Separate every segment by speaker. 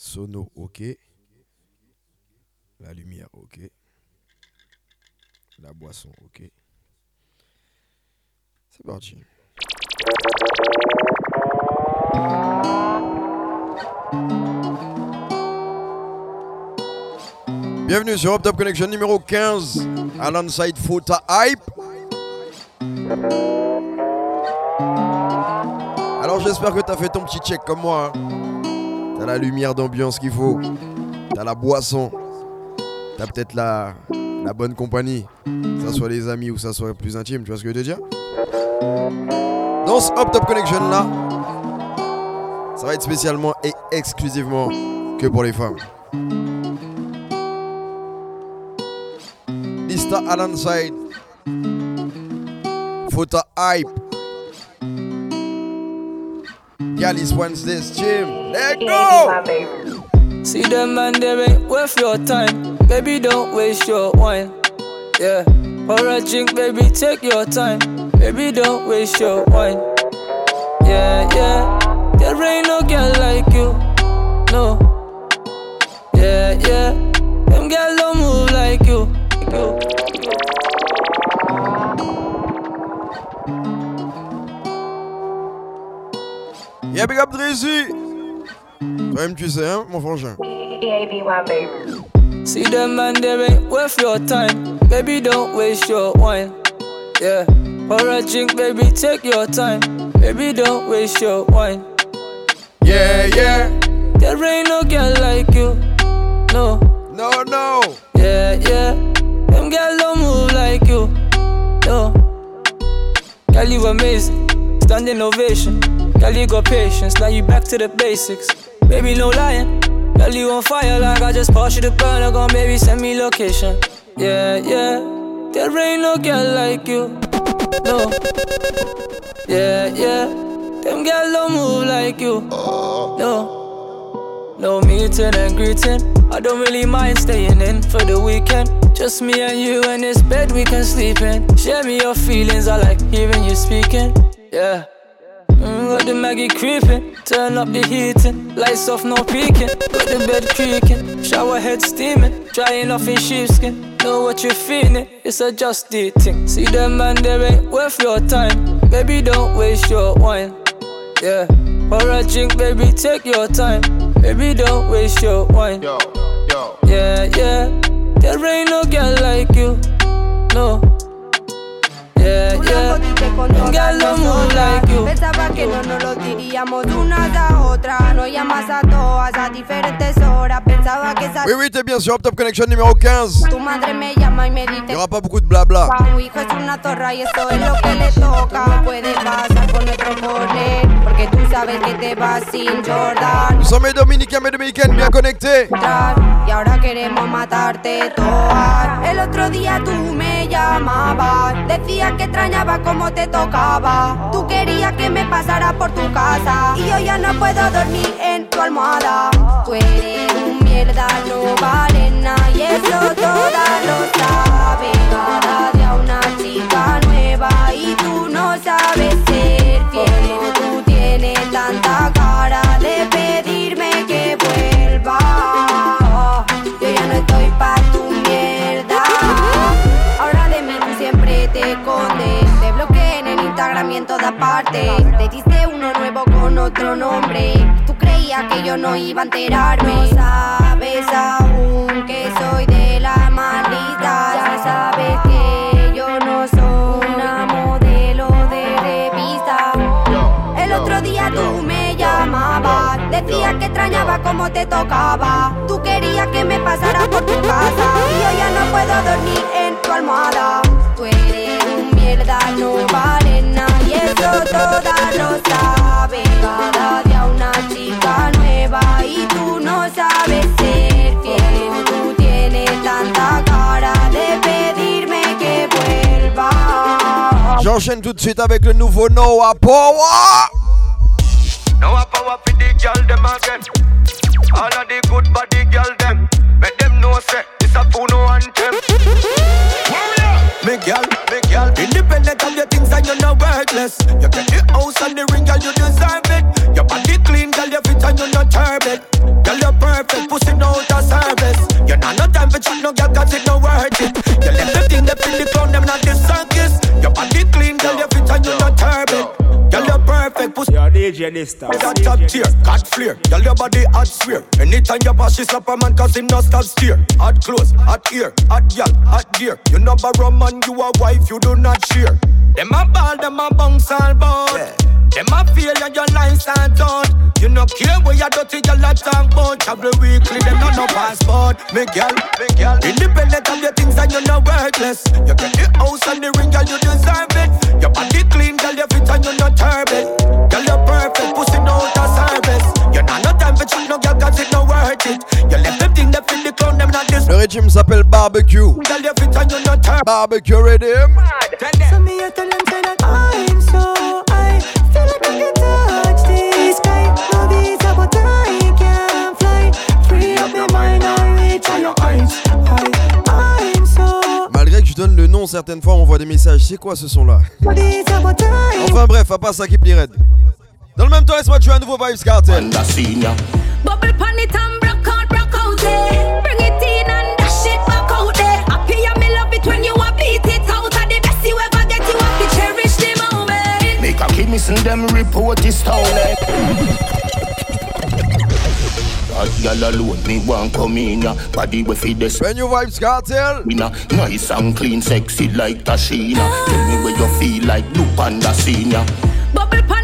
Speaker 1: Sono, ok. La lumière, ok. La boisson, ok. C'est parti. Bienvenue sur Hop Top Connection numéro 15, alongside Fota Hype. Alors j'espère que tu as fait ton petit check comme moi. Hein. La lumière d'ambiance qu'il faut. T'as la boisson. T'as peut-être la, la bonne compagnie. Que ça soit les amis ou ça soit plus intime, tu vois ce que je veux dire? Dans ce Hop Top Connection là, ça va être spécialement et exclusivement que pour les femmes. Lista alongside. Photo hype. Galley's Wednesday's gym. Let go!
Speaker 2: See them man, they ain't worth your time. Baby, don't waste your wine. Yeah, pour a drink, baby, take your time. Baby, don't waste your wine. Yeah, yeah, there ain't no girl like you. No. Yeah, yeah, them girls
Speaker 1: Yeah, big up Drizzy. Toi-même, tu sais, hein, mon frangin.
Speaker 2: See them man, they ain't worth your time. Baby, don't waste your wine. Yeah, pour a drink, baby, take your time. Baby, don't waste your wine.
Speaker 1: Yeah, yeah.
Speaker 2: There ain't no girl like you. No.
Speaker 1: No, no.
Speaker 2: Yeah, yeah. Them girls don't move like you. No. Girl, you amazing. Standing ovation. Girl, you got patience, now you back to the basics. Baby, no lying. Girl, you on fire like I just passed you the burner. Gon' baby, send me location. Yeah, yeah. There ain't no girl like you. No. Yeah, yeah. Them girls don't move like you. No. No meeting and greeting. I don't really mind staying in for the weekend. Just me and you in this bed we can sleep in. Share me your feelings, I like hearing you speaking. Yeah. Mm, got the Maggie creeping, turn up the heating, lights off, no peeking. Got the bed creaking, shower head steaming, drying off in sheepskin. Know what you're feeling, it's a just thing. See them man, they ain't worth your time. Baby, don't waste your wine. Yeah, pour a drink, baby, take your time. Baby, don't waste your wine.
Speaker 3: Yo, yo.
Speaker 2: Yeah, yeah, there ain't no girl like you. No. Yeah, yeah. Don't move like you.
Speaker 4: Pensaba que no nos lo diríamos de unas a otras. No llamas a todas a diferentes horas. Pensaba que esa
Speaker 1: Oui, oui, t'es bien sur Hop Top Connection numéro 15.
Speaker 4: tu madre me llama y me
Speaker 1: Il
Speaker 4: dice
Speaker 1: n'y aura pas beaucoup de blabla.
Speaker 4: Tu hijo es una torra y esto es lo que le toca. No puede pasar con nuestro corner. Porque tú sabes que te vas sin Jordan.
Speaker 1: Nous sommes mes dominicains, mes dominicaines bien connectés.
Speaker 4: Y ahora queremos matarte todas. El otro día tú me llamabas. Decías que extrañaba cómo te tocaba. Tú querías que me pasara por tu casa. Y yo ya no puedo dormir en tu almohada. Tú eres un mierda, no vales nada. Y eso todas lo saben. Cada día una chica nueva. Y tú no sabes ser fiel. Tú tienes tanta cara de pedirme que vuelva. Yo ya no estoy pa' tu mierda. Ahora de mí tú siempre te escondes. Te bloqueé en el Instagram y en todas partes. Te otro nombre. Tú creías que yo no iba a enterarme. No sabes aún que soy de la maldita. Ya sabes que yo no soy una modelo de revista. El otro día tú me llamabas, decías que extrañaba cómo te tocaba. Tú querías que me pasara por tu casa y yo ya no puedo dormir en tu almohada. Tú eres un mierda, no vales nada y eso todas lo saben. Cada día una chica nueva y tú no sabes ser fiel. Tú tienes tanta cara de pedirme que vuelva.
Speaker 1: J'enchaîne tout de suite avec le nouveau Noah Power.
Speaker 3: Now I power for the girl them again. All of the good body girl them. Make them know say it's a funo anthem. Me girl, me girl, right all your things and you're not worthless. You get the house and the ring, girl, you deserve it. Your body clean, girl, your fit and you're not turbid. Girl, you're perfect,
Speaker 5: pussy no out service. You're not no time for chat, no girl, got
Speaker 6: it DJ this time.
Speaker 5: That top tier, cat flare. Girl, your body hot swear. Anytime you pass, she slap a man, cause him not stop steer. Hot clothes, hot ear, hot gal, hot gear. You know borrow man, you a wife, you do not share. Them a ball, them a bounce all bout. Yeah. Them a feel and your nice and thought. You no care where you dirty girl a talk about. Travel weekly, them no no passport. Me girl, me girl. Independent of your things and you no worthless. You get the house and the ring, girl, you deserve it. Your body clean, girl, you fit and you no turbid. Girl, you perfect, pussy no out of service. You not no time for cheat, no girl, cause it no worth it. You left them thing, they feel the clown, them not this.
Speaker 1: Le régime s'appelle barbecue.
Speaker 5: Girl, you fit and you no turbid.
Speaker 1: Barbecue rhythm.
Speaker 7: So me I tell them say that I'm so
Speaker 1: Malgré que je donne le nom, certaines fois on voit des messages. C'est quoi ce son là
Speaker 7: no visa, but I
Speaker 1: Enfin bref, à part ça qui red. Dans le même temps, laisse-moi jouer un nouveau Vibes Cartel.
Speaker 8: Bubble moment.
Speaker 3: Make a kid missing them report this town like That girl alone, me want come in ya Body we feed this
Speaker 1: Brand new Vibes Cartel.
Speaker 3: winner Nice and clean, sexy like Tashina Tell me where you feel like Blue Panda Senior
Speaker 8: Bubble pan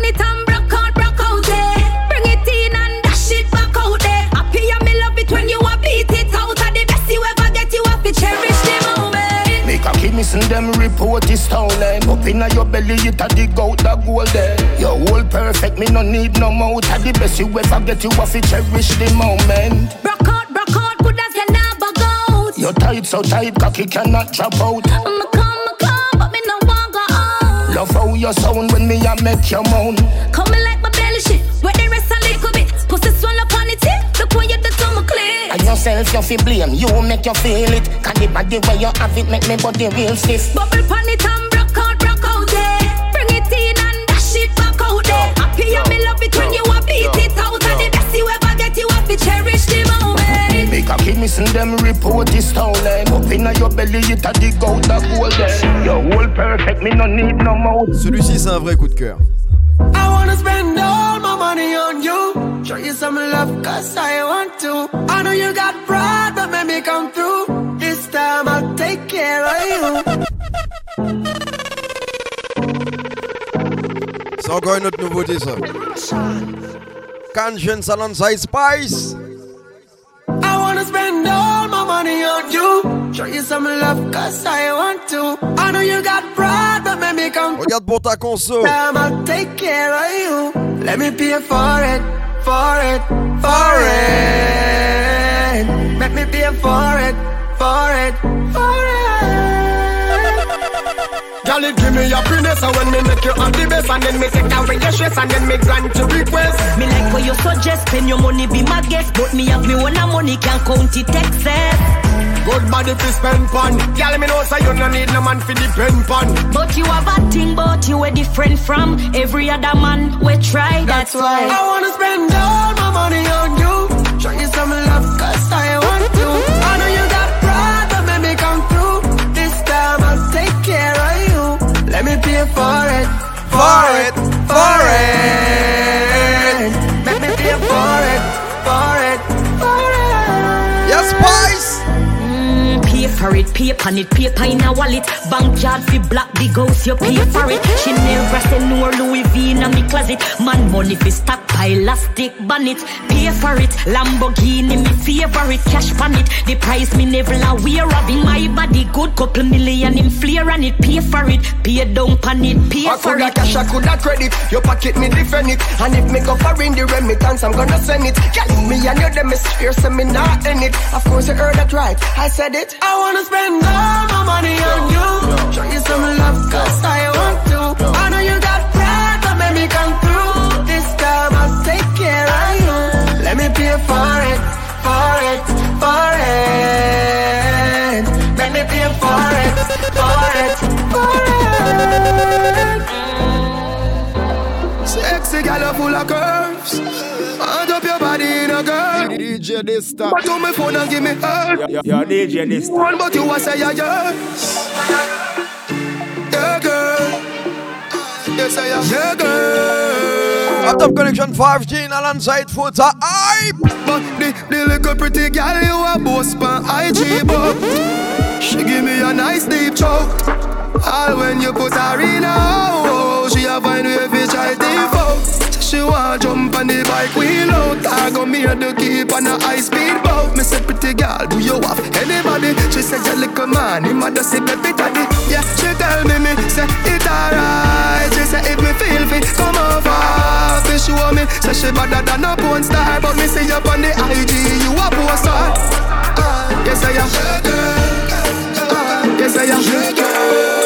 Speaker 3: missing them report this town like Up inna your belly, it a dig out the gold there Your whole perfect, me no need no mouth At the best you ever get, you have to cherish the moment
Speaker 8: Broke out, broke out, good as you never go.
Speaker 3: Your tight so tight, cocky cannot drop out
Speaker 8: I'ma come, I'ma come, but me no want go on.
Speaker 3: Love how you sound when me a make you moan
Speaker 8: Coming like my belly shit, where the rest a little bit. Pussy swell up on it, look when you do to my clit.
Speaker 3: And yourself you feel blame, you make you feel it Can the body where you have it make me body real stiff
Speaker 8: Bubble pan it and broke out, broke out there. Bring it in and dash it back out there. Happy and me love it when you a beat it out. And the best you ever get, you have to cherish the moment.
Speaker 3: Make a kid missing them report this town like Up inna your belly it a dig out the gold there eh? Your whole perfect, me no need no mouth
Speaker 1: Celui-ci, c'est un vrai coup de cœur.
Speaker 5: I wanna spend all my money on you. Show you some love, cause I want to. I know you got pride, but make me come through. This time I'll take care of you.
Speaker 1: Encore une autre nouveauté, ça. Kanjen Salon Size Spice.
Speaker 5: I wanna spend all my money on you. Show you some love, cause I want to. I know you got pride, but make me come
Speaker 1: Regarde pour ta conso.
Speaker 5: time I'll take care of you. Let me pay for it, for it, for it. Make me pay for it, for it, for it. Girl, it give me happiness and when me make you on the best And then me take away your stress and then me grant your request
Speaker 9: Me like what you suggest, spend your money, be my guest. But me have me one a money, can't count it excess.
Speaker 5: Good body fi spend pon Girl, me know say you no need no man fi depend pon
Speaker 9: But you have a thing, but you are different from every other man. We try, that's, why.
Speaker 5: I wanna spend all my money on you for it For it, for it for it,
Speaker 9: pay on it, paper in a wallet. Bank yard fi black big house, you pay for it. She never say no Louis V in a me closet. Man money fi stockpile, plastic bonnet. Pay for it, Lamborghini me favorite. Cash pan it, the price me never aware of. In my body good, couple million in flare on it. Pay for it, pay down pan it, pay
Speaker 5: I
Speaker 9: for
Speaker 5: coulda
Speaker 9: it.
Speaker 5: cash, I coulda credit. Your pocket me defend it. And if me go for in the remittance, I'm gonna send it. Girl, me and you them is fierce, and me not in it. Of course you heard that right. I said it. I wanna spend all my money on you. Show you some love, cause I want to. I know you got pride, but make me come through. This time I'll take care of you. Let me pay for it, for it, for it. Let me pay for it, for it, for it. Sexy gal full of curves. Hand up your body in a girl.
Speaker 10: DJ this time. But on my phone and give me her.
Speaker 11: Yo, yo, DJ this time.
Speaker 10: One, but you want say yeah, yeah. Yeah, girl. Yes, I am. Yeah, girl.
Speaker 1: Up Top Connection 5G alongside Foota Hype.
Speaker 10: But the, the little pretty girl you a boss pan IG, but she give me a nice deep choke. All when you put her in a hole, she a find way fi try to she want jump on the bike wheel out I go me to keep on a high speed boat. Me say pretty girl, do you have anybody? She said you little man, him a say baby daddy Yeah, she tell me me, say it alright. She say if me feel fit, come over She show me, say she better than a porn star. But me see you on the IG, you a poster uh, Yes I am. Uh, Yes I am. Yes I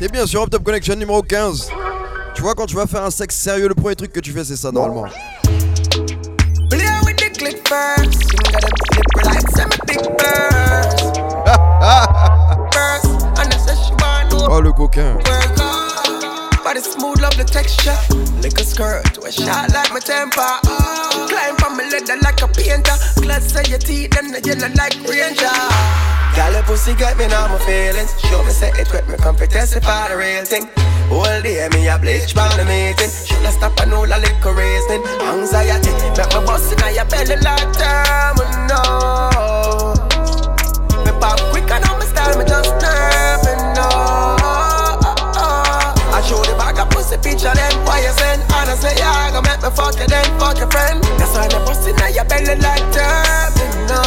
Speaker 1: T'es bien sur Top Connection numéro 15. Tu vois, quand tu vas faire un sexe sérieux, le premier truc que tu fais, c'est ça normalement. oh le coquin.
Speaker 12: Body smooth, love the texture. Lick a skirt to a shot like my temper. Climb from my leather like a painter. Glass of your teeth and the yellow like ranger. Gal, your pussy got me now my feelings. Show me say it with me come testify the real thing. All day me a bleach by the meeting. Shoulda stop and all a little reasoning. Anxiety make me bust inna your belly like time. No, me pop quick and now me style me just nerving. The bag of pussy picture then why you send. Honestly, yeah, go make me fuck you then fuck your friend. That's why me bust inna your belly like turbine, no.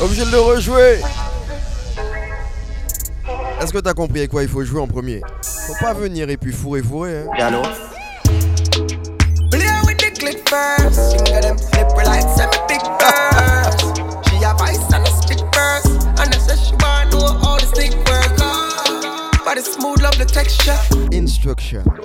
Speaker 1: Obligé de le rejouer. Est-ce que t'as compris avec quoi il faut jouer en premier? Faut pas venir et puis fourrer fourrer hein.
Speaker 12: Allô? Play Body smooth, love the texture.
Speaker 1: Instruction.
Speaker 12: Climb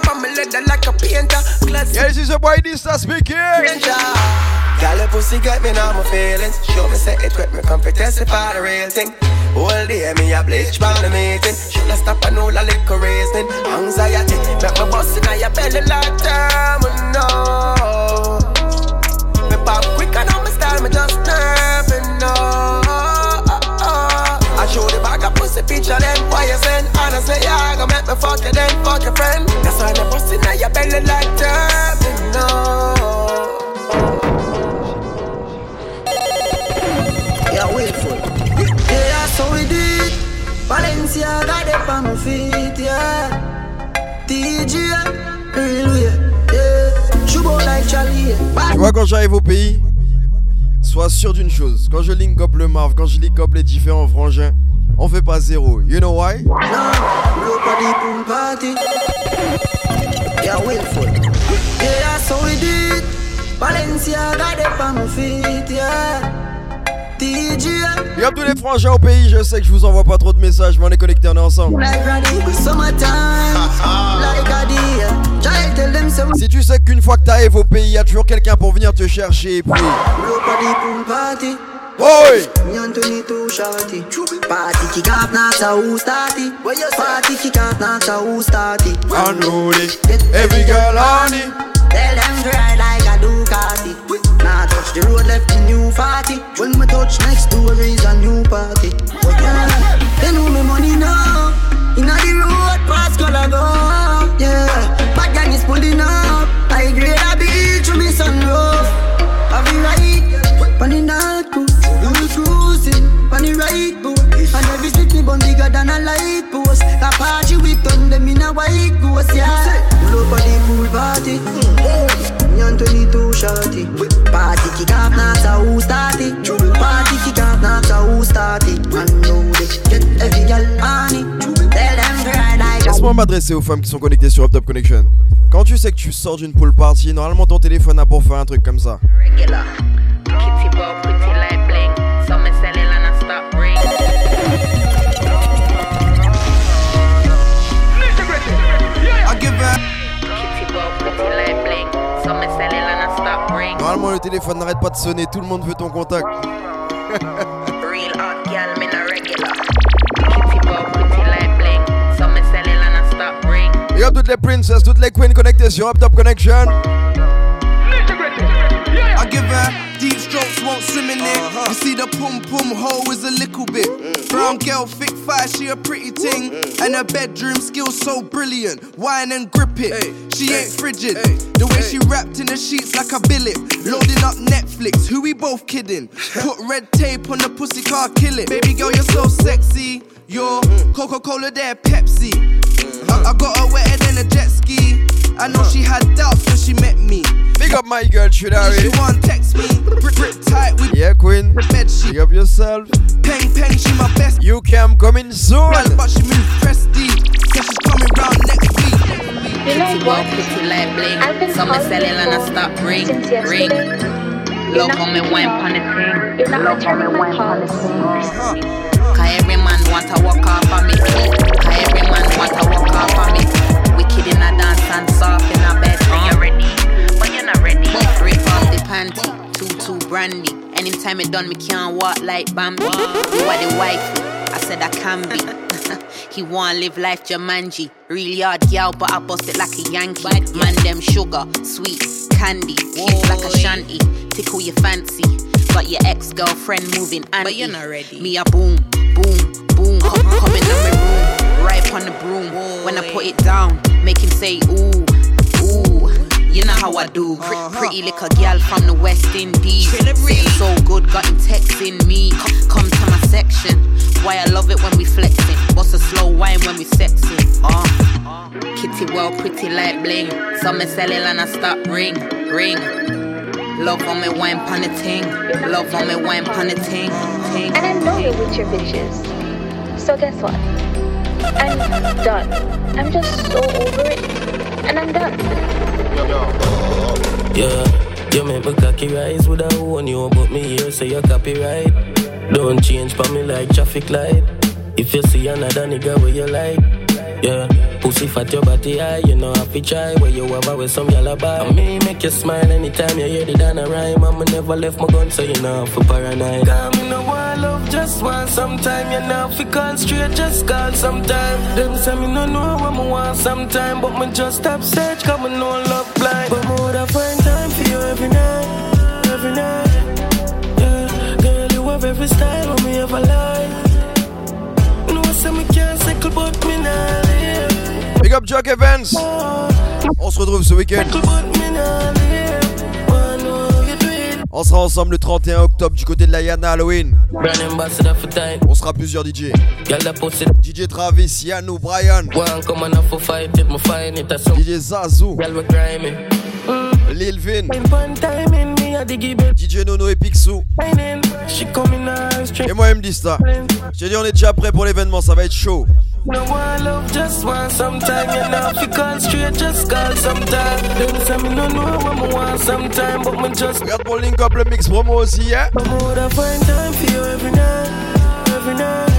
Speaker 12: from my leather like a painter. Glass
Speaker 1: yeah, this is a boy this speaking.
Speaker 12: Girl, your pussy got me now my feelings. Show me say it with me come testify the real thing. All day me a bleach by the meeting. Shoulda stop and all a little reasoning. Anxiety make me bust inna your belly like time. No, me pop quick and now me style me just nerving. No. Bag of pussy picture then Why you send? Honestly, yeah, go make me fuck you then fuck your friend. That's why the pussy now your belly like turbine, no.
Speaker 13: Yeah, wait for it. Yeah, so we did. Valencia got it on my feet, yeah. DJ, real way, yeah. Chubo like Charlie,
Speaker 1: Tu vois quand j'arrive au pays Sois sûr d'une chose, quand je link up le Marv, quand je link up les différents frangins, on fait pas zéro. You know why?
Speaker 13: Yeah, willful. Yeah, we feet, yeah.
Speaker 1: Y'a tous les frangins au pays, je sais que je vous envoie pas trop de messages, mais on est connectés, on est ensemble. Si tu sais qu'une fois que t'arrives au pays, y'a toujours quelqu'un pour venir te chercher et puis. Oi!
Speaker 13: Party kick off, not a who start it. Party kick off, not a who start it.
Speaker 1: Unruly, every girl on it.
Speaker 13: Tell them to ride like a Ducati. Now touch the road, left the new 40. When we touch next door is a new party. Yeah, they know me money now. Inna the road, pass color go. Yeah, bad gang is pulling up. Than a light post. Apache we turn them in a white ghost. Yeah, pull up on the pool party. Me and 22 shorty. Party kick off, not a who start it. Party kick off, not a who start it. And know they get every girl on it. Tell them to ride like a
Speaker 1: Laisse-moi m'adresser aux femmes qui sont connectées sur Up Top Connection. Quand tu sais que tu sors d'une pool party, normalement ton téléphone a pour faire un truc comme ça.
Speaker 14: Regular. Kitty ball, pretty like bling. So
Speaker 1: Le téléphone n'arrête pas de sonner. Tout le monde veut ton contact.
Speaker 11: Real hot girl, me no regular. Kitty bow pretty like bling. So me sell it and I stop ring.
Speaker 1: Big up toutes les princesses, toutes les queens connectées sur Up Top Connection.
Speaker 12: I give her deep strokes, won't swim in it. Uh-huh. You see the pum pum hole is a little bit. Mm. Brown girl, thick thigh, she a pretty mm. ting. Mm. And her bedroom skills so brilliant. Wine and grip it. She ain't frigid. The way she wrapped in the sheets like a billet. Loading up Netflix, who we both kidding? Put red tape on the pussy car, kill it. Baby girl, you're so sexy. You're Coca Cola, there, Pepsi. I, I got her wetter than a jet ski. I know she had doubts when she met me.
Speaker 1: Big up my girl,
Speaker 12: She
Speaker 1: Shudari.
Speaker 12: want text me, grip, grip tight with
Speaker 1: Yeah, queen.
Speaker 12: bed sheet.
Speaker 1: Big up yourself.
Speaker 12: Peng peng, she my best
Speaker 1: You cam coming soon.
Speaker 12: friend, but she move presty. Says she's coming round next week.
Speaker 8: You know
Speaker 11: Kitty
Speaker 8: what?
Speaker 11: bow pretty like bling.
Speaker 8: I've been
Speaker 11: So me
Speaker 8: calling
Speaker 11: sell and I
Speaker 8: for
Speaker 11: stop ring.
Speaker 8: since
Speaker 11: Ring.
Speaker 8: yesterday.
Speaker 11: Love
Speaker 8: not
Speaker 11: how me
Speaker 8: picking
Speaker 11: wine the thing. Love how me
Speaker 8: returning my
Speaker 11: the thing. Cause every man want to walk off of me. Cause every man want to walk off of me. Wicked in a dance and soft in a bed. When you ready, but you're not ready. Rip off the panty, two two brandy. Anytime it done, me can't walk like Bambi. You are the wifey, I said I can be. he want live life Jumanji. Really hard girl, but I bust it like a Yankee. Man, them sugar, sweet, candy. Kiss like a shanty. Tickle your fancy. Got your ex girlfriend moving anti. But you're not ready. Me a boom, boom, boom. Come, come in my room, right on the broom. When I put it down, make him say ooh, ooh. You know how I do. Pre- pretty little girl from the West Indies. Sitting so good, got him texting me. Come, come to my section. Why I love it when we flexing. What's a slow wine when we sexing? Uh. Kitty well pretty like bling. So me sell and I stop ring, ring. Love on me wine pon the ting. Love on me wine pon the ting, ting.
Speaker 8: And I know you're with your bitches. So guess what? I'm done. I'm just so over it. And I'm done.
Speaker 14: Yeah, you make me cocky rise with a own you, but me here say you copyright. Don't change for me like traffic light. If you see another nigga where you like, yeah. Pussy fat your body high, you know I to try where you have with some lullaby. I me make you smile anytime you hear the down a rhyme. I'ma never left my gun, so you know for paranoid. Cause me no want love, just want sometime. You know fi call straight, just call sometime. Them say me no know what me want sometime, but me just stop search, cause me no love blind. But me woulda find time for you every night, every night. Yeah, girl, you have every style when me ever like. No, I say me can't cycle, but me live.
Speaker 1: Big up Jack Evans. On se retrouve ce week-end.
Speaker 14: Cycle, but me nah live. Wanna know you do it.
Speaker 1: On sera ensemble le 31 octobre du côté de la Yana Halloween.
Speaker 14: Brand ambassador for time.
Speaker 1: On sera plusieurs DJ.
Speaker 14: Girl, that pussy
Speaker 1: DJ Travis, Yanou, Brian,
Speaker 14: one come on up for fight it, me find it as some
Speaker 1: DJ Zazu,
Speaker 14: girl we grimy.
Speaker 1: Lil Vin,
Speaker 14: When fun time in me, I dig it bed
Speaker 1: DJ Nono et Picsou.
Speaker 14: shining. She come in her straight.
Speaker 1: Et moi, M Dysta. Je t'ai dit, on est déjà prêt pour l'événement, ça va être chaud.
Speaker 14: No one love, just want sometime. You know, if you call straight, just call sometime. Them say me no know what me want sometime, but me just
Speaker 1: Regarde pour link up le mix promo aussi, hein.
Speaker 14: I'm woulda find time for you every night, every night.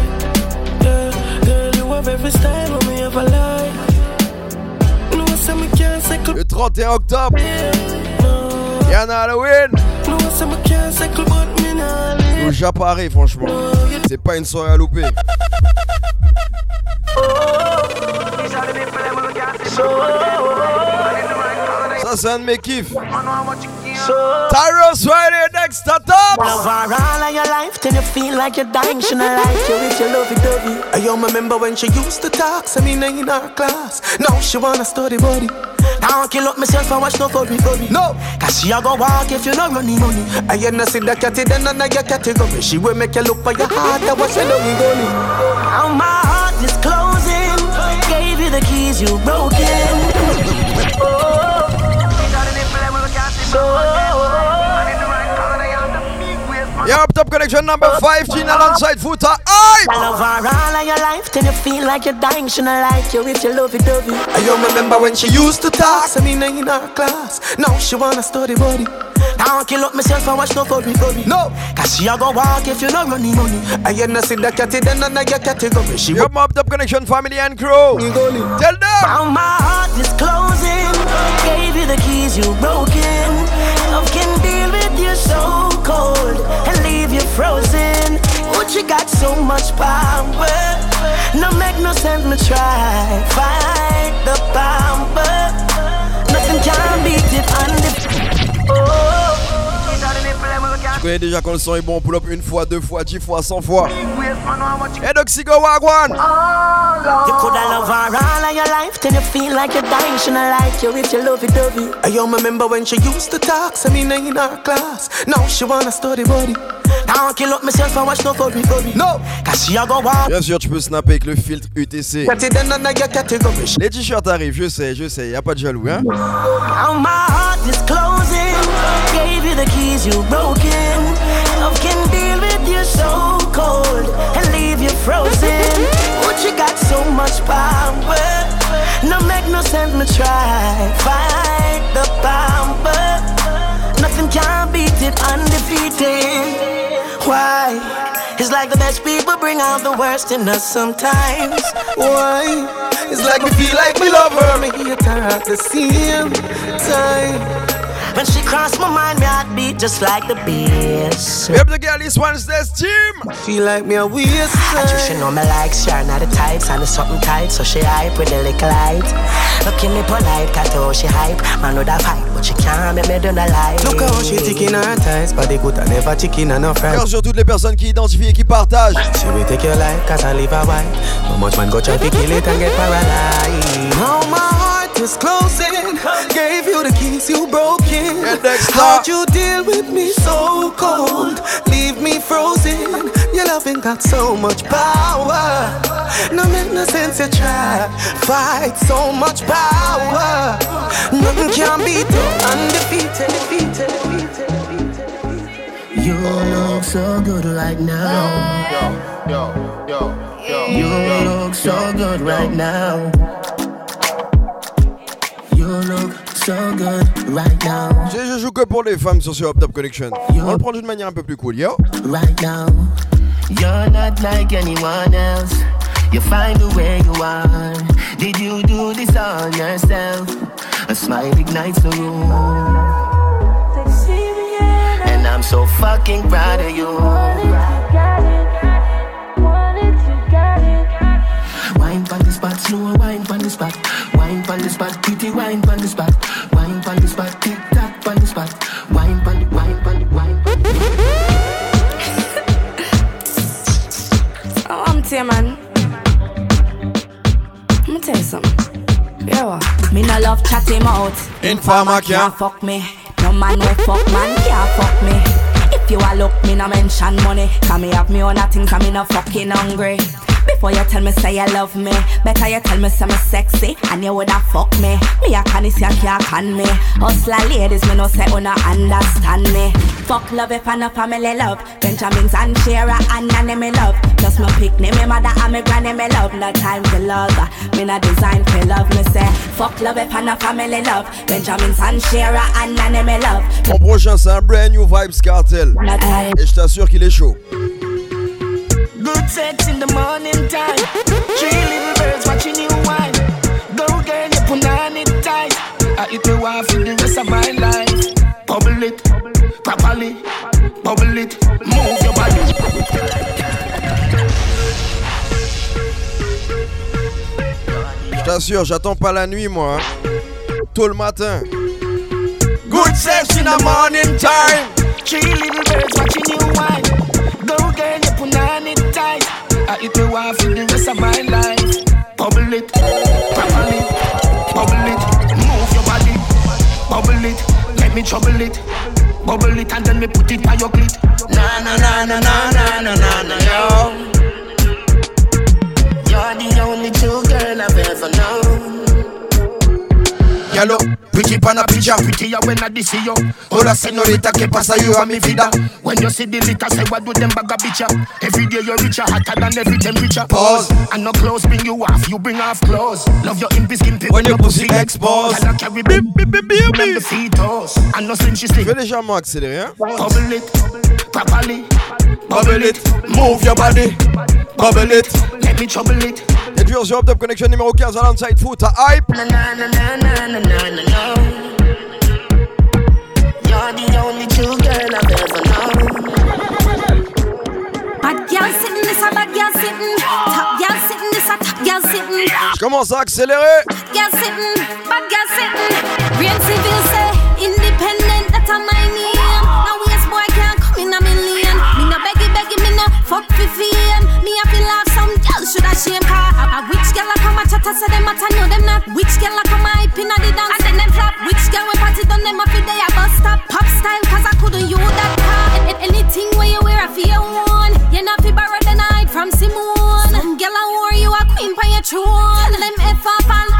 Speaker 14: Yeah, girl, you have every style when me ever like. No, say me can't cycle.
Speaker 1: Le 31 octobre,
Speaker 14: No,
Speaker 1: Yana Halloween.
Speaker 14: no, say me can't cycle, but me live.
Speaker 1: Au Japaré, franchement. C'est pas une soirée à louper. Ça, c'est un de mes kiffs. Tyros Friday, next to top.
Speaker 15: Love her all of your life, then you feel like you're dying. She not like you if you love it, dovey. I you remember when she used to talk, say me in her class. Now she wanna study body. Now I kill up myself and watch no worry, worry. No, cause she a go walk if you no running money. I you not see the catty, then none of your category. She will make you look for your heart, that was when you going. Now my heart is closing. The keys, you broke it. Oh.
Speaker 1: Yeah, up top connection number 15 alongside Foota.
Speaker 15: I love her all of your life, then you feel like you're dying. She not like you if you love it, dovey.
Speaker 12: I you remember when she used to talk, say me name in her class. Now she wanna study body.
Speaker 15: Now I kill up myself and watch no worry, worry.
Speaker 12: No,
Speaker 15: Cause she a go walk if you no running money.
Speaker 12: I you not see the catty, then of your category. She
Speaker 1: Yo, my up top connection family and crew. Tell them.
Speaker 15: Now my heart is closing. Gave you the keys, you broken. Love can deal with
Speaker 3: you so cold and frozen. You got so much power. No make no sense me try fight the power. Nothing can beat it the. Oh.
Speaker 1: Connais déjà quand le son est bon, pull up une fois, deux fois, dix fois, cent fois. Et Doxigo Wagwan!
Speaker 3: You coulda love her all of your life, then you feel like you're dying. She not like you if you love it, dovey.
Speaker 10: I don't remember when she used to talk, so me in her class. Now she wanna study body.
Speaker 3: Can't kill up myself and watch no for me,
Speaker 10: No,
Speaker 3: cause she a go walk.
Speaker 1: Bien sûr, tu peux snapper avec le filtre UTC. Les t-shirts arrivent, je sais, je sais, y a pas de jaloux, hein?
Speaker 3: Now my heart is closing. The keys, you broken. Love can deal with you so cold and leave you frozen. But you got so much power. No make no sense me try fight the power. Nothing can beat it undefeated. Why? It's like the best people bring out the worst in us sometimes.
Speaker 10: Why? It's like me feel like me love her, me hate her at the same time.
Speaker 3: When she crossed my mind, my heart beat just like the bass.
Speaker 1: Yep, the girl is Wednesday's team.
Speaker 10: Feel like me a waste.
Speaker 3: Actually, she know me like sure, not the tights and the something tight, so she hype with the little light. Looking me polite, cat how she hype. Man would have fight, but she can't make me do the light.
Speaker 10: Look how she ticking her ties, but they could have never chicken and no friends.
Speaker 1: Sur toutes les personnes qui identifient et qui partagent.
Speaker 10: She will take your life, cause I live a while. No much man go try to kill it and get paralyzed? Now my is closing. Gave you the keys, you broke broken. How'd you deal with me so cold? Leave me frozen. Your loving got so much power. No sense you try. Fight so much power. Nothing can beat it. Undefeated. defeated, defeated.
Speaker 3: You look so good right now.
Speaker 16: Yo, yo, yo,
Speaker 3: You look so good right now. You look so good right now.
Speaker 1: Je, je joue que pour les femmes sur ce Hop Top Connection. On le prend d'une manière un peu plus cool, yo.
Speaker 3: Right now. You're not like anyone else. You find the way you are. Did you do this on yourself? A smile ignites the room. And I'm so fucking proud of you. Spot, slow wine on the spot. Wine on the spot, pretty wine on the spot. Wine on the spot, tick tock on the spot. Wine on the wine on the wine.
Speaker 17: Oh, I'm tear, man. I'ma tell you something. Yeah, what?
Speaker 18: Me no love chat him out.
Speaker 1: Informer
Speaker 18: can't fuck me. No man no fuck man can't fuck me. If you a look, me no mention money. Cause me have me own a thing, cause me no fucking hungry. Before you tell me say you love me, better you tell me say me sexy and you woulda fuck me. Me a can you can't can me. Hustler ladies, me no say una understand me. Fuck love if I no family love. Benjamins and Shara and Nanny me love. Just my picnic, me mother and me granny me love. No time for love, me no design for love. Me say fuck love if I no family love. Benjamins and Shara and Nanny me love.
Speaker 1: Mon prochain, c'est un brand new Vibes Cartel. Et je t'assure qu'il est chaud.
Speaker 3: Good sex in the morning time. Three little birds watching you wine. Go girl, you put on it tight. I eat me wife for the rest of my life. Bubble it, properly. Bubble it, move your body.
Speaker 1: Je t'assure, j'attends pas la nuit, moi. hein. Tôt le matin.
Speaker 3: Good sex in the morning time. Three little birds watching you wine. Go girl, you put on it tight. I eat me wife for the rest of my life. Bubble it, properly. Bubble it, move your body. Bubble it, let me trouble it. Bubble it and then me put it by your clit. Na na na na na na na na na yo. You're the only true girl I've ever known.
Speaker 10: Yellow, pretty pan a picture.
Speaker 3: Prettier when I see you.
Speaker 10: Hola señorita, ¿qué pasa? You a mi vida.
Speaker 3: When you see the liquor, say what do them bag a bitch? Every day you're richer, hotter than every temperature.
Speaker 10: Pause.
Speaker 3: And no clothes bring you off, you bring off clothes. Love your impy skin pick
Speaker 1: When your pussy exposed.
Speaker 3: I carry bip bip bip bip bip? And no slim she
Speaker 1: Je
Speaker 3: slick.
Speaker 1: vais légèrement accélérer, hein.
Speaker 3: Bubble it, properly.
Speaker 10: Bubble it, move your body. Bubble it.
Speaker 3: Let me trouble it.
Speaker 1: Et toujours sur Hop Top Connection numéro 15 à l'Onside Foota Hype.
Speaker 3: Na na na na na na na na.
Speaker 19: You're the only true girl I've ever known.
Speaker 8: Bad girl sitting, this a bad girl sitting. Top girl sitting, this a top girl sitting.
Speaker 1: Je commence à accélérer.
Speaker 8: Girl sitting, bad girl sitting. Real civil say independent, that's a my beggy, fuck for fame. Me a feel laugh some girl should I shame car. A, a which girl a come a chat a say them a know them not. Which girl a come a hype inna the dance and then them flop. Which girl when party done them a fi they a bus stop. Pop style cause I couldn't you that car. A- a- anything where you wear a your one. You not fi borrow the night from Simone. Some girl a wore you a queen pa your throne. Tell them F off and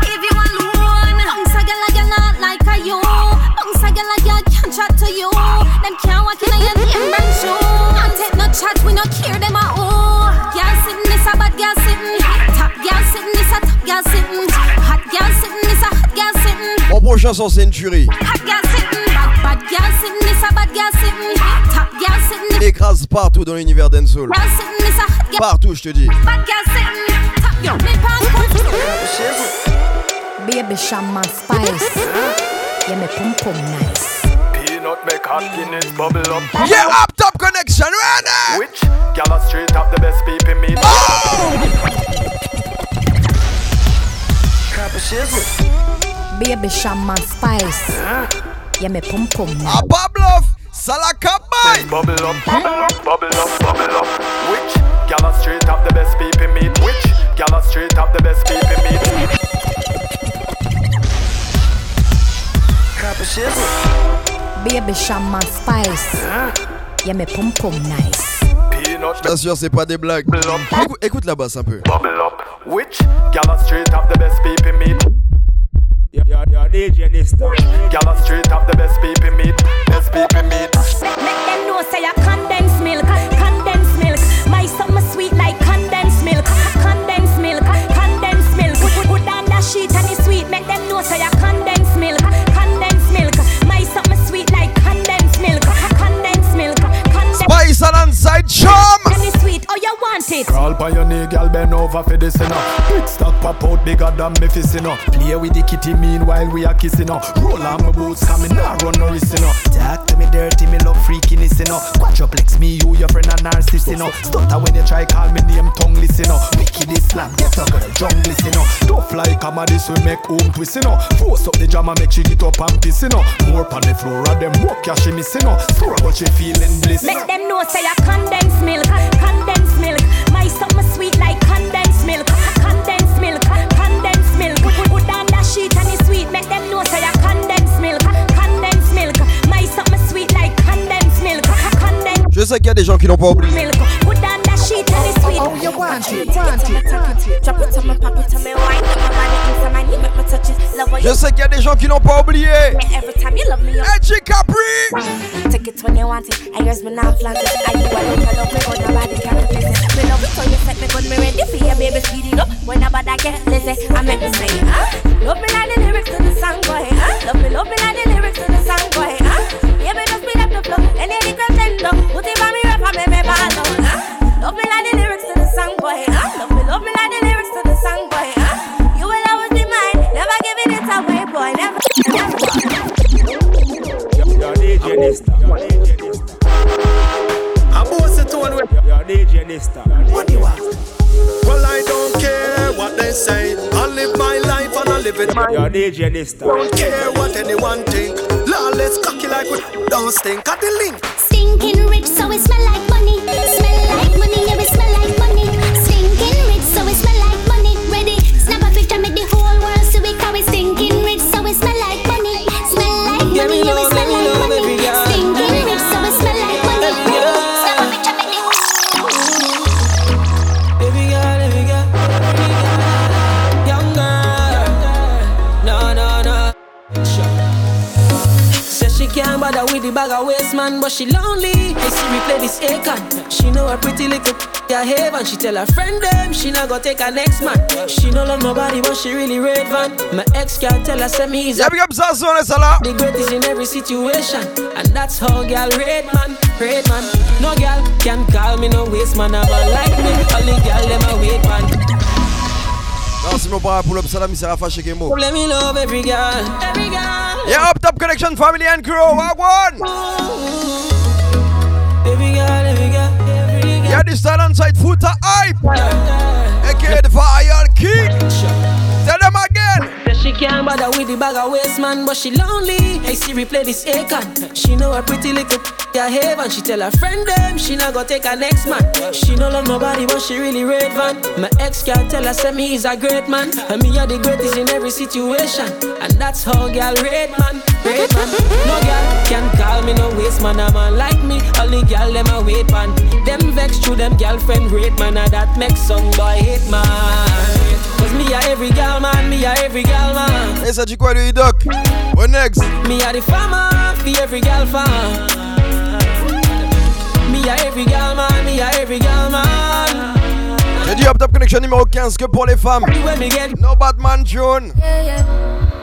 Speaker 8: we no care them a oh. Girl sitting, this a bad girl sitting. Top girl sitting, this a top girl sitting. Hot girl sitting, this a hot girl sitting.
Speaker 1: Mon prochain son Century.
Speaker 8: Hot girl sitting. Bad, bad girl sitting, this a bad girl sitting. Top girl sitting,
Speaker 1: Il écrase partout dans l'univers dancehall.
Speaker 8: girl sitting, this a hot girl.
Speaker 1: Partout, je te dis.
Speaker 8: Bad girl sitting. Top girl. Me pass
Speaker 20: Baby shaman spice. Yeah, me pum pum nice.
Speaker 21: Peanut make hot Guinness bubble up.
Speaker 1: Yeah, up top connection, ready?
Speaker 21: Which gala straight up the best people meet?
Speaker 19: Crap shizzle.
Speaker 20: Baby shaman spice. Yeah, me pum pum nice.
Speaker 1: A Pablo, Salakabay.
Speaker 21: Bubble up, bubble up, bubble up, bubble up. Which gala straight up the best people meet? Which gala straight up the best people meet?
Speaker 19: Crap shizzle.
Speaker 20: Baby shaman spice. Yeah, me pum pum nice.
Speaker 21: Peanut
Speaker 1: Je t'assure, c'est pas des blagues. Écoute, écoute la basse un peu.
Speaker 21: bubble up. Which gala straight up the best people meet?
Speaker 22: You're, you're DJ this time.
Speaker 21: Gala straight up the best people meet. Best people meet.
Speaker 23: Make them know say a condensed milk, condensed milk. My summer sweet like condensed milk, condensed milk, condensed milk. Put, put, put down that sheet and it's sweet. Make them know say a condensed
Speaker 1: and inside chum.
Speaker 23: And it's sweet, oh you want it?
Speaker 21: Crawl by your knee, girl, bend over for this, you know. Big stock pop out bigger than me fist, you. Play with the kitty meanwhile we are kissing, you know. Roll on my boots, come in, nah, run no risk, you know. Talk to me dirty, me love freakiness, you know. Quadruplex, me, you, your friend, a narcissist, you know. Stutter when you try call me name, tongue listen, you know. Wicked Islam, get a girl, jungle, you know. Tough like this we make home twist, you know. Force up the drama, make she get up and piss, you know. More on the floor, and them walk, yeah, she miss, you know. Store but she feeling bliss.
Speaker 23: Make them know say a condensed milk, condensed milk. My summer sweet like condensed milk, condensed milk, condensed milk. Put, put, put down that sheet and it's sweet. Make them know say a condensed milk, condensed milk. My summer sweet like condensed milk, condensed
Speaker 1: Je sais qu'il y a des gens qui l'ont pas oublié.
Speaker 23: milk.
Speaker 24: Oh, me, me, me what
Speaker 1: Je sais qu'il y a des gens qui l'ont pas oublié.
Speaker 24: Me,
Speaker 1: Edgy Capri.
Speaker 24: I yours me not flaunt. I me. Me me me get lazy. I me? Love me like the lyrics to the song, boy. Huh? Love me, me like the lyrics to the song, boy. Huh? Baby, just speed up the flow. Any the girl tend to put it on me rap and make me ball. Huh? Love me like the lyrics song, boy. Huh? Love me, love me like the lyrics to the song, boy. Huh? You will always be mine, never giving it away, boy. Never, never.
Speaker 22: You're DJ this time. You're DJ this time.
Speaker 21: I'm bossy to one way.
Speaker 22: You're DJ this.
Speaker 21: What do you want? Well, I don't care what they say. I live my life and I live it my
Speaker 22: You're DJ this.
Speaker 21: Don't care what anyone think. Lawless cocky like we don't stink at the link.
Speaker 25: Stinking rich, so it smell like money.
Speaker 5: Waste man, but she lonely. I see we play this Akon. She know a pretty little a haven. She tell her friend them she not gonna take her next man. She no love nobody, but she really red van. My ex can't tell her say me is
Speaker 1: Yeah, big up Zazu on this, Allah.
Speaker 5: the greatest in every situation, and that's how girl red man, red man. No girl can call me no waste man, I'm like me. The girl them a wait man.
Speaker 1: Non, c'est mon para pull up salam, il sera fâché mot.
Speaker 5: Let me love every girl, every girl.
Speaker 1: Yeah, up top connection, family and crew, wagwan. Yeah, this talent side Foota Hype. AKA the fire king. Tell them again.
Speaker 5: She can't bother with the bag of waste man, but she lonely. Hey Siri, play this Akon. She know a pretty little yeah haven. She tell her friend them she not gonna take her next man. She no love nobody, but she really red van. My ex can't tell her say me is a great man, and me are the greatest in every situation. And that's how girl red man, red man. No girl can call me no waste man. A man like me, all the girl them a wait man. Them vex through them girlfriend rate man, and that makes some boy hate man. Cause me a every girl man, me a every girl man.
Speaker 1: Et ça dit quoi lui, Doc? Au next.
Speaker 5: Me a the farmer, for every girl farm. Me a every girl man, me a every girl man.
Speaker 1: J'ai dit up top connection numéro 15 que pour les femmes. No Batman Tune.
Speaker 24: Yeah, yeah.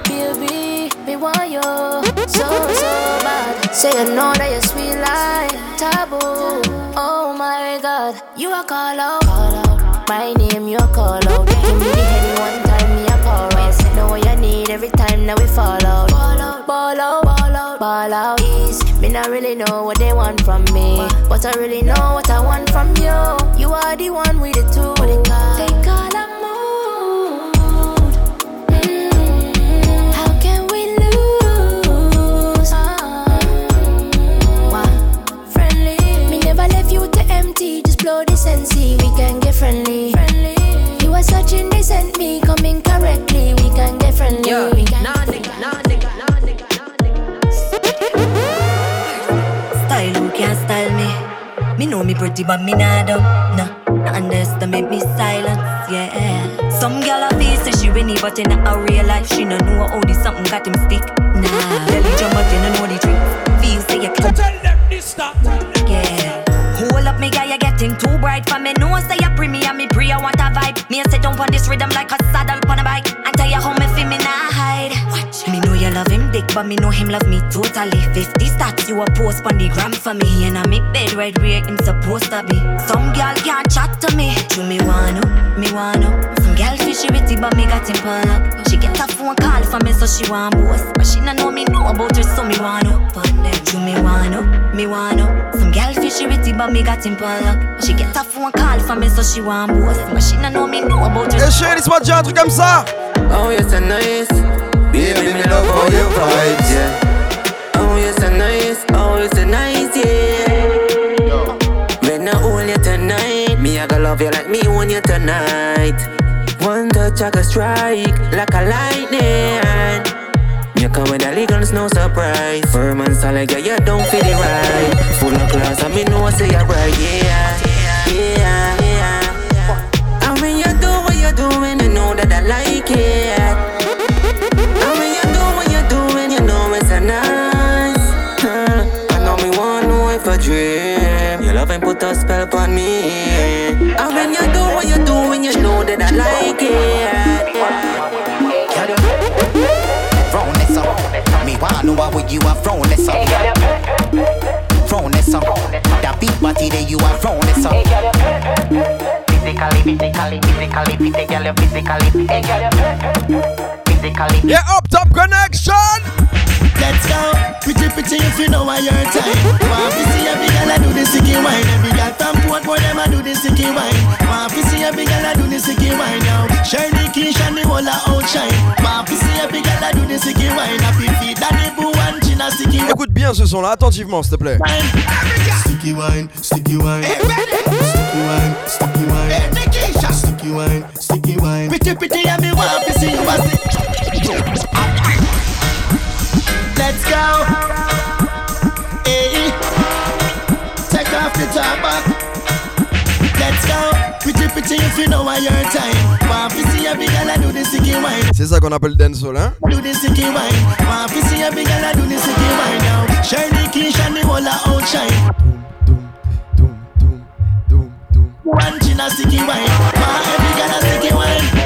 Speaker 24: Baby, me want you so, so bad. Say you know that you're sweet like taboo. Oh my God, you a call out, call out. My name you call out. Give me the heady one time, me a call right. Know what you need every time that we fall out. Ball out, ball out, ball out, ball out. East. Me not really know what they want from me, but I really know what I want from you. You are the one with the two. Take friendly. Friendly. You are such innocent me coming correctly. We can get friendly.
Speaker 5: Yeah,
Speaker 24: we can
Speaker 5: nah nigga, nah nigga, nah nigga.
Speaker 26: Style who can't style me. Me know me pretty but me not dumb. Nah, nah underestimate me silence. Yeah. Some girl a feel say she winnie but in a real life she no know how this something got him stick. Nah, belly jump but you no know the trick. Feel say you can tell them this stop. Yeah. Hold up, me guy, you're getting too bright for me. No say you and I want a vibe. Me a sit down on this rhythm like a saddle on a bike. And tell you how me feel me nah hide. Watch. Me know you love him dick, but me know him love me totally. 50 stats you a post on the gram for me. And I make bed right where him supposed to be. Some girl can't chat to me. Do me wanna, me wanna. Some girl fishy but me got him pull up. She get a phone call for me, so she want boast. But she not know me know about her, so me wanna. Do me wanna, me wanna. Some girl fishy witty, but me got him pull up. She get a phone call for me, so she want boast. But she not know me know about her.
Speaker 1: Et chérie, laisse-moi te dire un truc comme ça.
Speaker 27: Oh, you're so nice. Baby, me love how you vibes, yeah. Oh, you're so nice. Oh, you're so nice, yeah. When I hold you tonight, me I gonna love you like me own you tonight. One touch I can strike like a lightning. You come with the legals, no surprise. Firm and solid, yeah, you don't feel it right. Full of class, and me know I say you're right, yeah, yeah, yeah. And when you do what you're doing, you know that I like it. And when you do what you're doing, you know it's a nice. Huh. I know me know if I dream. Your love and put a spell upon me.
Speaker 28: Want know how you are frown this up. Frown this up. That big body that you are frown this up. Physically, physically, physically, physically, physically, physically.
Speaker 1: Yeah, up top connection.
Speaker 3: Let's go. Pretty pretty if you know why your time. Want to see every girl a do the sticky wine. Every girl from Portmore them a do the sticky wine. Want to see every girl a do the sticky wine now. Shiny Keisha and the whole a outshine. Want to see every girl a do the sticky wine. Happy feet and the boo and chin a sticky wine.
Speaker 1: Écoute bien ce son là, attentivement s'il te plaît.
Speaker 3: Sticky wine, sticky wine. Sticky wine, sticky wine. Sticky wine, sticky wine. Pretty pretty and me want to see you a sticky Let's go. Hey. Take off the top back. Let's go. Pretty pretty if you know why your time. Want to see every girl a do the sticky wine.
Speaker 1: C'est ça qu'on appelle dancehall, hein?
Speaker 3: Do the sticky wine. Want to see every girl a do the sticky wine now. Shiny Keisha and the whole outshine. One chin a sticky wine. Want every girl a sticky wine.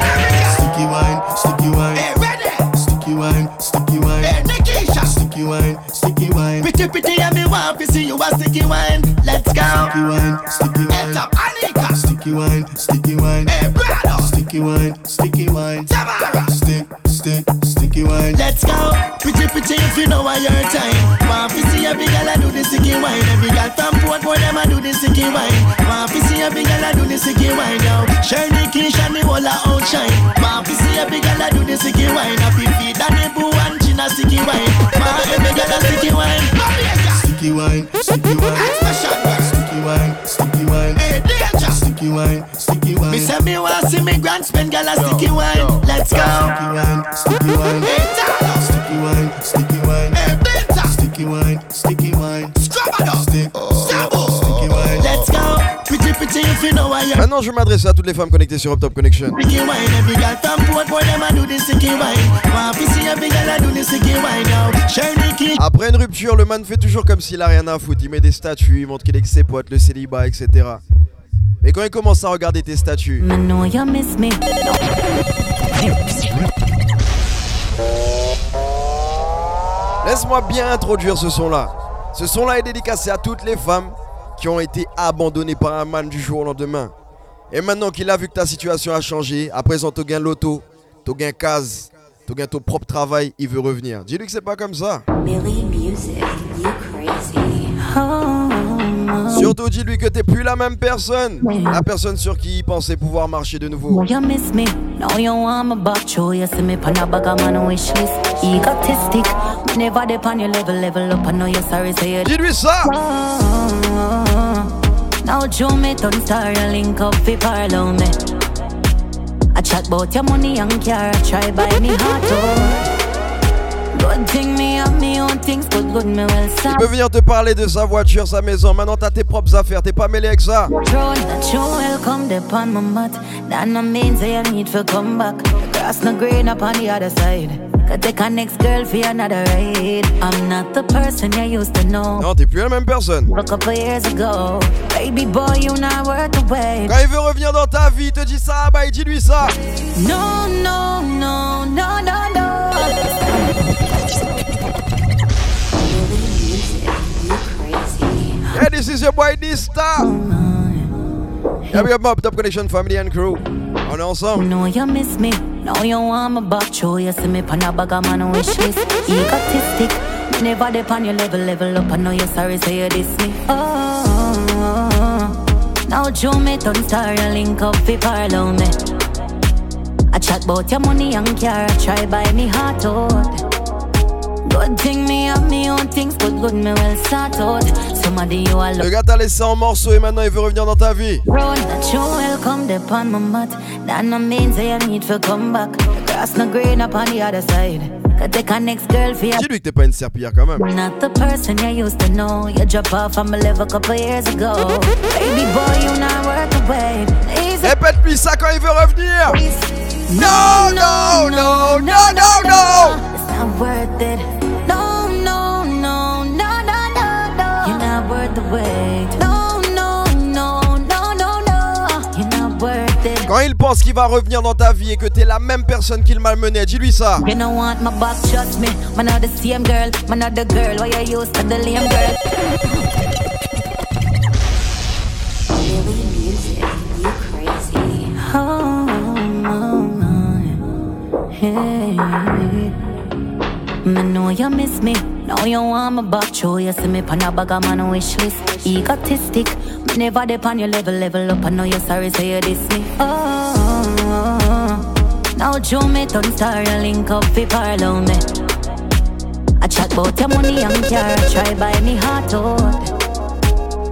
Speaker 3: Pretty pretty and me want to see you a sticky wine. Let's go. Sticky wine, sticky wine. Heads up, Anika. Sticky wine, sticky wine. Hey, brother. Sticky
Speaker 29: wine, sticky wine. Stick, stick, sticky wine. Let's go. Pretty, pretty if you know why your time. Want to see every girl I do the sticky wine. Every girl from Portmore them I do the sticky wine. Want to see every girl I do the sticky wine now. Shirley and the whole of outshine. Want to see every girl I do the sticky wine. Happy feet and the boo and chin a sticky wine. Want every girl a sticky wine. Sticky wine, sticky wine. Sticky wine, sticky wine. Sticky wine, sticky wine. Me say me want see me grand spend girl a sticky wine. Let's go. Sticky wine, sticky wine. Sticky wine, sticky wine. Sticky wine, sticky wine. Stick,
Speaker 1: Maintenant, je vais m'adresser à toutes les femmes connectées sur Up Top Connection. Après une rupture, le man fait toujours comme s'il a rien à foutre. Il met des statuts, il montre qu'il est avec ses potes, le célibat, etc. Mais quand il commence à regarder tes statuts, laisse-moi bien introduire ce son-là. Ce son-là est dédicacé à toutes les femmes qui ont été abandonnées par un man du jour au lendemain. Et maintenant qu'il a vu que ta situation a changé, à présent tu gagnes l'auto, tu gagnes case, tu gagnes ton propre travail, il veut revenir. Dis-lui que c'est pas comme ça.
Speaker 30: Crazy.
Speaker 1: Surtout dis-lui que t'es plus la même personne. La personne sur qui il pensait pouvoir marcher de nouveau.
Speaker 20: You miss me, now you want me back Show you see me pan a bag of man wish list Egotistic, me never dip on your level, level up. I know you're sorry, say you
Speaker 1: Dis-lui ça!
Speaker 20: Now Joe me turn star, you link up fi parlour me I chat about your money and car, I try buy me heart oh Good thing me tu
Speaker 1: peux venir te parler de sa voiture, sa maison. Maintenant, t'as tes propres affaires, t'es pas mêlé avec ça. Non, t'es plus la même personne. Quand il veut revenir dans ta vie, te dit ça, bah dis-lui ça.
Speaker 20: Non, non, non, non, non, non.
Speaker 1: Hey, this is your boy Dysta. Yeah, we have my Top Connection family and crew. On ensemble.
Speaker 20: No, you miss me. No, you want me back. Show you see me pan a bag of man wish list. Egotistic. Never dip on your level, level up. I know you're sorry, say you diss me. Oh, now Joe me turn star, you link up fi parlour me. I chat about your money and car, I try buy me heart out. Good thing me have me own things, good good me well start out. Somebody you are
Speaker 1: Le gars t'a laissé en morceaux et maintenant il veut revenir dans ta vie.
Speaker 20: Run that you welcome upon my mat. That no means that you need to come back. The grass no green worth it.
Speaker 1: Quand il pense qu'il va revenir dans ta vie et que t'es la même personne qu'il malmenait, dis-lui ça.
Speaker 20: You don't want my back, trust me. Man, not the same girl, man, not the girl. Why you used to the lame girl?
Speaker 30: Billy Music, you crazy.
Speaker 20: Oh, hey. Me know you miss me. Now you want me back. Show you see me pan a bag of man wish list. Egotistic. Never depend your level, level up. I know you're sorry, so you diss me. Oh, now Joe me turn star, you link up fi parlour me. I chat about your money and car, try buy me heart out.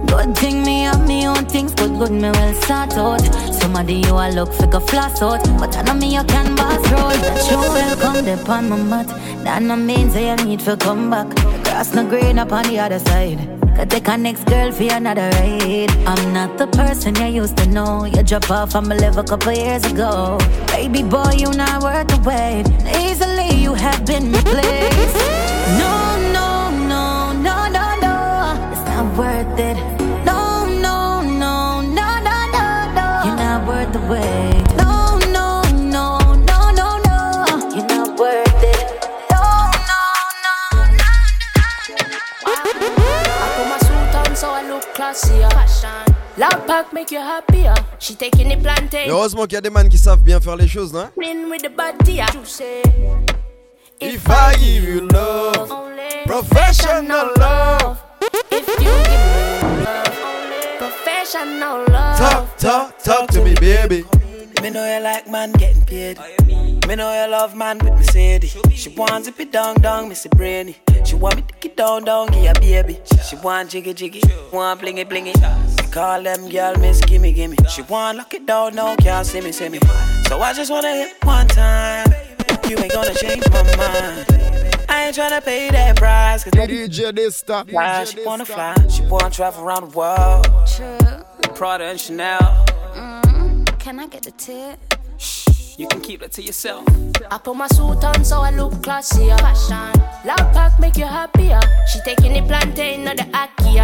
Speaker 20: Good thing me have me own things, good good me well start out. Somebody you a look figure floss out, but I know me you can boss roll. That you welcome upon my mat. That no means you need to come back. Grass no green up on the other side. Could take a next girl for another ride. I'm not the person you used to know. You drop off from a level a couple years ago. Baby boy, you not worth the wait. Easily you have been replaced. No, no, no, no, no, no. It's not worth it.
Speaker 2: Classier.
Speaker 24: Loud pack make you happier. She taking the plantain.
Speaker 1: Heureusement qu'il y a des man qui savent bien faire les choses, non
Speaker 24: with the body. You say.
Speaker 1: If I give you love, professional love.
Speaker 24: If you give me love, professional love.
Speaker 1: Talk, talk, talk to me, baby.
Speaker 27: Me know you like man getting paid. Me know you love man with Mercedes. She wants it be down down, Missy Brainy. She want me to get down down, give her baby. She want jiggy jiggy, want blingy blingy. Me call them girl miss gimme gimme. She want lock it down now, can't see me see me. So I just wanna hit one time. You ain't gonna change my mind. I ain't tryna pay that price. Cause
Speaker 21: DJ this stop.
Speaker 27: fly, she wanna fly, she wanna travel around the world.
Speaker 31: True.
Speaker 27: Prada and Chanel.
Speaker 31: Mm, can I get the tip?
Speaker 27: You can keep that to yourself.
Speaker 24: I put my suit on so I look classier. Fashion. Loud pack make you happier. She taking the plantain, not the Akia.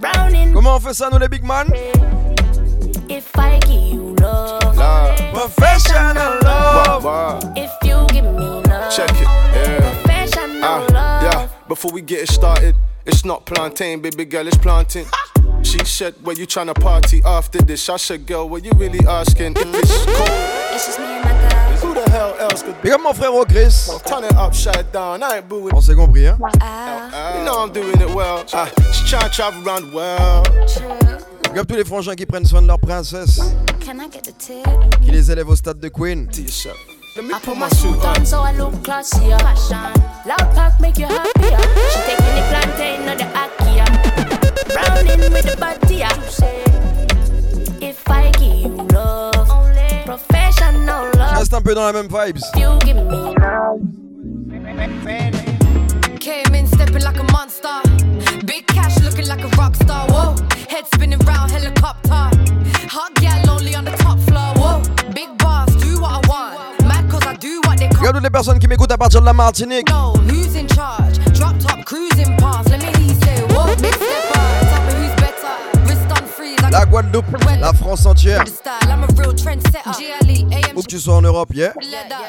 Speaker 24: Browning.
Speaker 1: Comment on fait ça, nous les big man
Speaker 24: If I give you love,
Speaker 1: Professional love.
Speaker 24: if you give me love,
Speaker 21: Check it, yeah.
Speaker 24: professional
Speaker 21: Ah,
Speaker 24: love.
Speaker 21: yeah. Before we get it started, it's not plantain, baby girl, it's planting. She said, Where you tryna party after this? I said, Girl, what you really asking? If it's cold,
Speaker 31: It's just me and my girl.
Speaker 21: who the hell else could
Speaker 1: Big up mon frérot Chris.
Speaker 21: turn it upside down? I ain't booing.
Speaker 1: On s'est compris, hein?
Speaker 21: You know I'm doing it well. Ah, she tryna travel around the world.
Speaker 1: Big up tous les frangins qui prennent soin de leur princesse,
Speaker 31: Can I get the tip?
Speaker 1: qui les élèvent au stade de Queen.
Speaker 21: Let me
Speaker 24: I put my suit on so I look classier. Fashion. Loud pack make you happier. She taking the plantain,
Speaker 1: un peu dans la même vibes.
Speaker 32: Came in stepping like a monster. Big cash looking like a rock star. Whoa. Head spinning round helicopter. Hot gal only on the top floor. Whoa. Big boss, do what I want. Mad cause I do what they
Speaker 1: Big up toutes les personnes qui m'écoutent à partir de la Martinique.
Speaker 32: know. Who's in charge? Drop top cruising past. Let me hear you say, whoa. Big stepper. Tell me who's better. Wrist on freeze. I
Speaker 1: La Guadeloupe, la France entière.
Speaker 32: the style. I'm a real trendsetter. GLE, AM,
Speaker 1: Où que tu sois en Europe, yeah?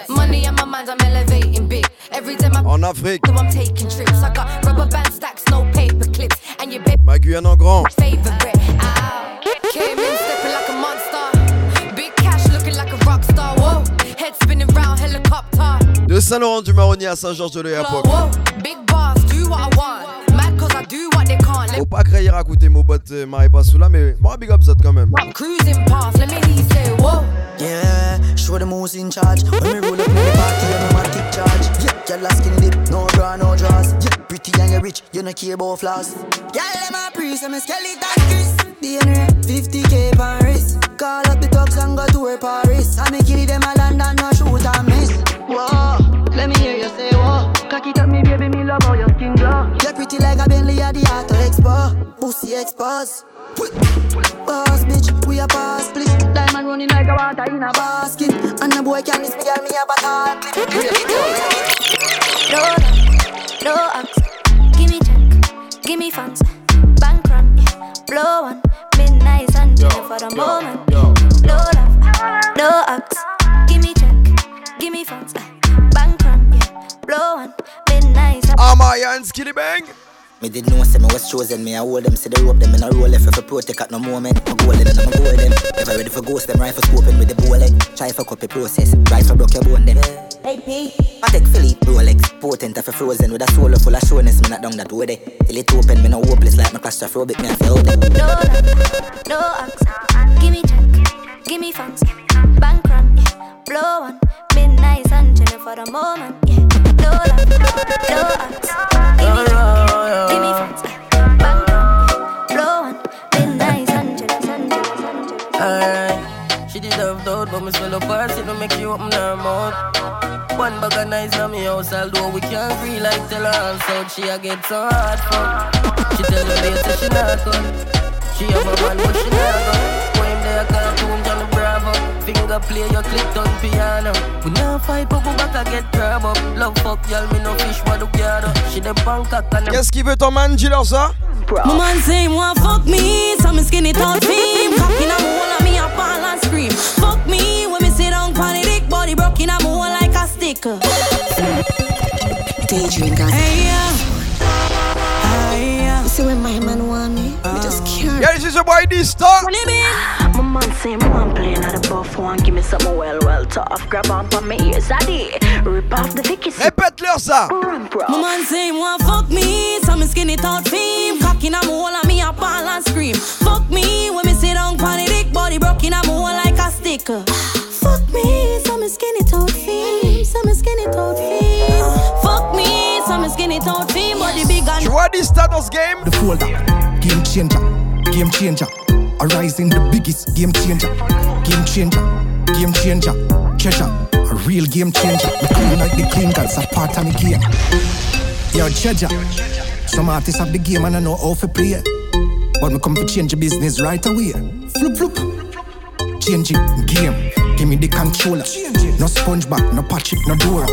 Speaker 32: Money on my mind, I'm elevating big. Every time I
Speaker 1: En Afrique,
Speaker 32: I'm taking trips. I got rubber band stacks, no paper clips. And your baby
Speaker 1: ma Guyane en grand.
Speaker 32: favorite. Ow. Came in stepping like a monster. Big cash looking like a rock star. Whoa. Head spinning round helicopter.
Speaker 1: De Saint-Laurent-du-Maroni à Saint-Georges-de-l'Oyapock.
Speaker 32: Whoa. Big boss, do what I want.
Speaker 1: Faut pas créer à écouter mon bot euh, Marie Passoula, mais bon, big up ça quand même.
Speaker 32: me cruising past. Let me hear you say, whoa.
Speaker 13: Yeah, show them who's in charge. When we roll up in the party, I'm a kick charge. Yeah, girl, skinny dip, no bra, no draws. Yeah, pretty and you're rich, you no care about flaws. Girl, them a priest, I'm a skeleton Chris. DNA, 50k per wrist. Call up the thugs and go to her Paris. I me kill them a land and no shoot and miss. Whoa, let me hear you say whoa. Cock it up, me baby, me love how your skin glow. You're pretty like a Bentley at the Auto Expo. Pussy expose. Boss bitch, we a pass split. Diamond running like a water in a basket. And a boy can miss me, girl, me have a tall clip.
Speaker 31: Load up, low ups. Give me check, give me funds. Bank run, blow one. Midnight and chill for the moment. Load up, low ups. Give me check, give me funds. Bank run, yeah. blow one. Midnight.
Speaker 1: And Skilly Bang.
Speaker 13: Me did know say me was chosen, me I hold them, see the rope them in a roll if I protect at no moment. My golden and I'm a golden. Ever ready for ghost them, rifle scoping with the bullet. Try for copy process, rifle broke your bone them. Hey P. I take Philip Rolex, potent if I frozen with a solo full of showness, me not down that way there. Till it open, me no hopeless like my claustrophobic, me I feel them.
Speaker 31: Load up, low ups. Give me check, give me funds. Bank run, yeah. blow one. Midnight and chill for the moment. Yeah.
Speaker 33: She tell me later she not come. She have a man, but she not go. When Johnny Bravo. Finger play your click on piano. We now fight, but go back and get grab up. Love fuck, y'all, me no fish, what do gather. She the Bangkok and
Speaker 1: Qu'est-ce qu'il veut ton man, dis-leur ça
Speaker 34: My man say him want fuck me, so me skinny tall film. Cock in a hole me a ball and scream. Fuck me when me sit down pon the dick, body broken, in a hole like a stick.
Speaker 35: Daydream got
Speaker 34: Hey yeah, hey.
Speaker 35: See when my man want me, me just ah. can't
Speaker 1: Yeah, this is your boy Dysta.
Speaker 36: My man say me want playing at the buff one, give me something well, well tough. Grab on for me ears, I did. Rip off the Vicky.
Speaker 1: Répète-leur ça.
Speaker 31: My man say him want fuck me, Some skinny thought fame. Cock in a hole and me a ball and scream. Fuck me when me sit down pon the dick, body broke in a hole like a stick. Fuck me, Some skinny thought fame, so me skinny thought fame. Fuck me, Some skinny thought fame, body big and.
Speaker 1: Tu vois Dysta dans game?
Speaker 37: The folder, game changer, game changer. Arising the biggest game changer, game changer, game changer. Treasure, a real game changer. Me clean like the clean girls, a part of the game. Yo, treasure. Some artists have the game and I know how to play. But me come to change the business right away. Flip, floop. Changing game. Give me the controller. No sponge back, no Patrick, no Dora.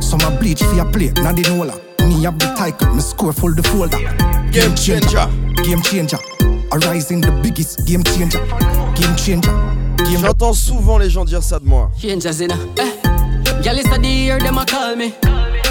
Speaker 37: Some a bleach for your play, not the Nola. Me have the title, me score full the folder. Game changer. Game changer. Arising the biggest game changer. Game changer. Game
Speaker 1: J'entends souvent les gens dire ça de moi.
Speaker 8: Changes in eh. Is the year them a call me.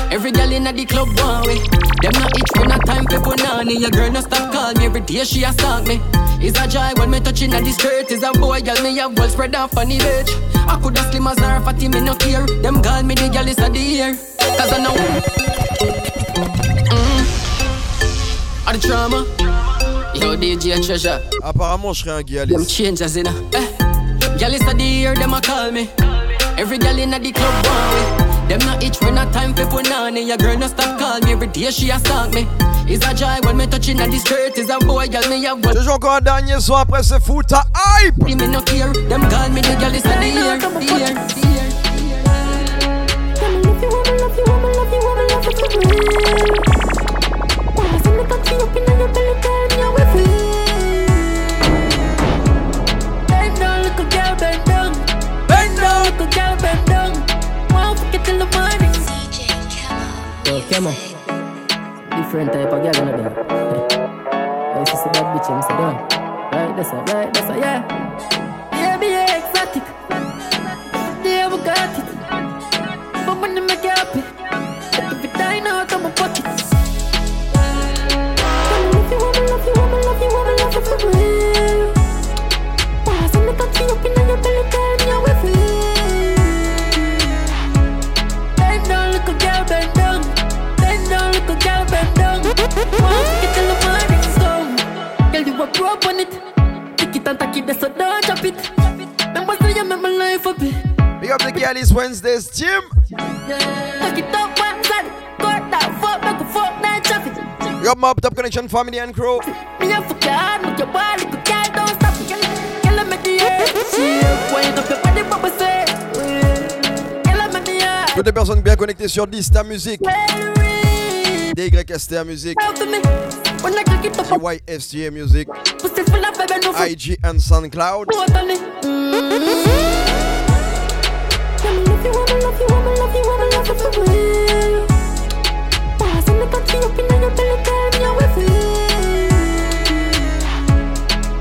Speaker 8: Every girl in the club want me. Them not itch for no time for punani. Your girl no stop call me every day she a stalk me. It's a joy when me touching on the skirt. Is a boy girl me have well spread off on the ledge. I coulda slim as her fatty me no care. Them call me the girl is a the year. Cause I know. Mm. All the drama. Yo DJ Treasure.
Speaker 1: Apparemment, je serais un
Speaker 8: Them
Speaker 1: guialiste.
Speaker 8: changes in eh. Girl is a the year them a call me. Every girl in the club want me. Them not itch for no time for punani. Your girl no stop call me every day she a stalk me. It's a joy when me touching on the skirt. Is a boy girl me have
Speaker 1: Je joue encore un dernier son après c'est fou ta hype.
Speaker 8: Me no care. Them call me the girl is a the year, the year, the year.
Speaker 31: Bend Won't forget till the morning.
Speaker 8: Yo, come on. Different type of girl in there. I used to see that bitch, I'm say down. Right, that's it, right, that's it, yeah.
Speaker 31: A pro on it? Tick it and tack it, so don't drop it. Remember say you make my life a bit.
Speaker 1: Big up the Wednesdays team.
Speaker 31: Tack it up one side, court that fuck, make a fuck.
Speaker 1: Big up top connection family and crew.
Speaker 31: Me a fuck your hard, make your body, good girl, don't stop it. Girl, let me the air. Shit, wind up your body, papa say. Girl, let me the air.
Speaker 1: Toutes les personnes bien connectées sur Dista Music. Music.
Speaker 31: Out to me, when I click it up,
Speaker 1: CYFTA Music.
Speaker 31: pussy full of baby, no fuck.
Speaker 1: IG and SoundCloud.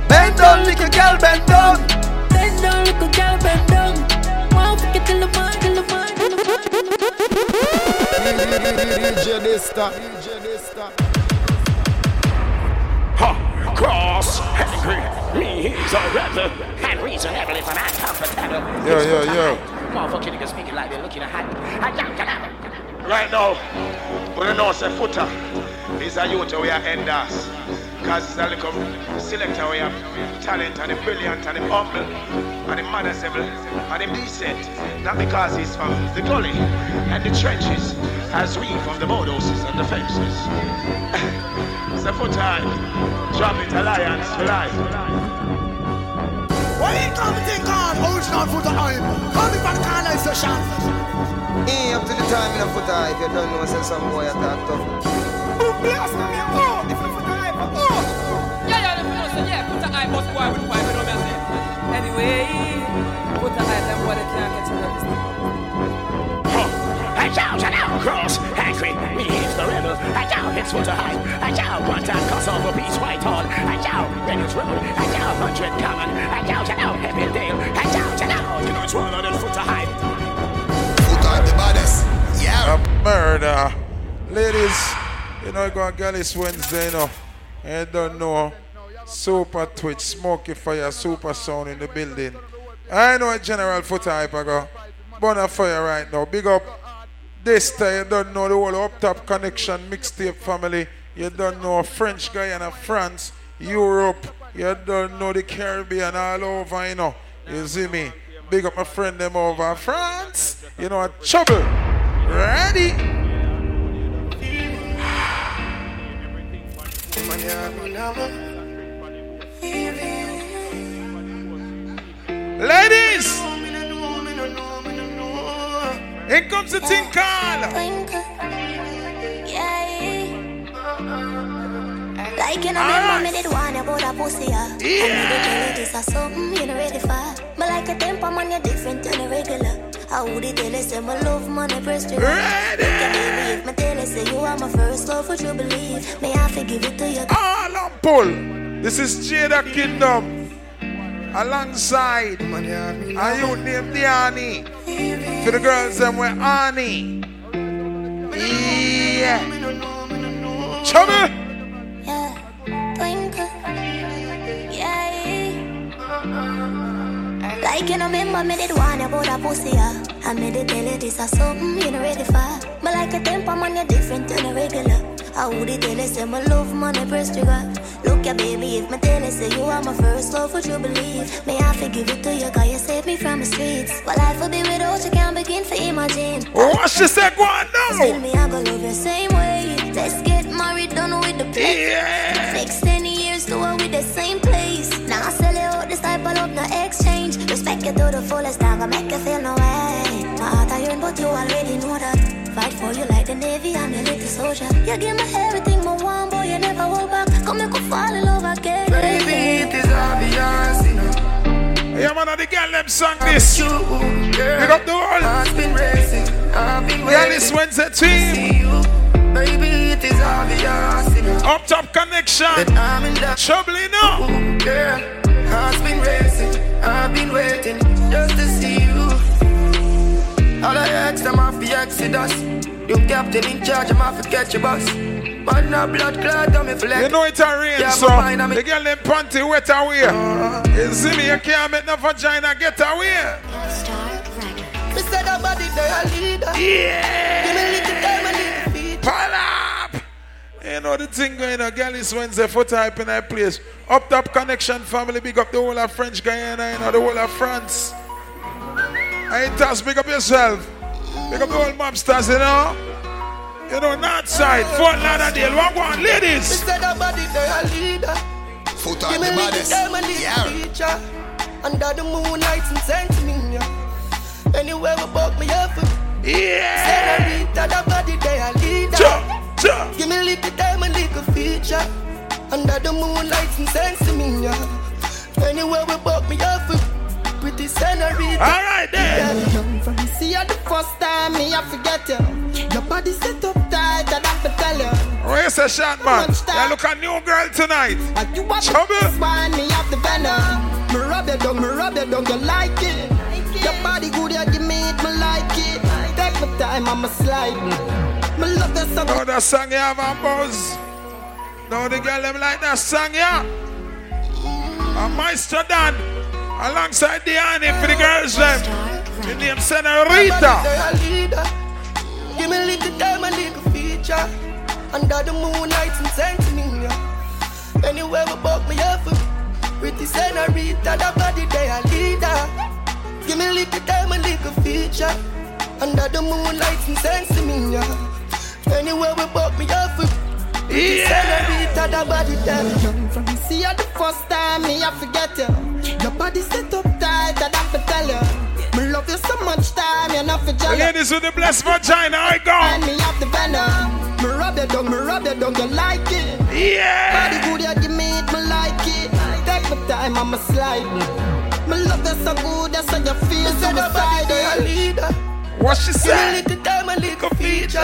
Speaker 1: Bend down, little girl, bend down.
Speaker 31: Bend down, little girl, bend down. Won't forget the till the morning, the morning.
Speaker 26: DJ Dysta. DJ Dysta.
Speaker 38: Cross, angry, he's a rebel, and reasonable if I'm uncomfortable.
Speaker 26: Yo, yo, yo.
Speaker 38: Motherfucker niggas speaking like they're looking at hot. I don't get out. Right now, we know say Foota. Is a youth we are enders. Cause it's a little selector we have talent and the brilliant and the humble and the manageable and the decent. Not because he's from the gully and the trenches, as we from the motorhouses and the fences. a foot time. Drop it, alliance for life.
Speaker 39: Why you come to think on original Foota Hype? Coming back I say shot?
Speaker 40: Hey, up to the time in a foot high, if you don't know, say some boy attack tough.
Speaker 39: Blast me, me, oh, if you Foota Hype, oh.
Speaker 8: Yeah, yeah, them know yeah, put a eye bust boy with wife, you know me I say. Anyway, put a eye, them boy they can't get you this thing.
Speaker 38: I shout and out cross, angry, me he's the rebel. I shout, it's for to hide. I shout, one time cross over Peace Whitehall. I shout, Reynolds Road. I shout, Hundred Common. I shout and out Heavydale. I shout and out, you know it's one on the foot to
Speaker 26: murder. Ladies, you know, go on Gallus Wednesday, you know. You don't know. Super Twitch, Smoky Fire, Super Sound in the building. I know a general foot type I go. Burn fire right now. Big up this time, you don't know the whole up top connection mixtape family. You don't know French Guyana, France, Europe. You don't know the Caribbean all over, you know. You see me? Big up my friend them over France. You know, trouble. Ready? Ladies! Here comes the thing called.
Speaker 31: Like you know, remember me did one about a pussy, yeah. And me tell you this is something you know ready for. But like a temper man, you're different than a regular. I would tell you say my love man, I press to
Speaker 26: Ready.
Speaker 31: Look at me, tell you say you are my first love, would you believe? May I forgive it to you?
Speaker 26: All on pull. This is Jada Kingdom. Alongside a youth named Diani. For the girls them were Annie. Yeah. Chubby.
Speaker 31: Like you know, remember me did one about a pussy, yeah. I made it tell you this is something you know ready for. But like a temper man, you're different than a regular. I would it tell you say my love man, I press trigger. Look at baby, if my tell you say you are my first love, would you believe? May I forgive it to you, cause you saved me from the streets. But life will be without you, can't begin to imagine.
Speaker 26: What she said, go on
Speaker 31: Still me, I go love you same way. Let's get married, done with the place.
Speaker 26: Yeah.
Speaker 31: Next 10 years, do it with the same place. Now I sell you out this type of love, no exchange. Respect you to the fullest, I gonna make you feel no way. My heart iron, but you already know that. Fight for you like the Navy, I'm your little soldier. You give me everything, my one boy, you never hold back. Come make me fall in love again.
Speaker 5: Baby, it is obvious, you know.
Speaker 26: Yeah, man, the girl them sung this. Pick up the wall.
Speaker 5: I've been racing, I've been
Speaker 26: Yeah, this Wednesday team.
Speaker 5: Baby, it is obvious, you know.
Speaker 26: Up top connection.
Speaker 5: That I'm in that
Speaker 26: Trouble, you know.
Speaker 5: Girl, I've been racing, I've been waiting just to see you. All I ask them off the exodus. You captain in charge, I'm off to catch your bus. Man, no blood clot on me flex.
Speaker 26: You know it's a rain,
Speaker 5: Yeah,
Speaker 26: so
Speaker 5: my I'm
Speaker 26: the girl them panty wet away. Uh-huh. You see me, you can't make no vagina get away.
Speaker 5: Me said that body, a leader.
Speaker 26: Yeah.
Speaker 5: Give me little time and little feet.
Speaker 26: Pull up. You know the thing going on, girl is Wednesday for type in that place. Up top connection family, big up the whole of French Guyana, you know, the whole of France. I ain't toss, big up yourself. Big up the whole mobsters, you know. You know, north side, Fort Lauderdale, what one,
Speaker 5: Me
Speaker 26: ladies.
Speaker 5: said that body, they a leader.
Speaker 38: Foot
Speaker 5: Give
Speaker 38: on
Speaker 5: me
Speaker 38: the
Speaker 5: little
Speaker 38: baddest.
Speaker 5: time and little
Speaker 38: Yeah.
Speaker 5: feature. Under the moonlight and sentiment, yeah. Anywhere we buck me up.
Speaker 26: Yeah.
Speaker 5: Senorita, that body, they a leader.
Speaker 26: Jump, jump.
Speaker 5: Give me a little time and little feature. Under the moonlight and me. yeah. Anywhere we buck me up. Pretty scenery.
Speaker 26: All right, then.
Speaker 5: Yeah, young from me see you the first time, me I forget you. Your body set up tight, I have to tell you.
Speaker 26: Where's the shot, man? Yeah, look a new girl tonight.
Speaker 5: And you want
Speaker 26: Trouble.
Speaker 5: the wine, me have the venom. Me rub your down, me rub your down, you like it. Your body good, you give me it, me like it. Take my time, I'm a slide. Me love that song.
Speaker 26: Know that song have a buzz. Know the girl them like that song, yeah. A Maestro Dan. Alongside Diani for the girls them. The name Senorita.
Speaker 5: Give me a little time, a little feature. Under the moonlight and sentiment, yeah. Anywhere we buck me up. Pretty senorita, that body they a leader. Give me a little time, a little feature. Under the moonlight and sentiment, yeah. Anywhere we buck me up. Pretty
Speaker 26: Yeah.
Speaker 5: senorita, that body they young from me see you the first time, me I forget you. Your body set up tight, I have to tell you. Me love you so much time, you're not for jealous.
Speaker 26: Ladies with the blessed vagina, I
Speaker 5: And
Speaker 26: go.
Speaker 5: me have the venom. Me rub your down, me rub your down, you like it.
Speaker 26: Yeah.
Speaker 5: Body good, you give me it, me like it. Take my time, I'm a slide. Me love you so good, that's how you feel suicidal.
Speaker 26: What she
Speaker 5: Give me a little time, a little feature.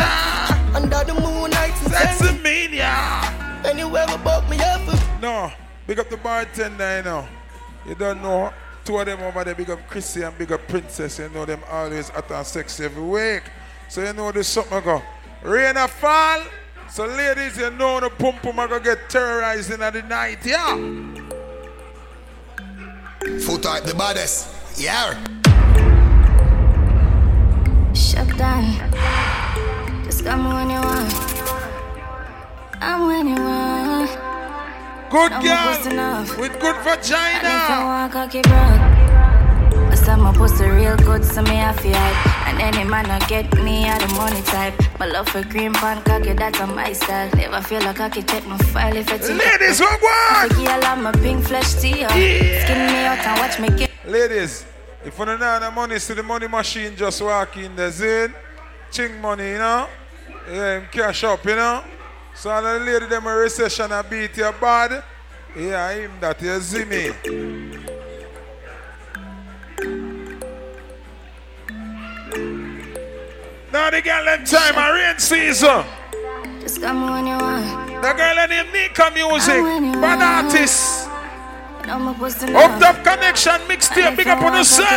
Speaker 5: Under the moonlight,
Speaker 26: That's a mania.
Speaker 5: Anywhere we buck me up.
Speaker 26: No, big up the bartender, you know. You don't know. Two of them over there, big up Chrissy and big up Princess. You know them always hot and sexy every week. So you know there's something I go. Rain a fall, So ladies, you know the pum pum are gonna get terrorized in the night, yeah.
Speaker 29: Foot type the baddest. Yeah.
Speaker 8: Shut down. Just come when you want. I'm when you want.
Speaker 26: Good
Speaker 8: I'm
Speaker 26: girl with good
Speaker 8: And if
Speaker 26: vagina.
Speaker 8: I want cocky broad. I said my pussy real good, so me I feel hype. And any man I get me out the money type. My love for green pan cocky, that's on my style. Never feel like cocky, check my file if it's
Speaker 26: Ladies, what?
Speaker 8: I girl, I'm a pink flesh to you. Skin me out and watch me get.
Speaker 26: Ladies, if you don't have the money, see the money machine just walk in the. Ching money, you know. Yeah, cash up, you know. So all the lady them a recession a beat your bad. Yeah, him that you see me. Now the girl them time a rain season.
Speaker 8: Just come when you want.
Speaker 26: The girl in him Nika music, bad artist.
Speaker 8: I'm a pussy
Speaker 26: Up connection mixtape, big up on yourself.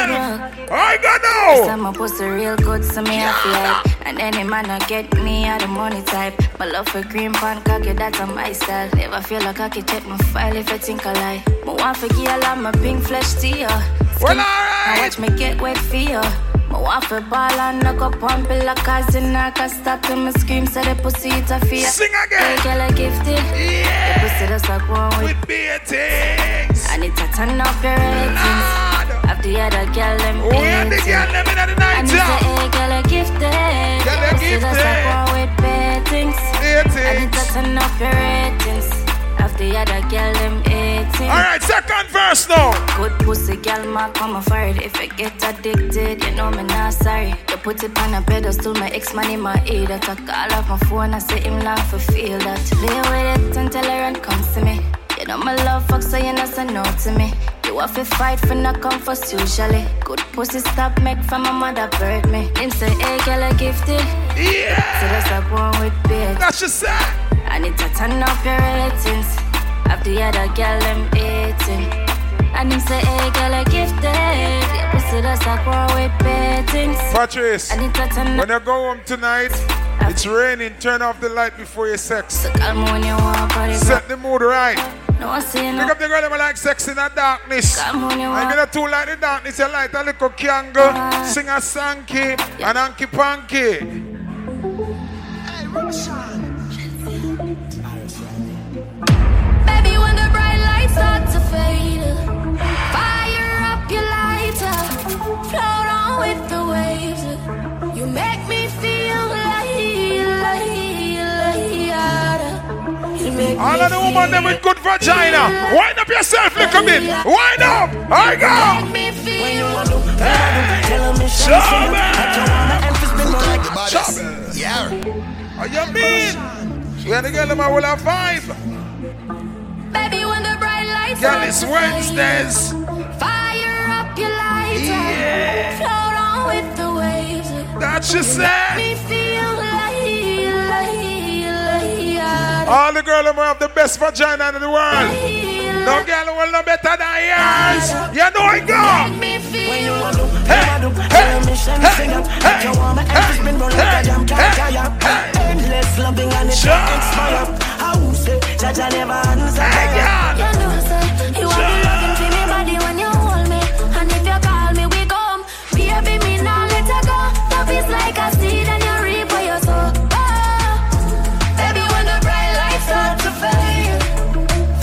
Speaker 26: I got now.
Speaker 8: Some my pussy real good, so me I feel hype. And any man I get me out the money type. My love for green pan cocky, that's on my style. Never feel like I can check my file if I think I lie. But one for girl, I'm a pink flesh to you.
Speaker 26: Well,
Speaker 8: Now watch me get wet for you. My for ball and knock up on pillar cause in I can stop to me scream so the pussy it a fear.
Speaker 26: Sing again.
Speaker 8: Hey girl I gifted. Yeah. The pussy just like one with,
Speaker 26: with beatings.
Speaker 8: I need to turn up your ratings. After the other girl them
Speaker 26: Oh, yeah, the girl them in the night,
Speaker 8: I need to
Speaker 26: yeah.
Speaker 8: hey girl I gifted.
Speaker 26: Girl,
Speaker 8: The
Speaker 26: you
Speaker 8: pussy just like
Speaker 26: gifted.
Speaker 8: one with beatings. I need to turn up your ratings. After the other girl them 18.
Speaker 26: Alright, second verse now.
Speaker 8: Good pussy, girl, ma come for it. If I get addicted, you know me not sorry. You put it on a pedestal, my ex man in my ear. That I call off my phone, I say him laugh for feel that. Play with it until I run comes to me. You know my love fuck, so you know say no to me. You have to fight for not come first usually. Good pussy stop make from my mother bird me. Then say, hey girl, I gifted.
Speaker 26: Yeah.
Speaker 8: So that's like one with bitch.
Speaker 26: That's just that.
Speaker 8: I need to turn up your ratings. After the other girl, I'm 18. And him say, hey, girl, I gifted. Your pussy that's like one with beatings.
Speaker 26: Patrice,
Speaker 8: I need to turn
Speaker 26: when you go home tonight, it's raining. Turn off the light before you sex.
Speaker 8: Call me when you want party.
Speaker 26: Set the mood right.
Speaker 8: No, I see
Speaker 26: Pick up the girl that like sex in the darkness.
Speaker 8: Come on, you
Speaker 26: I'm gonna too like the darkness. You light a little candle, sing a sanky, and hanky panky.
Speaker 8: Baby,
Speaker 26: All of the women them with good vagina. Wind up yourself, look at me. Wind up. I go. Chubby.
Speaker 29: Yeah.
Speaker 26: What you mean? When the girl them will have vibe.
Speaker 8: Baby, when the bright lights
Speaker 26: Girl, it's Wednesdays.
Speaker 8: fade, fire up your lighter,
Speaker 26: Yeah.
Speaker 8: float on with the waves.
Speaker 26: That she said.
Speaker 8: Me feel like, like, like,
Speaker 26: All the girls them have the best vagina in the world. No girl will no better than yours. You know I go.
Speaker 8: When you
Speaker 29: want to, hey, hey, me send sing up. Hey, you want my every spin run like a jam can't tire. Endless loving and it expire. How say, Jaja never answer.
Speaker 8: You know, say, you want the loving for me body when you hold me. And if you call me, we come. Baby, me now let her go. Love is like a seed and you reap what you sow. Oh, baby, when the bright lights start to fade.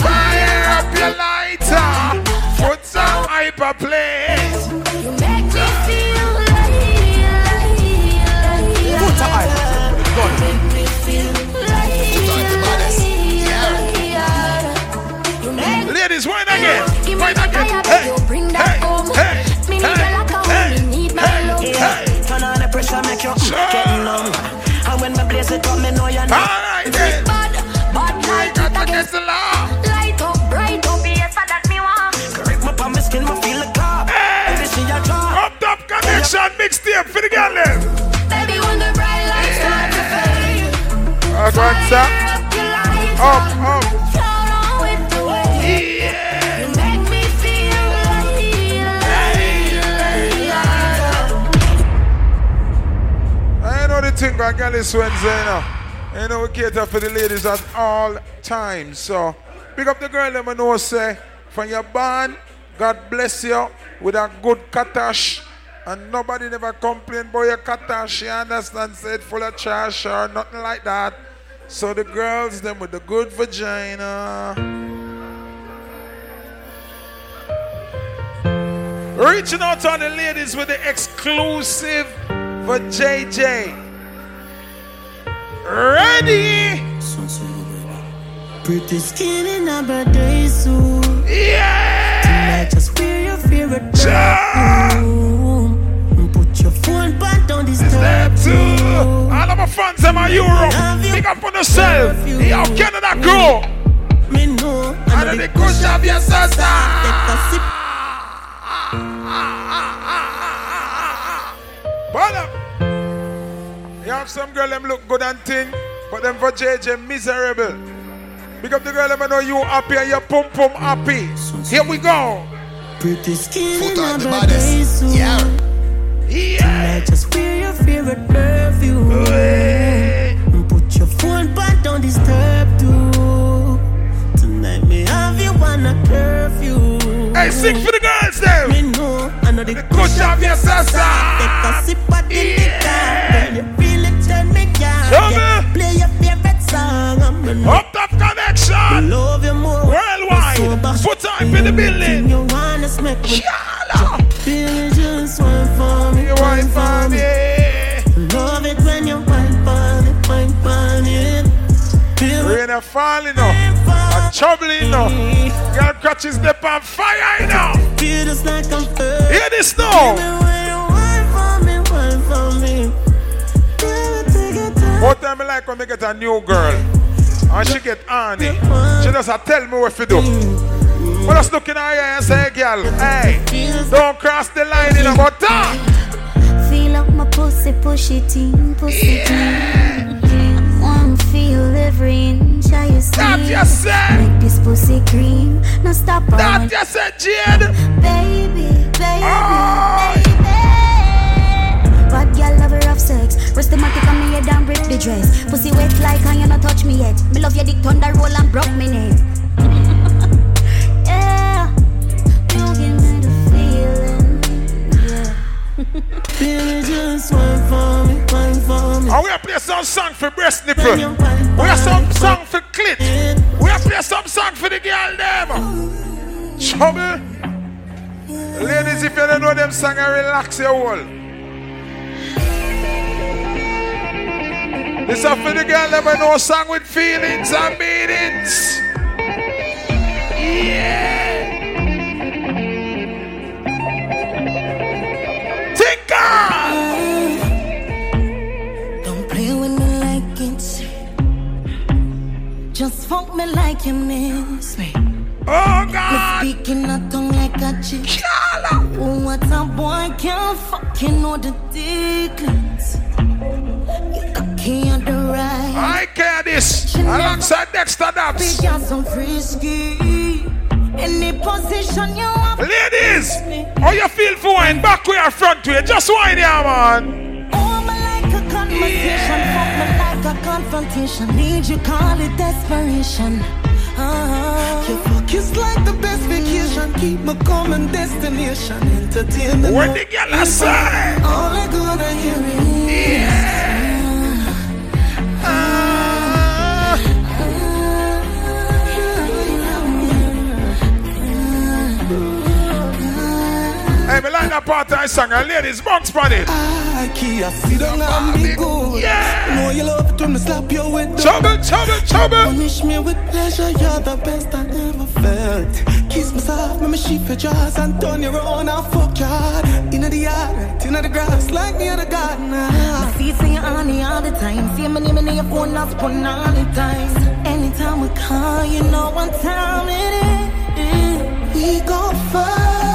Speaker 26: Fire up your lighter. Put some hyper place.
Speaker 8: You
Speaker 29: get numb. And when me blaze it up, me know you're not.
Speaker 26: Alright then.
Speaker 8: Bad, bad light
Speaker 26: Got
Speaker 8: up
Speaker 26: against the law.
Speaker 8: Light up, bright up, yes, that me want.
Speaker 29: Correct my palm, my skin, me feel the clap. Baby, see ya drop.
Speaker 26: Up top connection mixtape for the girl them.
Speaker 8: Baby, when the bright lights start to fade.
Speaker 26: Go on, sir.
Speaker 8: Up
Speaker 26: Up, up. Thing about girl is Wednesday, you know. You know, we cater for the ladies at all times. So, pick up the girl, let me know, say, from your band, God bless you with a good katash. And nobody never complain about your katash, you understand? Full of trash or nothing like that. So the girls, them with the good vagina. Reaching out to the ladies with the exclusive for JJ. Ready?
Speaker 5: Pretty skin in a birthday suit.
Speaker 26: Yeah.
Speaker 5: Tonight, just wear your favorite perfume. Put your phone back on this step
Speaker 26: two. All of my fans in my Europe. Big up on yourself. Yo, Canada crew.
Speaker 5: Me know.
Speaker 26: And the kush of your sister.
Speaker 5: Take a sip.
Speaker 26: Ah, ah, ah, but up. You have some girl them look good and thing, but them for JJ miserable. Because the girl them I know you happy and your pum pum happy. Here we go.
Speaker 5: Pretty skin
Speaker 26: Foot
Speaker 5: in
Speaker 26: on
Speaker 5: a
Speaker 26: the
Speaker 5: birthday
Speaker 26: baddest.
Speaker 5: suit.
Speaker 26: Yeah.
Speaker 5: Tonight, just wear your favorite perfume. Put your phone back on disturb too. Tonight, me have you on a curfew.
Speaker 26: Hey, sing for the girls there.
Speaker 5: Me know, I know the,
Speaker 26: kush of your sister.
Speaker 5: Take a sip of the liquor. Girl, you feel me on.
Speaker 26: Show
Speaker 5: Yeah. Play your favorite song. I'm
Speaker 26: Up Top Connexxion.
Speaker 5: love you more.
Speaker 26: Worldwide. Foot up in the building.
Speaker 5: You wanna smack me? Feel just one for me.
Speaker 26: You wine for me.
Speaker 5: Love it when you wine for me, wine for me.
Speaker 26: Rain a falling up. A troubling up. Girl catches the on fire now.
Speaker 5: Feel just like I'm first.
Speaker 26: Hear this now. What time I like when I get a new girl and she get honey. She just a tell me what to do. But I'm just looking at her and say, girl, hey, don't cross the line in about that.
Speaker 41: Feel up my pussy, push it in, pussy in. Wanna feel every inch of your skin.
Speaker 26: That you said.
Speaker 41: Make this pussy cream. No stop on
Speaker 26: That
Speaker 41: it.
Speaker 26: you said, Jade.
Speaker 41: Baby, baby,
Speaker 26: Oh.
Speaker 41: baby. Rest the matic on me head and rip the dress. Pussy wet like and you not touch me yet. Me love your dick thunder roll and broke me neck. yeah, you give me the feeling. Yeah.
Speaker 5: Feel just wine for me, wine for me.
Speaker 26: And we are play some song for breast nipple. We are some song for clit. We are play some song for the girl them. Trouble. Ladies, if you don't know them song, I relax your wall. This is for the girl them know song with feelings and meanings. Yeah. Tinker.
Speaker 31: Don't play with me like it's Just fuck me like you miss me.
Speaker 26: Oh God!
Speaker 31: Me speaking a tongue like a chick. Oh, what a boy can't fucking know the declines. You cocky on the right.
Speaker 26: I care this. Alongside Dexter Daps.
Speaker 31: Big ass and frisky. Any position you want.
Speaker 26: Ladies, how you feel for wine back way or front way? Just wine here, man.
Speaker 31: Oh, me like a conversation. Fuck me like a confrontation. Need you call it desperation. Uh-huh.
Speaker 5: Your fuck is like the best vacation. Keep me coming destination. Entertainment.
Speaker 26: What the girl I say?
Speaker 5: All I gonna hear is.
Speaker 26: Hey, me like that part I sang. And ladies, bounce on it.
Speaker 5: I can't sit down and be good.
Speaker 26: Yeah.
Speaker 5: Know you love it when me slap you with the
Speaker 26: Trouble, trouble, trouble.
Speaker 5: Punish me with pleasure, you're the best I ever felt. Kiss me soft, make me sheep your jaws and turn your own and fuck your heart. Inna the yard, right inna the grass, like me at the garden.
Speaker 31: I see say you on me all the time. See me name in your phone, not spun all the time. Anytime we call, you know what time it is.
Speaker 5: We go far.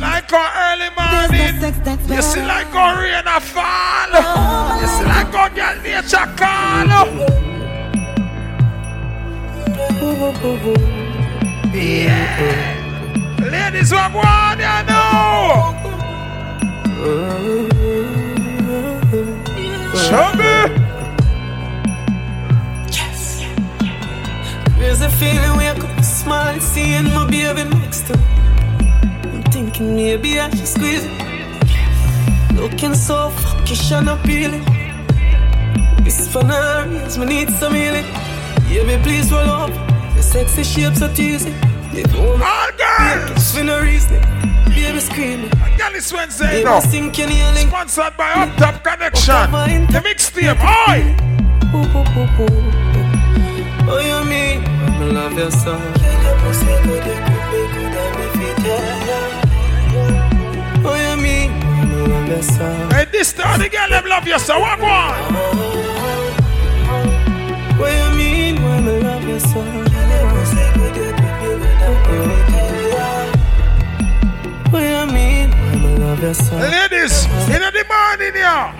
Speaker 26: It's like our early morning. You see like our rain a fall. You see like our girl nature call. Yeah. Ladies, what one you know? Show me.
Speaker 5: There's a feeling where I could smile, seeing my baby next me. Maybe I should squeeze it. Looking so fuckish and appealing. This for now, me need some healing. Baby, please roll up. Your sexy shapes are teasing. You know
Speaker 26: All girls.
Speaker 5: For no reason. Baby screaming.
Speaker 26: It's Wednesday
Speaker 5: Baby
Speaker 26: now.
Speaker 5: stinking healing.
Speaker 26: Sponsored by Up Top Connexxion. The mixtape. Oi.
Speaker 5: Oh, you mean? I love your song. Oh, Love.
Speaker 26: Hey, this time the girl them love you, so what one?
Speaker 5: What you mean when I love you so? What you mean when I love you so?
Speaker 26: Ladies, in the morning here.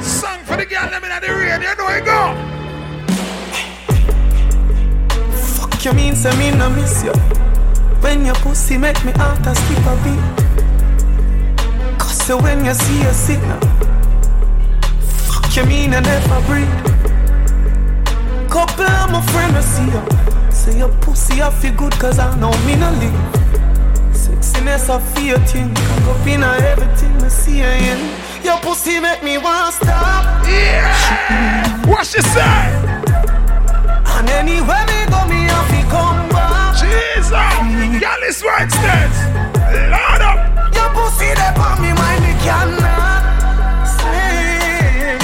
Speaker 26: Song for the girl them in the rain, you know it go.
Speaker 5: Fuck you mean say me no miss you When your pussy make me heart a skip a beat. Cause so when you see a signal Fuck you mean I never breathe. Couple of my friends I see you. Say your pussy I feel good cause I know me no leave Sexiness I feel thing Cock up in everything I see you in Your pussy make me want stop.
Speaker 26: Yeah. What she say?
Speaker 5: And anywhere me go, me
Speaker 26: Jesus, girl is right steps. Load up.
Speaker 5: Your pussy there on me mind, me cannot sleep.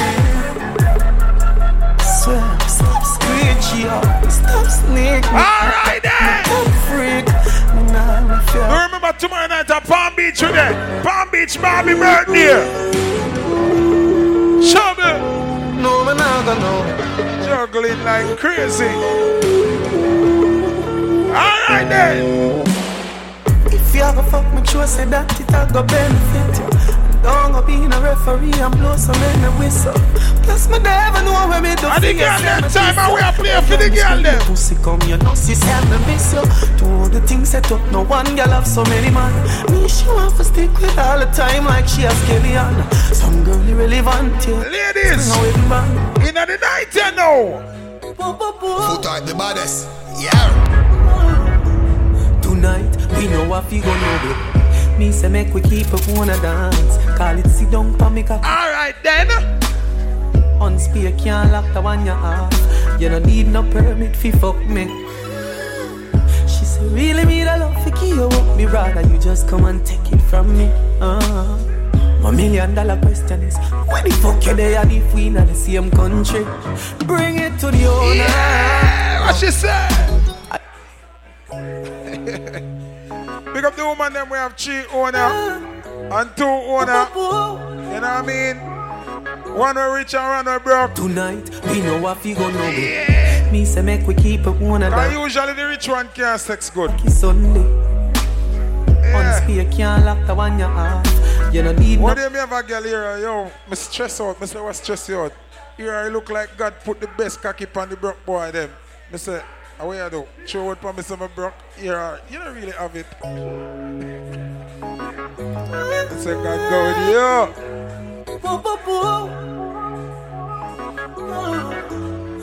Speaker 5: Swear, stop screeching up, stop sneaking.
Speaker 26: All right then.
Speaker 5: Stop freak.
Speaker 26: You remember tomorrow night at Palm Beach today? Palm Beach Barbie birthday. Show me.
Speaker 5: No, me nah gonna know.
Speaker 26: Juggling like crazy. All right then.
Speaker 5: If you ever fuck me, sure say that it a go benefit you. Don't go being a referee and blow some in the whistle. Plus me never know where me do.
Speaker 26: And the
Speaker 5: for you,
Speaker 26: girl
Speaker 5: say
Speaker 26: them time
Speaker 5: kiss
Speaker 26: and we
Speaker 5: you.
Speaker 26: are playing for the girl them.
Speaker 5: Pussy come, you know, she said me miss you. Do all the things set up, no one girl have so many man. Me she want to stick with all the time like she has Kellyanne. Some girl irrelevant, yeah.
Speaker 26: Ladies,
Speaker 5: Swing away the man.
Speaker 26: in the night you know.
Speaker 5: Foot
Speaker 29: out the baddest. Yeah.
Speaker 5: Tonight, we know what we gonna do. Me say make we keep up wanna dance. Call it sit down pa me.
Speaker 26: Alright then.
Speaker 5: On spear can't lock the one you have. You don't need no permit fi fuck me. She say really me the love fi give you up. Me rather you just come and take it from me. Uh. My million dollar question is Where the fuck you there if we in the same country? Bring it to the owner
Speaker 26: Yeah, what she say? Pick up the woman them we have three owner and two owner. You know what I mean? One we rich and one we broke.
Speaker 5: Tonight, we know what we gonna do. Me say make we keep it one of
Speaker 26: usually the rich one can't sex good.
Speaker 5: Sunday. On spear can't lock the one you have. You don't need
Speaker 26: What do you have a girl here? Yo, me stress out. Me say what stress you out? Here I look like God put the best cocky on the broke boy them. Me say, how I do? Show what me say me broke. Here, you don't really have it. I say God go with you.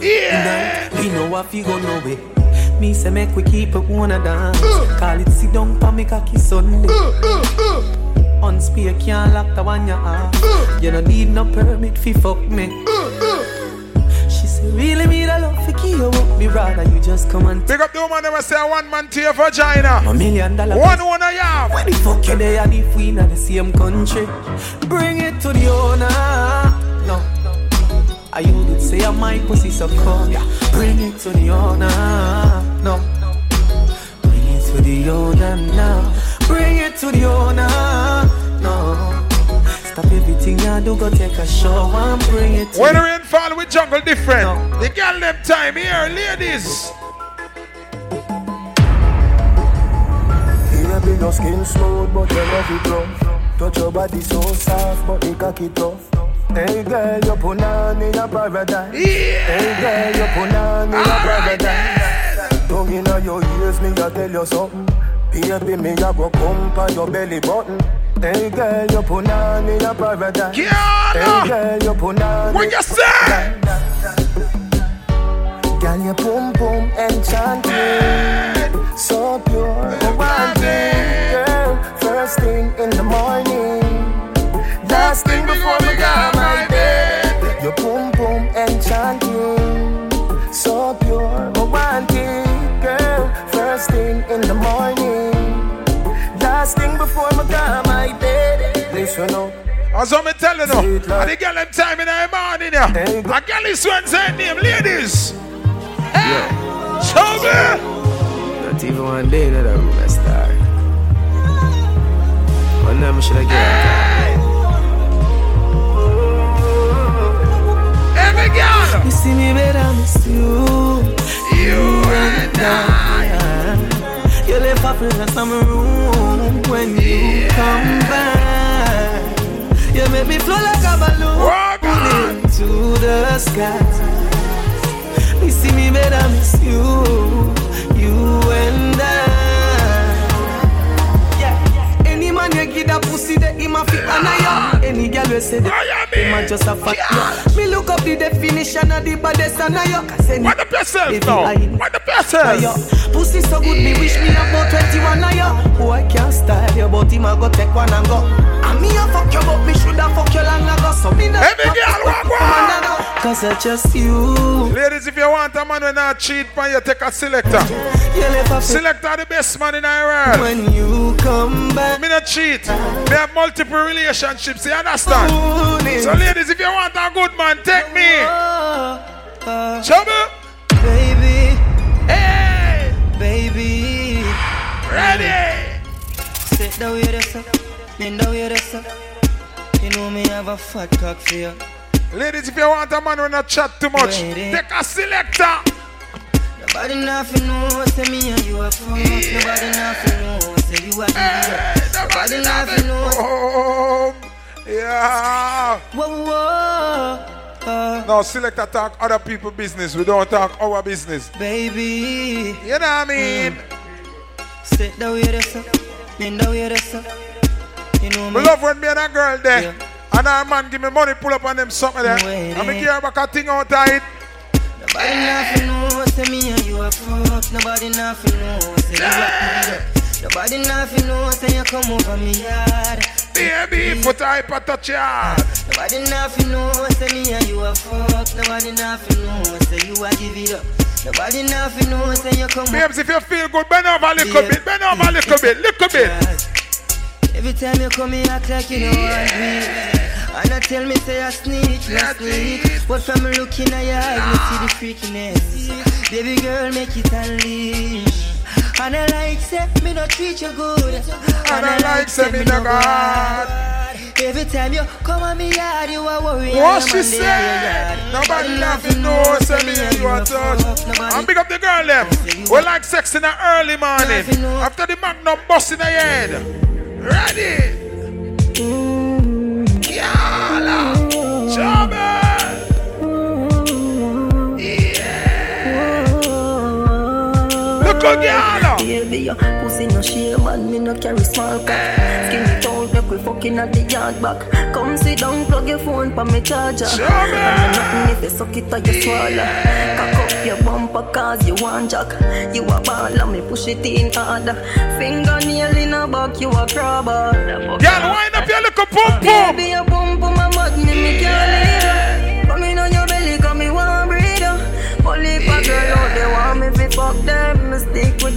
Speaker 5: Yeah. We know what we gonna be. Me say make we keep it of dance. Call it sit down pa me cocky Sunday. On spear can't lock the one you have. You don't need no permit fi fuck me. She say really me the love fi give you up. Me rather you just come and
Speaker 26: Pick up the woman that say a one man to your vagina.
Speaker 5: A million dollar
Speaker 26: One one I have.
Speaker 5: Where the fuck you there if we in the same country? Bring it to the owner. No. I you did say I my pussy so cold. Yeah. Bring it to the owner. No. Bring it to the owner now. Bring it to the owner. No. Stop everything you do, go take a shower and bring it
Speaker 26: When
Speaker 5: the
Speaker 26: the rain fall, we jungle different. The girl them time here, ladies.
Speaker 29: Baby, your skin smooth, but you love it rough. Touch your body so soft, but the cocky tough. Hey girl, you put on in a paradise. Hey girl, you put on in a paradise. Don't
Speaker 42: inna your ears, me a tell you something. Baby, me a go pump on your belly button. Hey girl, you put on in a paradise. Hey girl, you put on.
Speaker 26: What you say?
Speaker 42: Girl, you pum pum enchanting, so pure, romantic. Girl, first thing in the morning, last thing before me go
Speaker 26: As I'm telling you, and the girl them time in the morning here. A girl is one say name, ladies. Hey, show me.
Speaker 43: Not even one day that I'm a star. One time I should have get
Speaker 26: Every girl.
Speaker 5: You see me better, miss you.
Speaker 26: You and
Speaker 5: I. You left presence in my room when you come back. You make me flow like a balloon into the sky. You see me better, miss you, you and I. Yeah. Any man you give that pussy, that him a fit ya. Any girl we say that him a just a fat ya. Me look up the definition of the baddest honor ya. Cause any
Speaker 26: What the yourself now? What the
Speaker 5: yeah. Pussy so good, me wish me about 21 of ya. Boy can't style you, but him a go take one and go. And me a fuck you, but me shoulda fuck you long ago. So me not
Speaker 26: Every girl walk one.
Speaker 5: Cause I just you.
Speaker 26: Ladies, if you want a man who not cheat, man, you take a selector. Selector the best man in the world.
Speaker 5: When you come back,
Speaker 26: me not cheat. Me have multiple relationships. You understand? So, ladies, if you want a good man, take me. Oh, oh. Show me.
Speaker 5: Baby. Hey. Baby.
Speaker 26: Ready.
Speaker 5: Sit down with us Bend down with us up. You know me have a fat cock for you.
Speaker 26: Ladies, if you want a man who not chat too much, take a selector.
Speaker 5: Nobody nothing know, say me and you are fuck. Nobody nothing know, say you are idiot. Nobody nothing know.
Speaker 26: Oh, yeah.
Speaker 5: Whoa, whoa. Uh,
Speaker 26: No, selector talk other people business. We don't talk our business.
Speaker 5: baby.
Speaker 26: You know what I mean?
Speaker 5: Sit down with us. Bend down with us. You know
Speaker 26: Me
Speaker 5: me.
Speaker 26: love when me and a girl there. And our man give me money, pull up on them something there. And me care about a thing out tight.
Speaker 5: Nobody nothing know, say me and you are fuck. Nobody nothing know, say you are. Nobody nothing know, say you come over me yard.
Speaker 26: Baby, put a hyper touch yard.
Speaker 5: Nobody nothing know, say me and you are fuck. Nobody nothing know, say you are give it up. Nobody nothing know, say you come
Speaker 26: Babes, if you feel good, bend over a little bit, bend over a little bit, little bit.
Speaker 5: Every time you come, you act like you know want me. And I tell me say I sneak, not sneak. But from looking at your eyes, me see the freakiness. Baby girl, make it unleash. And I like say me not treat you good. And I like say me no God. Every time you come on me yard, you are worried.
Speaker 26: What she said? Nobody nothing knows, say me and you are touch. And big up the girl them. We like sex in the early morning. After the magnum bust in the head. Ready? Mm. Chubby. Look at Yalla.
Speaker 44: Baby, your pussy no shame and me no carry small cock. Eh. Skinny tone, make we fucking at the yard back. Come sit down, plug your phone pa me charger. And me nothing if you suck it or you swallow. Cock up your bumper cause you want jack. You a ball and me push it in harder. Fingernail in a back, you a crabber.
Speaker 26: Girl, wind up your little pum pum.
Speaker 44: Baby, your pum pum a mad me, me can't leave.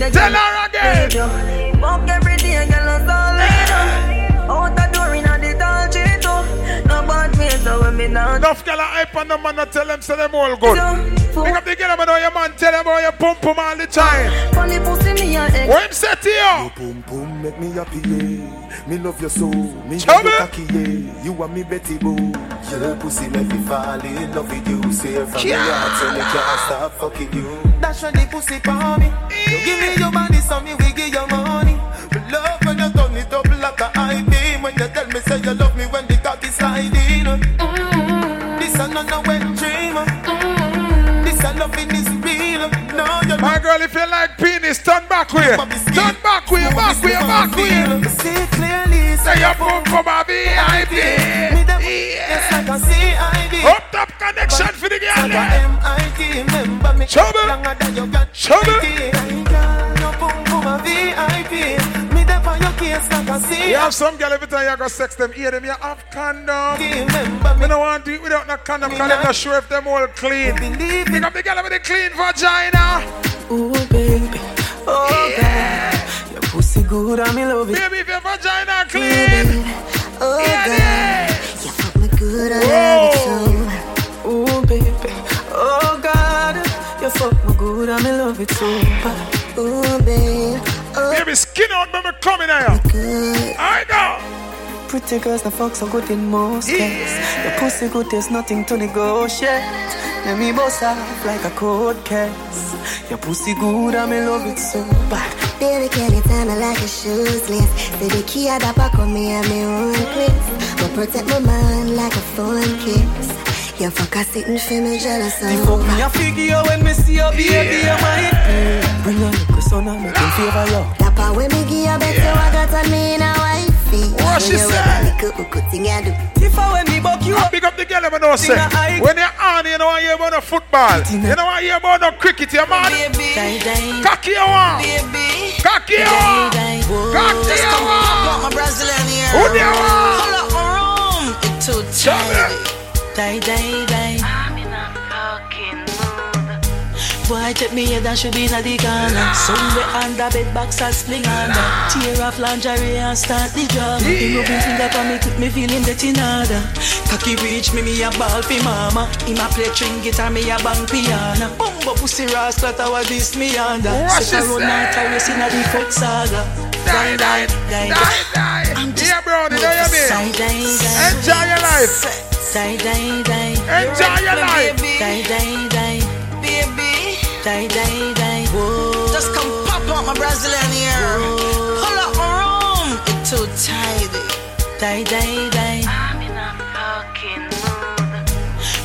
Speaker 44: The
Speaker 26: Tell
Speaker 44: girl.
Speaker 26: her again.
Speaker 44: Fuck every day, girl, that's all I know. Out the door inna the tall street, oh. No bad ways, so when me not.
Speaker 26: Enough girl a hype on them man not tell them say them all good. Pick up the girl and know your man tell them about your pum pum all the ah, time.
Speaker 44: Funny pussy me a ex.
Speaker 26: What him say to you?
Speaker 29: Boom boom, make me happy, yeah. Me love your soul, me love your cocky, yeah. You are me Betty Boo. Your pussy make me fall in love with you. Say from the heart, so me can't stop fucking you. That's when the pussy for me. You give me your body, so me we give you money. Me love when you turn it up like a high beam. When you tell me say you love me when the cocky sliding. Mm-hmm. Mm-hmm. This a no no wet dream. This a loving is real.
Speaker 26: My girl, if you like peanut way. Turn back way, back way, back way.
Speaker 5: See clearly,
Speaker 26: Say your boom from a VIP.
Speaker 5: It's like a CID.
Speaker 26: Up Top Connexxion for the girl.
Speaker 5: MIT. Remember me
Speaker 26: Trouble.
Speaker 5: longer than you
Speaker 26: Trouble.
Speaker 5: IT. Girl, no boom boom a VIP. Me there for your case like a CID.
Speaker 26: You have some girl every time you go sex them, hear them, you have condom. Me don't want to do it without no condom, because I'm not sure if them all clean. Pick up the girl with the clean vagina.
Speaker 5: Ooh, baby. Oh, God. Your pussy good, and me love it.
Speaker 26: Baby, if your vagina clean.
Speaker 5: Oh,
Speaker 26: Yeah,
Speaker 5: God. You fuck me good, I love it so. Ooh, baby. Oh, God. You fuck me good, and me love it so. Ooh, baby. Oh,
Speaker 26: Baby, skin out me coming here. I know.
Speaker 5: Pretty girls, the fuck so good in most cases. Your pussy good, there's nothing to negotiate. Let me boss off like a cold case. Your pussy good, I'm in love it so bad.
Speaker 31: Baby, can you tell me like a shoes lace? Say the key at the back of me and me own place. But protect my mind like a phone kiss. You fuck a sitting for me jealous
Speaker 5: You fuck me a figure when me see your baby, you might Bring your little son and make him favor you.
Speaker 31: Dapper when me give you bet you I got on me in a.
Speaker 26: What she
Speaker 31: Show you
Speaker 26: say?
Speaker 31: what a good thing I do.
Speaker 5: If I when me buck you up,
Speaker 26: Big up the girl, I know say. When you're on, you know what you about no football. You know what you about no cricket, you man. Cocky you want. Cocky you want. Cocky you want.
Speaker 5: my Brazilian here.
Speaker 26: Who do you want?
Speaker 5: Pull up my room, it's too tight. Die, die, die. Boy, take me head and should be in the corner. Somewhere under bed box and sling under. Tear off lingerie and start the drama. Him rubbing finger for me, keep me feeling that in order. Cocky reach me, me a ball fi mama. Him a play string guitar, me a bang piano. Bumbo pussy that was this me under. Set a run out a race in a the fuck saga.
Speaker 26: Die, die, die, die. Yeah, bro, you know what I mean? Enjoy your life.
Speaker 5: Die, die, die.
Speaker 26: Enjoy your life.
Speaker 5: Die, die, die. Baby. Die, die, die. Just come pop out my Brazilian here. Pull up my room. It's too tidy. Die, die,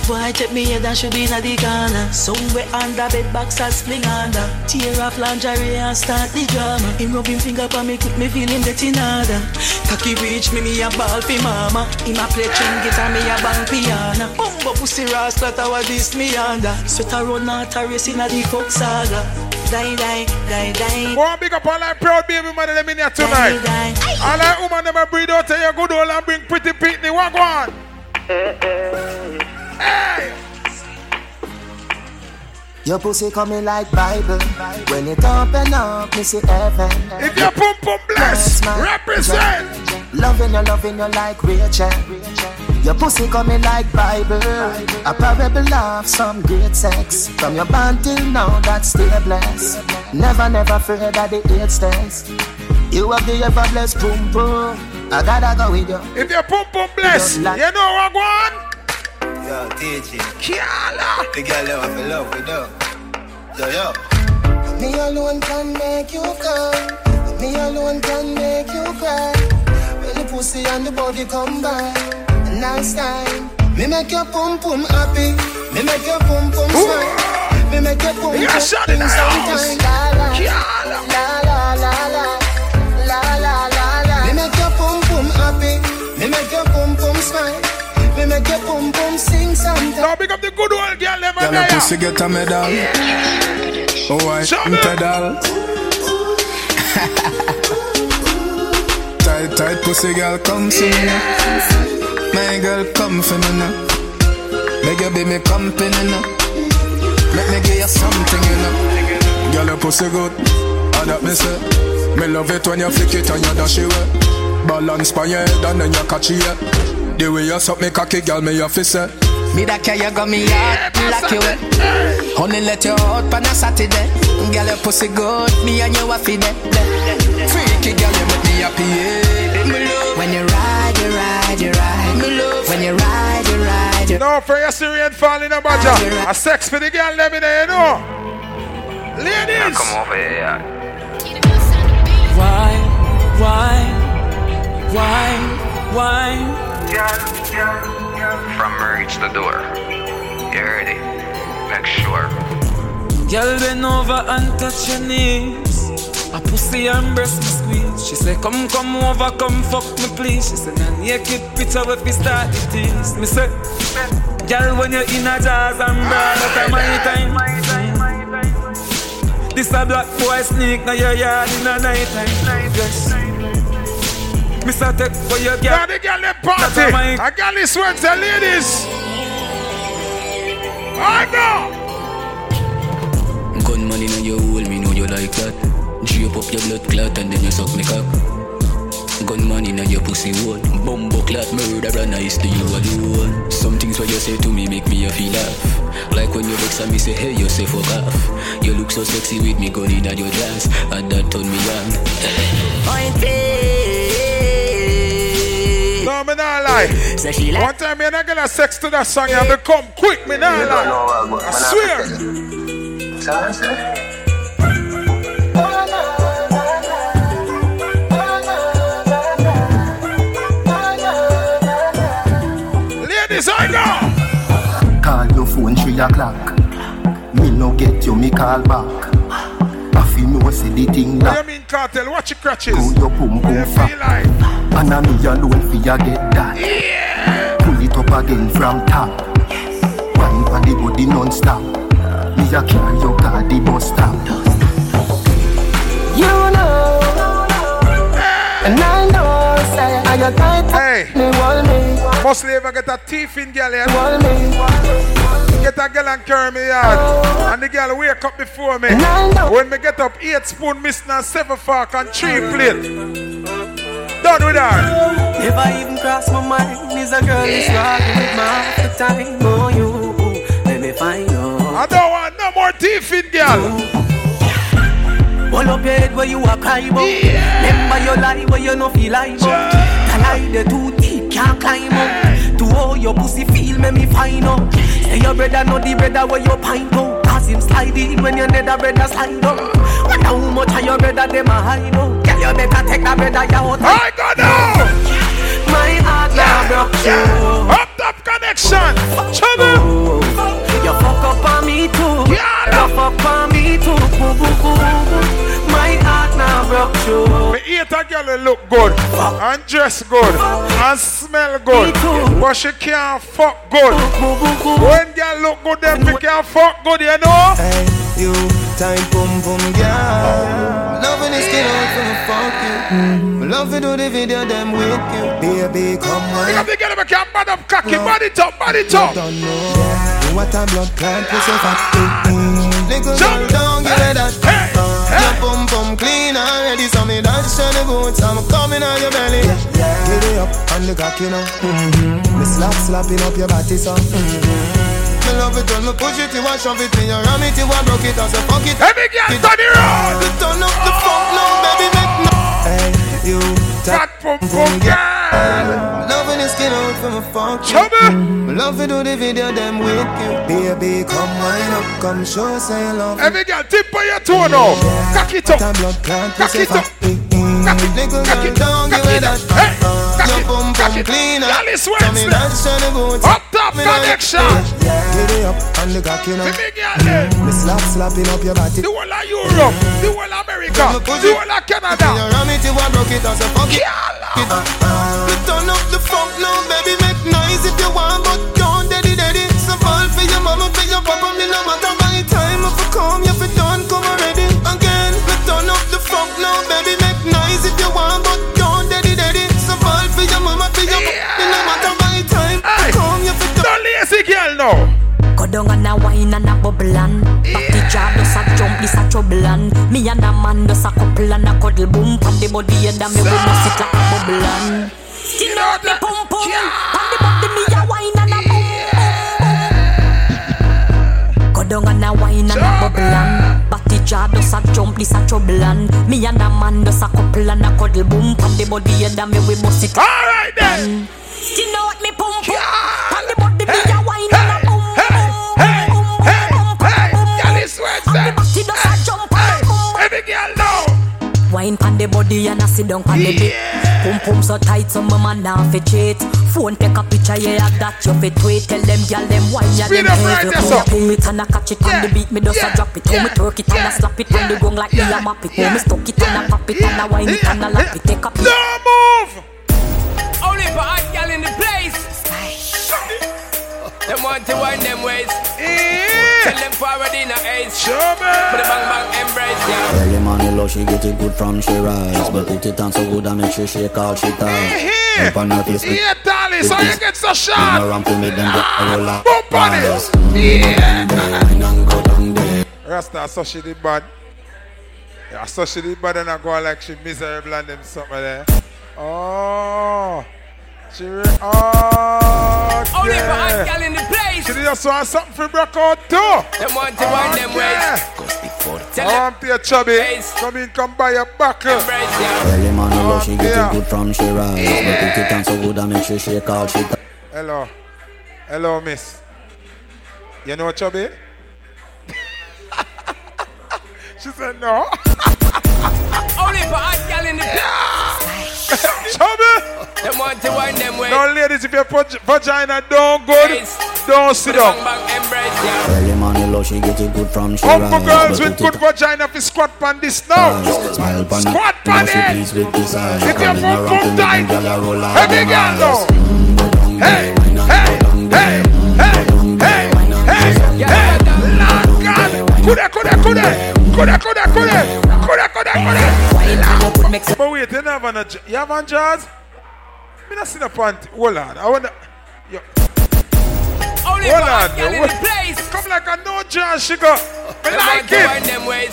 Speaker 5: Boy, take me head and should be in the corner. Somewhere under bed box and sling under. Tear off lingerie and start the drama. Him rubbing finger for me, keep me feeling that in order. Cocky reach me, me a ball fi mama. Him a play string guitar, me a bang piano. Bumbo pussy rascal, that was this me under. Sweat a run out a race in a the fuck saga. Die, die, die, die.
Speaker 26: Go and big up all that proud baby man them in here tonight. All that woman them a breed out to your good old and bring pretty pitney. What go on? Eh, eh. Hey!
Speaker 5: Your pussy coming like Bible. When it open up, me see heaven.
Speaker 26: If your pum pum bless, represent.
Speaker 5: Loving you, loving you like Rachel. Your pussy coming like Bible. A parable of some great sex. From your band till now, that's still blessed. Never, never fear that the AIDS test. You have the ever blessed boom boom. I gotta go with you.
Speaker 26: If your pum pum bless, you know what go on?
Speaker 45: Yo, DJ.
Speaker 26: Kiala.
Speaker 45: The girl you have in love with her. Yo, yo.
Speaker 5: Me alone can make you come. Me alone can make you cry. When the pussy and the body come by. Nice time. Me make your pum pum happy. Me make your pum pum smile. Me make your pum pum
Speaker 26: yeah,
Speaker 5: sometime. La la. La la la la. La la la la. Me make your pum pum happy. Me make your pum pum smile. Me make your pum pum sing sometime.
Speaker 26: Now big up the good old girl them
Speaker 29: Girl, your pussy get a medal. Oh, I pedal. tight, tight pussy girl, come see me. My girl, come for me now. Make you be me company now. Make me give you something, you know. Girl, your pussy good. All that me say. Me love it when you flick it and you dash it away. Balance by your head and then you catch it. The way you suck me cocky, girl, me you fi say.
Speaker 46: Me that care you got me out, lock you away. Honey, let you out on a Saturday. Girl, your pussy good, me and you a fi there.
Speaker 29: Freaky girl, you make me happy, yeah.
Speaker 46: Me love when you ride, you ride, you ride. Me love when you ride, you ride, you ride.
Speaker 26: No, for your Syrian fall in a badger. A sex for the girl them in there, you know. Ladies.
Speaker 47: Come over here, yeah.
Speaker 2: Why, why, why, why?
Speaker 47: From reach the door. You it. Make sure.
Speaker 2: Girl, bend over and touch your knees.
Speaker 5: A pussy and breast me squeeze. She say, come, come over, come fuck me please. She say, nah naked picture if you start it is. Me say, girl, when you're in a jazz and bra, that my time. This a black boy sneak now your yard in a night time. Yes. Mr. Tech for your girl.
Speaker 26: Now the girl them party. A girl is sweat, say ladies. I know.
Speaker 48: Gun money in your hole, me know you like that. Drape up your blood clot and then you suck me cock. Gun money in your pussy hole. Bumbo clot murder and nice to you alone. Some things what you say to me make me a feel laugh. Like when you vex and me say hey you say fuck off. You look so sexy with me gun in your dress and that turn me on.
Speaker 26: No, me not lie. One time me not get a sex to that song and become quick, me not lie. I swear. Ladies, I know.
Speaker 29: Call your phone three o'clock. Me no get you, me call back. I feel no say the thing
Speaker 26: What you mean cartel? Watch your crutches.
Speaker 29: Pull your pum pum fat. And I me alone for you get that. Yeah. Pull it up again from top. Wine on the body non-stop. Me a carry your car the bus stop.
Speaker 42: You know, and I know, say I got tight.
Speaker 26: Hey,
Speaker 42: me want me,
Speaker 26: mostly ever get a teeth in girl here.
Speaker 42: Want me.
Speaker 26: Get a girl and carry me out. And the girl wake up before me. When me get up, eight spoon missing and seven fork and three plate. Done with her.
Speaker 5: Never even cross my mind. Is a girl is rocking with my half the time. Oh, you, let me find you.
Speaker 26: I don't want no more teeth in girl.
Speaker 5: Hold up your head where you are cry about. Remember your lie where you no feel like about. The lie the too deep can't climb up. To how your pussy feel make me find out. Say your brother know the brother where you pint out. Cause him slide in when your nether brother slide up. Wonder how much of your brother them a hide out. Girl you better take that brother you out.
Speaker 26: I go now.
Speaker 5: My heart now broke.
Speaker 26: Up Top Connexxion. Trouble.
Speaker 5: You fuck up on me too. You fuck on me too. Boo, boo, boo, boo. My heart now broke you.
Speaker 26: Me eat a girl look good and dress good and smell good, but she can't fuck good. When girl look good, then she can't fuck good, you know.
Speaker 29: Hey, you time boom boom girl. Loving the skin out from fuck you. Me Love to do the video them with you. Baby, come on.
Speaker 26: You girl who can bad up cocky, body top, body top.
Speaker 29: Don't know what a blood clot pussy fat. Little girl, don't give it that. Uh, Your bum bum clean already, so me dance on the boots. I'm coming on your belly. Yeah. Get it up on the cock, you know. Mm-hmm. Me slap slapping up your body, so. Mm-hmm. Me love it when me push it, you want shove it, me you ram it, you want broke it, I say fuck it.
Speaker 26: Every girl turn it round.
Speaker 29: You turn up the funk now, baby, make no. You.
Speaker 26: Fat pum pum girl.
Speaker 29: Loving the skin out from a.
Speaker 26: Trouble.
Speaker 29: Me love to do the video them with you. Baby, come wind up, come show say you love.
Speaker 26: Every girl tip on your toe now. Cock it up.
Speaker 29: Cock
Speaker 26: it up.
Speaker 29: Nigga, girl, don't give it that. Your bum bum clean up.
Speaker 26: Girl is
Speaker 29: me dance on the boots.
Speaker 26: Up Top Connexxion.
Speaker 29: Get it up on the cock, you know. Me slap slapping up your body.
Speaker 26: The whole of Europe, the whole of America, the whole of Canada.
Speaker 29: You ram it, you want broke it, I say fuck it. It, You turn up the funk now, baby, make noise if you want, but don't daddy daddy. So fall for your mama, for your papa, me no matter by time if you come, you fi done come already. Again, me turn up the funk now, baby, make noise
Speaker 26: girl now.
Speaker 9: Go down and a wine and a bubble and Party jar does a jump, this a trouble and Me and a man does a couple and a cuddle boom Pon the body and a me must sit like a bubble and Skin out me pum pum Pon the body me a wine and a boom boom Go down and a wine and a bubble and Party jar does a jump, this a trouble and Me and a man does a couple and a cuddle boom Pon the body and a me we must sit
Speaker 26: Alright then.
Speaker 9: Skin out me pum pum Wine pan the body and a sit down pan the bed. Pum pum so tight, so my man now fi cheat. Phone take a picture, yeah, that you fi tweet. Tell them, girl, them wine, yeah,
Speaker 26: Speed
Speaker 9: them
Speaker 26: up right
Speaker 9: Pull
Speaker 26: so.
Speaker 9: up, pull it and I catch it on the beat. Me just a drop it. Hold me twerk it and I slap it on the gong like me a map it. Hold me stuck it and I pop it and I wine it and I lap it. Take a pic.
Speaker 26: move.
Speaker 49: Only for hot gal in the place. Them want to wind them ways. Tell them forward in a ace.
Speaker 26: Show me.
Speaker 49: Put a bang bang embrace, yeah.
Speaker 50: Early morning low, she get it good from she rise But put it on so good and make sure she call she ties Up on her face
Speaker 26: Yeah, darling, so you get so
Speaker 50: Bring
Speaker 26: shot.
Speaker 50: her around to make them get a roll up
Speaker 26: Bump on it.
Speaker 50: Rise.
Speaker 26: Yeah. Rasta, so she did bad. Yeah, so she did bad and I go like she miserable and them something there. Oh. She re- oh,
Speaker 49: Only for hot gal in the place.
Speaker 26: She just want something for broke out too.
Speaker 49: Them want to wind them ways. Tell
Speaker 26: I
Speaker 49: them
Speaker 26: want to your chubby. Come in, come buy your buckle.
Speaker 50: Early morning low, she get
Speaker 26: Yeah.
Speaker 50: it good from she rise But put it on so good and make sure she call she ties
Speaker 26: Hello. Hello, miss. You know chubby? she said no.
Speaker 49: Only for hot gal in the place.
Speaker 26: Chubby.
Speaker 49: Them want to wind them ways.
Speaker 26: No, ladies, if your vagina don't good, don't sit
Speaker 49: Put a
Speaker 26: down.
Speaker 49: bang bang embrace, yeah.
Speaker 50: Early morning low, she get it good from she
Speaker 26: Uncle
Speaker 50: rise
Speaker 26: girls
Speaker 50: But
Speaker 26: with
Speaker 50: put
Speaker 26: good vagina fi squat pan this now.
Speaker 50: it Smile upon it,
Speaker 26: Squat
Speaker 50: you know
Speaker 26: pan
Speaker 50: she
Speaker 26: it.
Speaker 50: pleased with this eyes
Speaker 26: If your
Speaker 50: Coming
Speaker 26: boom
Speaker 50: around to
Speaker 26: boom
Speaker 50: make them
Speaker 26: tight.
Speaker 50: gyal a roll out
Speaker 26: Heavy
Speaker 50: them
Speaker 26: girl
Speaker 50: eyes
Speaker 26: now. Hey, hey, hey, hey, hey, hey, hey. Lord God. Kuda, kuda, kuda. Kuda, kuda, kuda. But wait, you never have a, j- you have on jazz? Me not see the panty. Hold on, I wanna. Yo.
Speaker 49: Only
Speaker 26: Hold
Speaker 49: for
Speaker 26: on,
Speaker 49: hot in
Speaker 26: yo.
Speaker 49: the place.
Speaker 26: Come like a no jazz sugar. Me
Speaker 49: Them want
Speaker 26: like
Speaker 49: to wind
Speaker 26: it.
Speaker 49: them ways.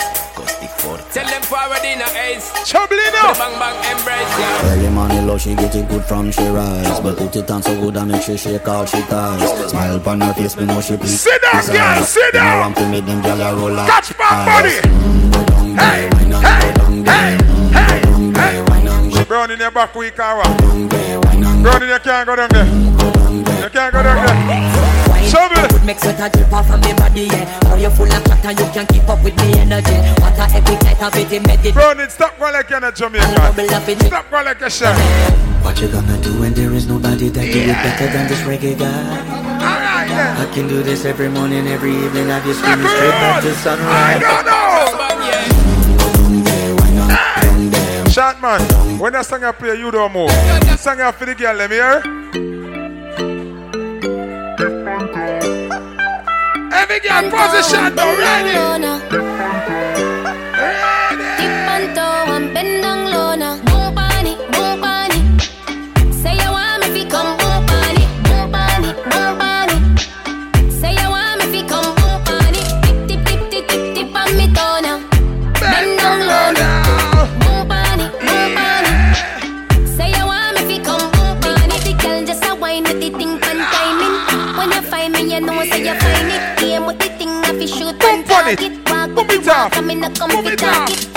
Speaker 49: Tell them forward in a ace.
Speaker 26: Chubby
Speaker 49: Put
Speaker 26: now.
Speaker 49: a bang bang embrace, yeah.
Speaker 50: Early morning low, she get it good from she rise But put it on so good and make sure she call she ties Smile upon her face, me know she pleased
Speaker 26: Sit down, girl, sit
Speaker 50: Bring her
Speaker 26: down.
Speaker 50: around to make them gyal a roll out
Speaker 26: Catch my
Speaker 50: eyes.
Speaker 26: body. Hey, hey, hey, hey. Brown in your back week, Awa. Brown in your can't go down there. You can't go down there. Chubby.
Speaker 9: Would make sweat a drip off of me body, yeah. Are you full of chat and you can keep up with me energy? What a epic night of it, medit.
Speaker 26: Brown, it stop going like you're in a Jamaican. Stop going like a chef.
Speaker 50: What you gonna do when there is nobody that do it better than this reggae guy? I can do this every morning, every evening. I just screaming straight back to sunrise.
Speaker 26: Shot man, when that song I play, you don't move. Song I for the girl, let me hear. Every girl position, now ready.
Speaker 8: Shoot and target. Walk with the in a come fi talk it. But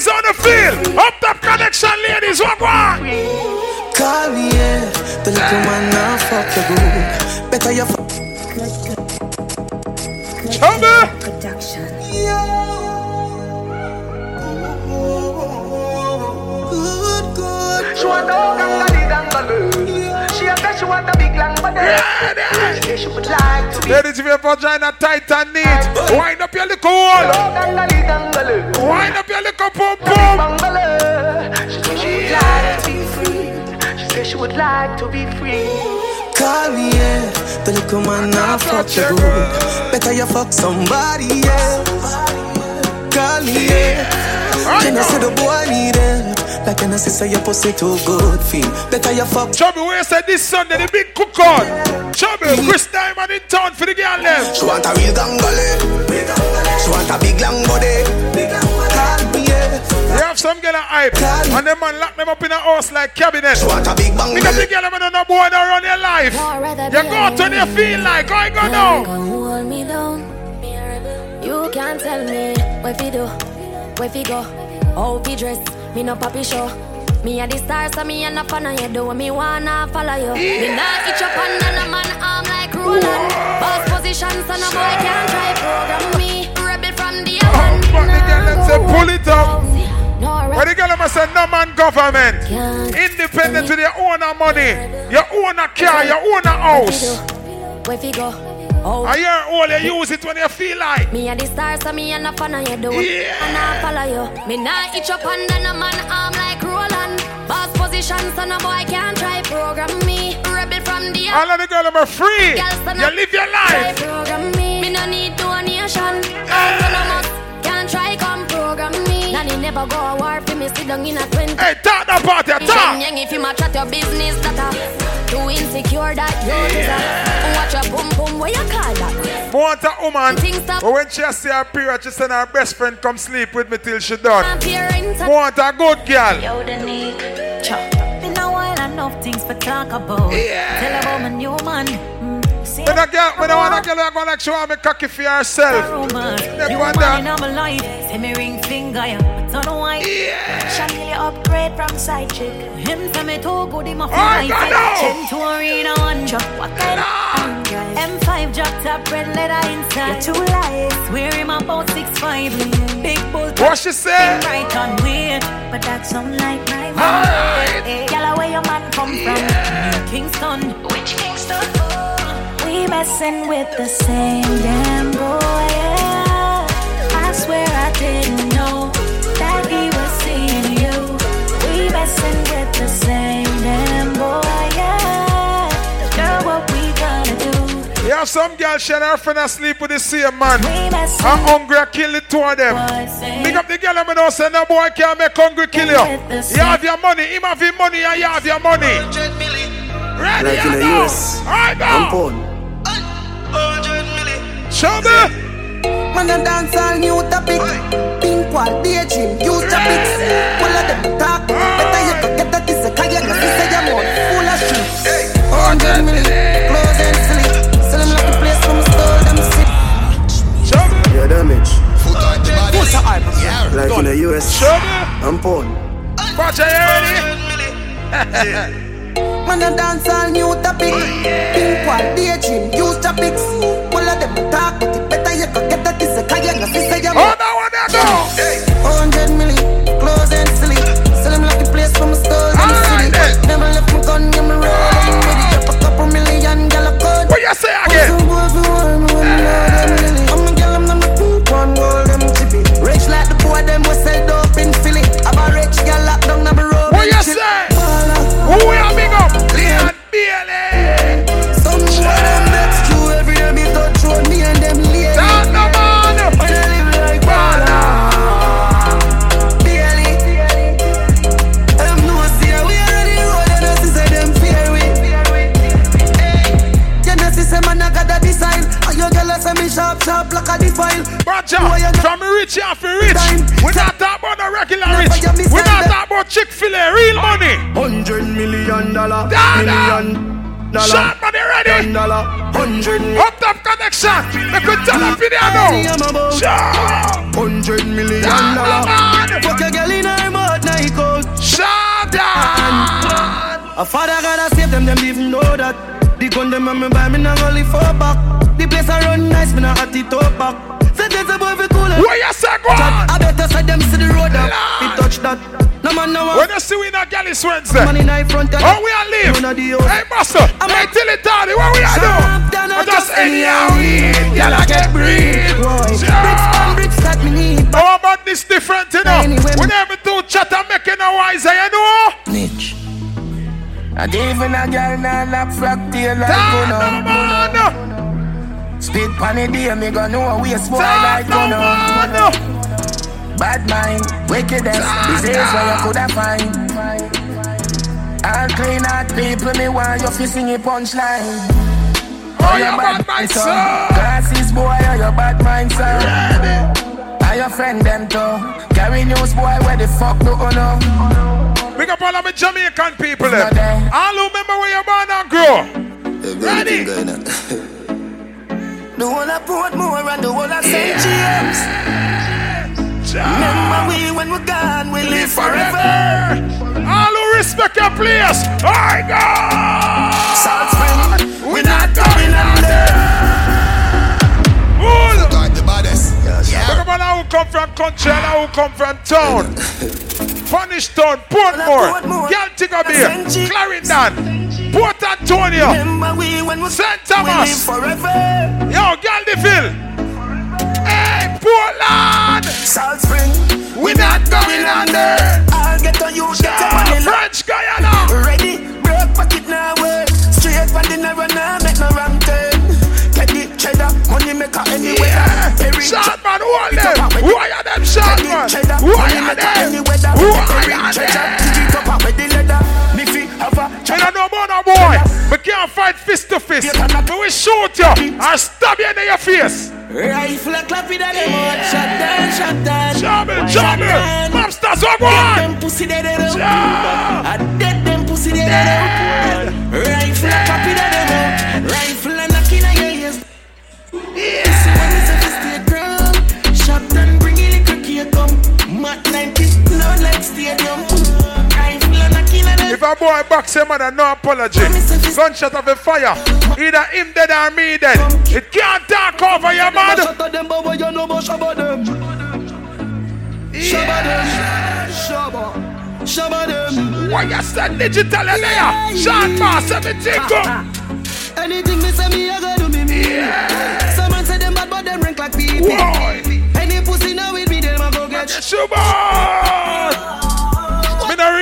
Speaker 26: Ladies on the field. Up Top Connexxion, ladies. What one?
Speaker 5: Call me, yeah. The little man now fuck you good. Better you fuck.
Speaker 26: Chubby.
Speaker 42: good, good. She want no gangali gangali. She say she want a big long body. She say she would like to be
Speaker 26: Ladies, if your vagina tight and neat, wind up your little hole.
Speaker 42: gangali gangali.
Speaker 26: Wind up your little pum pum.
Speaker 42: She say she would like to be free. She say she would like to be free.
Speaker 5: Call me, yeah. The little man now fuck you good. Better you fuck somebody else. Call me, yeah. Can I say the boy need help? Like can I say your pussy too good feel? Better you fuck.
Speaker 26: Chubby, where said this Sunday the big cook on? Chubby, mm. Chris Diamond in town for the girl them.
Speaker 5: She want a real gangali. She want a big long body. Call me, yeah.
Speaker 26: have some girl a hype, and them man lock them up in a house like cabinet.
Speaker 13: What a big bang
Speaker 26: Because the girl them don't know boy don't run your life. You go out when you feel like, how you go now?
Speaker 8: Hold me down. You can't tell me where fi do, where fi go, how fi dress. Me no papi show. Me a the star, so me a no fan of you. Do what me wanna follow you. Me not itch up under no man arm like Roland. Boss position, so no boy can try program me. Rebel from the one.
Speaker 26: But the girl them say pull it up. But the girl them say no man government. Independent with your own money, your own car, your own house.
Speaker 8: Where fi go? Oh.
Speaker 26: I hear all you use it when you feel like.
Speaker 8: Me a the star, so me a no fan you. Do what me wanna follow you. Me not itch up under no man arm like Roland. Boss position, so no boy can try program me. Rebel from the
Speaker 26: All of the them are free.
Speaker 8: Girls, so
Speaker 26: You live your
Speaker 8: Try
Speaker 26: life.
Speaker 8: program me. Me no need donation. I'm must can try come program me. Nanny never go a war for me. Sit down in a twenty.
Speaker 26: Hey, talk that part, you talk.
Speaker 8: If you match at your business, that a too insecure that you deserve. Watch your boom boom. Where you call that?
Speaker 26: Want a woman, but when she see her period, she send her best friend come sleep with me till she done. Want a good girl.
Speaker 20: Yo, the. Been a while, enough things for talk about. Tell about my new man. See
Speaker 26: When a girl, when I want a girl, I go like she want me cocky for herself.
Speaker 20: rumors.
Speaker 26: Step
Speaker 20: You
Speaker 26: on
Speaker 20: man
Speaker 26: that.
Speaker 20: in my life. Say me ring finger, yeah. But don't know why. Chanel upgrade from side chick. Him say me too good, him a feel
Speaker 26: I
Speaker 20: like
Speaker 26: got
Speaker 20: it.
Speaker 26: no.
Speaker 20: Ten to arena one drop. What kind of M5 drop top red leather inside. You're too light. Swear him about six five. Big bull.
Speaker 26: What she say?
Speaker 20: Right on weird, but that's unlike my
Speaker 26: Alright.
Speaker 20: man. Yalla, where your man come from? New Kingston. Which Kingston? We messing with the same damn boy. Yeah. I swear I didn't know that he was seeing you. We messing with the same damn boy. Yeah. Girl, what we gonna do?
Speaker 26: You have some girl, she and her friend asleep with the same man. I'm hungry, I kill the two of them. Big up the girl, I'm not say no boy can't make hungry kill you. You have your money, him have your money, and you have your money. Ready,
Speaker 13: Like in
Speaker 26: you
Speaker 13: the
Speaker 26: know.
Speaker 13: US.
Speaker 26: I go.
Speaker 13: I'm.
Speaker 26: Show me.
Speaker 13: Man a dance all new topic Pink wall, daydream, use topics All of them talk Better you go get that this a kaya Cause this a your mouth full of shit Hundred million, clothes and sleep Sell them like the place from store them sick
Speaker 51: Yeah, damage.
Speaker 13: Put a hype
Speaker 51: Like in the US.
Speaker 26: Show me.
Speaker 51: I'm porn.
Speaker 26: Watch you ready?
Speaker 13: Man a dance all new topic Pink wall, daydream, use topics. All of them
Speaker 26: talk
Speaker 13: A father gotta save them, them even know that. The gun them and me buy me not only for back. The place I run nice, me not at it up back. Sentence above it cool.
Speaker 26: What you say, go on?
Speaker 13: I better say them see the road up. It touch that. No man no
Speaker 26: When you see we in a galley Wednesday.
Speaker 13: Money in front of
Speaker 26: Oh, we are live.
Speaker 13: None of the house.
Speaker 26: Hey, master. Hey, till it tardy. What we are doing? I just anyhow eat. Y'all I get breathe. And
Speaker 3: even a girl nah lock frack tail like
Speaker 26: Talk
Speaker 3: Kuno.
Speaker 26: no man.
Speaker 3: Spit pan the day, me go know we a
Speaker 26: Talk
Speaker 3: like
Speaker 26: man.
Speaker 3: Bad mind, wickedness, disease where you coulda find. All clean out people, me want you fi sing a punchline.
Speaker 26: Oh, you bad mind, sir.
Speaker 3: Glasses boy, oh, your bad mind, sir. And your friend them too. Carry news, boy, where the fuck do you know?
Speaker 26: Big up all of my Jamaican people. Them. All who remember where you're born and grow. Ready?
Speaker 3: The whole of Portmore and the whole of St. James. Remember we when we're gone, we live forever.
Speaker 26: All who respect your place. I go.
Speaker 3: South Spring, we're not going under.
Speaker 26: Bull.
Speaker 52: God, the baddest. Yeah,
Speaker 26: Big up all who come from country and all who come from town. Town, Portmore, Galtiga Bay, Clarendon, Port Antonio,
Speaker 3: Remember we when we're
Speaker 26: St.
Speaker 3: we
Speaker 26: Thomas.
Speaker 3: forever.
Speaker 26: Yo, Galdeville. Hey, Portland.
Speaker 3: South Spring, we're not going under. I'll get on you, get your money.
Speaker 26: French Shot man, who are them? Who are them shot man? Who are them? Who are them?
Speaker 3: Me fi have a
Speaker 26: I don't know about no boy. We can't fight fist to fist. But we shoot you and stab you in your face.
Speaker 3: Rifle a clap in the mouth, shot down, shot down.
Speaker 26: Jumble, jumble. Mobsters,
Speaker 3: Dead
Speaker 26: one?
Speaker 3: them pussy dead dead. Dead them pussy dead dead a
Speaker 26: boy box him mother, no apology. Gunshot of a fire. Either him dead or me dead. It can't talk over your man.
Speaker 13: Shut up them, but you know about Shabba them? Shabba them. Shabba. Shabba.
Speaker 26: Why you said digital in there? Sean Moss, everything go.
Speaker 13: Anything me say me, I gotta do me me. Someone say them bad, but them rank like people. Any pussy now with me, them a go get.
Speaker 26: Sugar.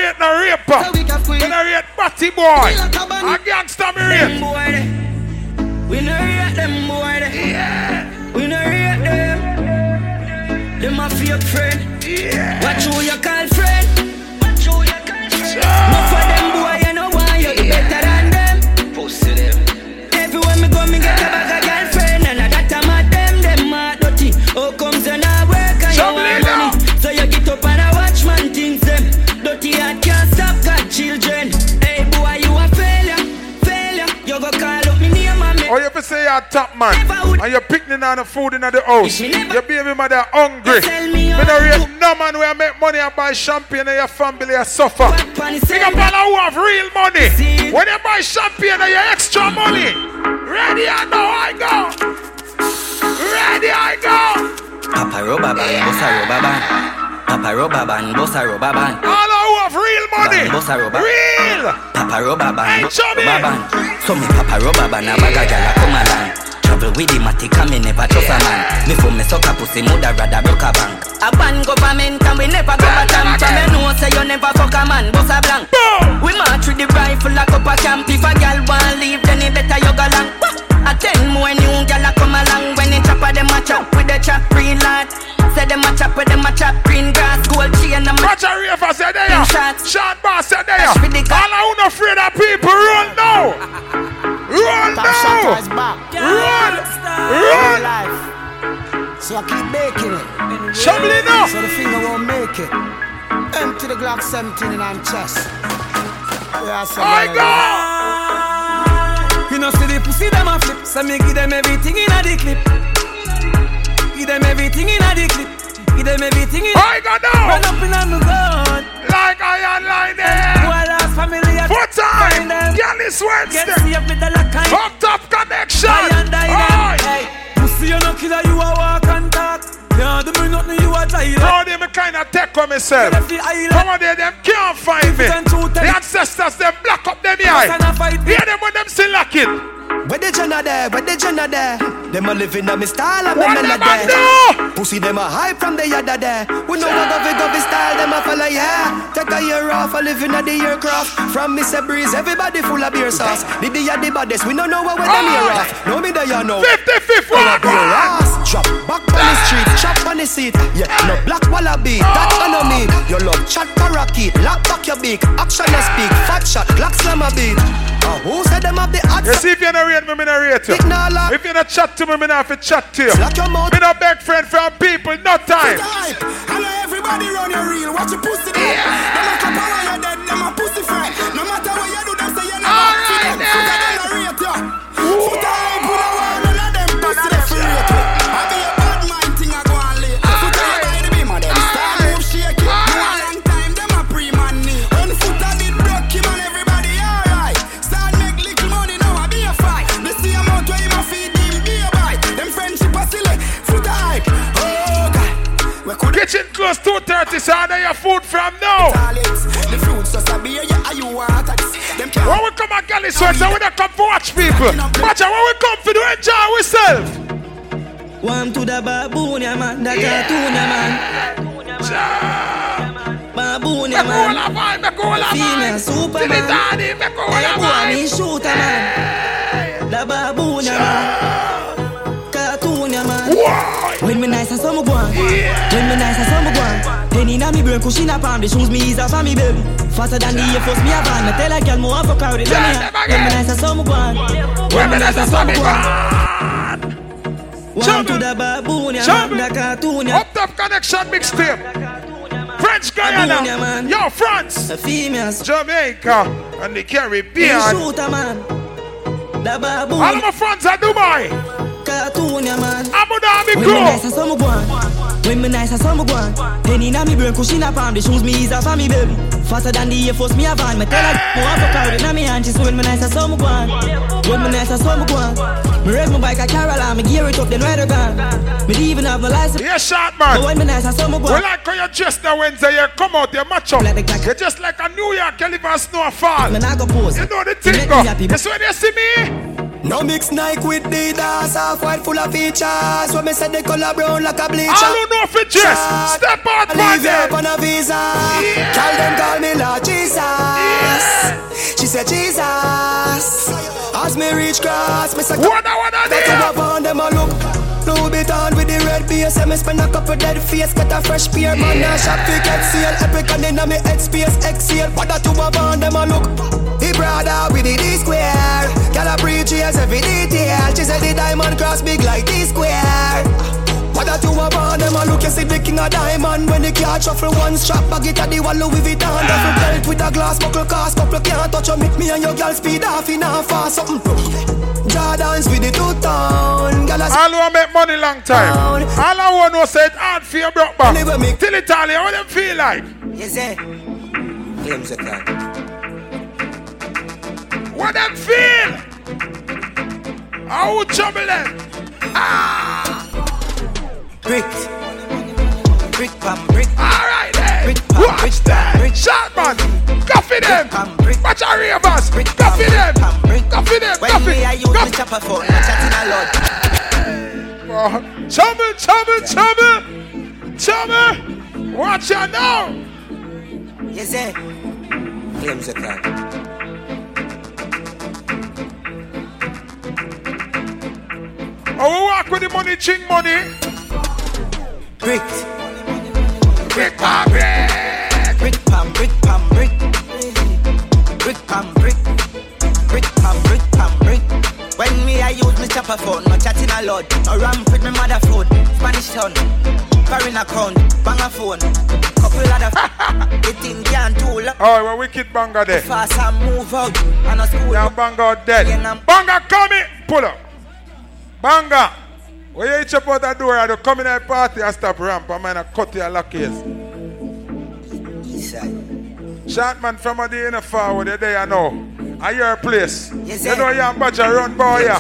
Speaker 26: Me no rate no raper. Me no rate batty boy. A gangster me rate.
Speaker 3: boy. We no rate them boy. Yeah. We no rate them. Them a fake friend.
Speaker 26: Yeah.
Speaker 3: Watch who you call friend. Watch who you call friend. No me.
Speaker 26: Or you fi say you're a top man and you're picking on the food in the house. Your baby mother hungry. Me no rate no man where make money and buy champagne and your family a suffer. Big up all who have real money. When you buy champagne and your extra money. Ready I know I go. Ready I go.
Speaker 28: Papa rubber band, bossa rubber band. Papa rubber band, bossa rubber band.
Speaker 26: All have real money.
Speaker 28: Bossa rubber.
Speaker 26: Real.
Speaker 28: Papa rubber band,
Speaker 26: Hey, chubby.
Speaker 28: rubber band. So me papa rubber band, a bag of gyal a come along. Travel with the matic and me never trust a man. Me for me suck a pussy, mother rather broke a bank. A ban government and we never go a camp. And me know say you never fuck a man, boss a blank. We march with the rifle like up a camp. If a gyal want leave, then it better you go long. A ten more new gyal a come along. When they chop a them a chop with the chop green lad. Say them a chop with them a chop green grass, gold chain and my
Speaker 26: Watch a raver say there. Sean Bass say there. All who not afraid of people run now. Run now. Run. Run.
Speaker 13: So I keep making it.
Speaker 26: Shabby now.
Speaker 13: So the finger won't make it. Empty the Glock 17 in I'm chest. Yeah,
Speaker 26: I
Speaker 13: go.
Speaker 5: You know see the pussy them a flip, so me give them everything in a the clip. Give them everything in a the clip. Give them everything in.
Speaker 26: I got now.
Speaker 5: Run up in the gun.
Speaker 26: Like I line there.
Speaker 5: Who a lost family at
Speaker 26: Foot time.
Speaker 5: find them.
Speaker 26: Girl is Wednesday.
Speaker 5: Up the lock and
Speaker 26: Up Top Connexxion.
Speaker 5: I and I
Speaker 26: Aye.
Speaker 5: them. Hey, pussy you no killer, you a walk and talk. Can't do me nothing, you a try.
Speaker 26: Bro, they me kind of take on myself. Some of them, them can't find me. The ancestors, them block up them eye. Hear them when them still lock it.
Speaker 13: Where the Jenna there? Where the Jenna there? Them a living on me style and me
Speaker 26: What them a
Speaker 13: melody. Pussy them a hype from the yada there. We know what govy govy style them a follow yeah. Take a year off a living at the aircraft. From Mr. Breeze, everybody full of beer sauce. The day the baddest, we don't know what we them here off. No me there you know.
Speaker 26: 55th
Speaker 13: one. Drop back on the street, chop on the seat. Yeah, no black wallaby, that I know me. Your love chat parakeet, lock back your beak. Action and speak, fat shot, black slammer beat. Uh, who said them have the
Speaker 26: You see if you not rate me, me not rate you. If you not chat to me, me not have to chat to you. Me not beg friend from people, no time.
Speaker 13: Hello everybody.
Speaker 28: your real. Watch your pussy. Them a couple you're dead, them a pussy friend. No matter what you do, them say you never see them. Foot a them a rate ya. Foot a hype with a
Speaker 26: Kitchen close 230, so I know your food from now.
Speaker 28: The fruits just a beer, yeah, you want this? Them can't
Speaker 26: When we come at Galley Sweats, we don't come to watch people. Watch out, when we come for to enjoy ourselves.
Speaker 13: One to the baboon, yeah, man. The cartoon, yeah, man. Baboon, yeah, man. Female Superman. Hey, boy, me shooter, man. The baboon, yeah, man. Man. When me nice some go on. When me nice and some go on. Penny na me brain, cushion up on the shoes me ease off on me belly. Faster than the Air Force me a van. Me tell a girl more for crowd me. When me nice some go on. When me nice some go on. One to the baboon. The cartoon.
Speaker 26: Up Top Connexxion mixtape. French Guyana. Yo, France.
Speaker 13: The females.
Speaker 26: Jamaica. And the Caribbean.
Speaker 13: Me shooter, man. The baboon.
Speaker 26: All of my friends are Dubai.
Speaker 13: Cartoon, yeah, man.
Speaker 26: Dhabi
Speaker 13: When me
Speaker 26: crew.
Speaker 13: nice and some go on. When me nice and some go on. Penny na me brain, cushion up on the shoes me ease off on me belly. Faster than the Air Force me a van. Me tell her more for crowd in me hand. She when me nice and some go on. When me nice and some go on. Me rev my bike a Caroline, me gear it up then ride a gun. Me even have no license.
Speaker 26: Yeah, shot man.
Speaker 13: But when me nice and some go
Speaker 26: We
Speaker 13: on.
Speaker 26: like how you dress now Wednesday, you uh, come out, you match up. You're just like a New York, you live snowfall.
Speaker 13: Me not go pose.
Speaker 26: You know the thing, go. That's when you see me.
Speaker 28: No mix Nike with Adidas, half white full of features. When me say the color brown like a bleacher.
Speaker 26: All who know for dress, step out,
Speaker 28: Leave you
Speaker 26: man.
Speaker 28: up on a visa. Call them call me Lord Jesus. She said Jesus. As me reach cross, me say
Speaker 26: What I wanna
Speaker 28: That to upon them a look. Vuitton with the red base And me spend a couple dead face. Get a fresh pair Man. A shop fi get sale Epic and inna me space Exhale What that to upon them a look. The brother with the D square. Girl a preach yes every detail. She said the diamond cross big like D square. What that you upon them a look, you see the king of diamond. When the car shuffle one strap, bag it at the one Louis Vuitton. Duffel belt with a glass buckle cast. Couple can't touch make me and your girl speed off in a fast. Something Jordans with the two tone Girl a
Speaker 26: All who make money long time. All I want to say it hard for your broke back. Till Italy, what them feel like?
Speaker 28: Yes, sir.
Speaker 53: Claims the car.
Speaker 26: What them feel? How trouble them? Ah!
Speaker 28: Brick. Brick pam brick.
Speaker 26: Alright then.
Speaker 28: Brick pam
Speaker 26: Watch that. Shot man. Coffee them. Watch our ravers. Coffee them. Coffee them.
Speaker 28: When
Speaker 26: Coffee.
Speaker 28: me I use the chopper phone I chat in a lot
Speaker 26: Chubby, chubby, chubby. Chubby. Watch out now.
Speaker 28: Yes, sir.
Speaker 53: Claims the car.
Speaker 26: Oh, we walk with the money, ching money.
Speaker 28: Brick.
Speaker 26: Brick pam brick.
Speaker 28: Brick pam brick pam brick. Brick pam brick. Brick pam brick pam brick. When me I use me chopper phone, no chatting a lot. No ramp with me mother phone. Spanish town. Foreign account, bang a phone. Couple other the thing can't do long.
Speaker 26: Oh, well, wicked banger there.
Speaker 28: Fast and move out. And a school.
Speaker 26: Now banger dead. Banger coming. Pull up. Banger. When you hit up out the door, you come in a party and stop ramp. I'm gonna cut your lockies. Shot man from a day in the forward, you're there now. At your place.
Speaker 28: Yes,
Speaker 26: you know you're a badger run boy. Yeah.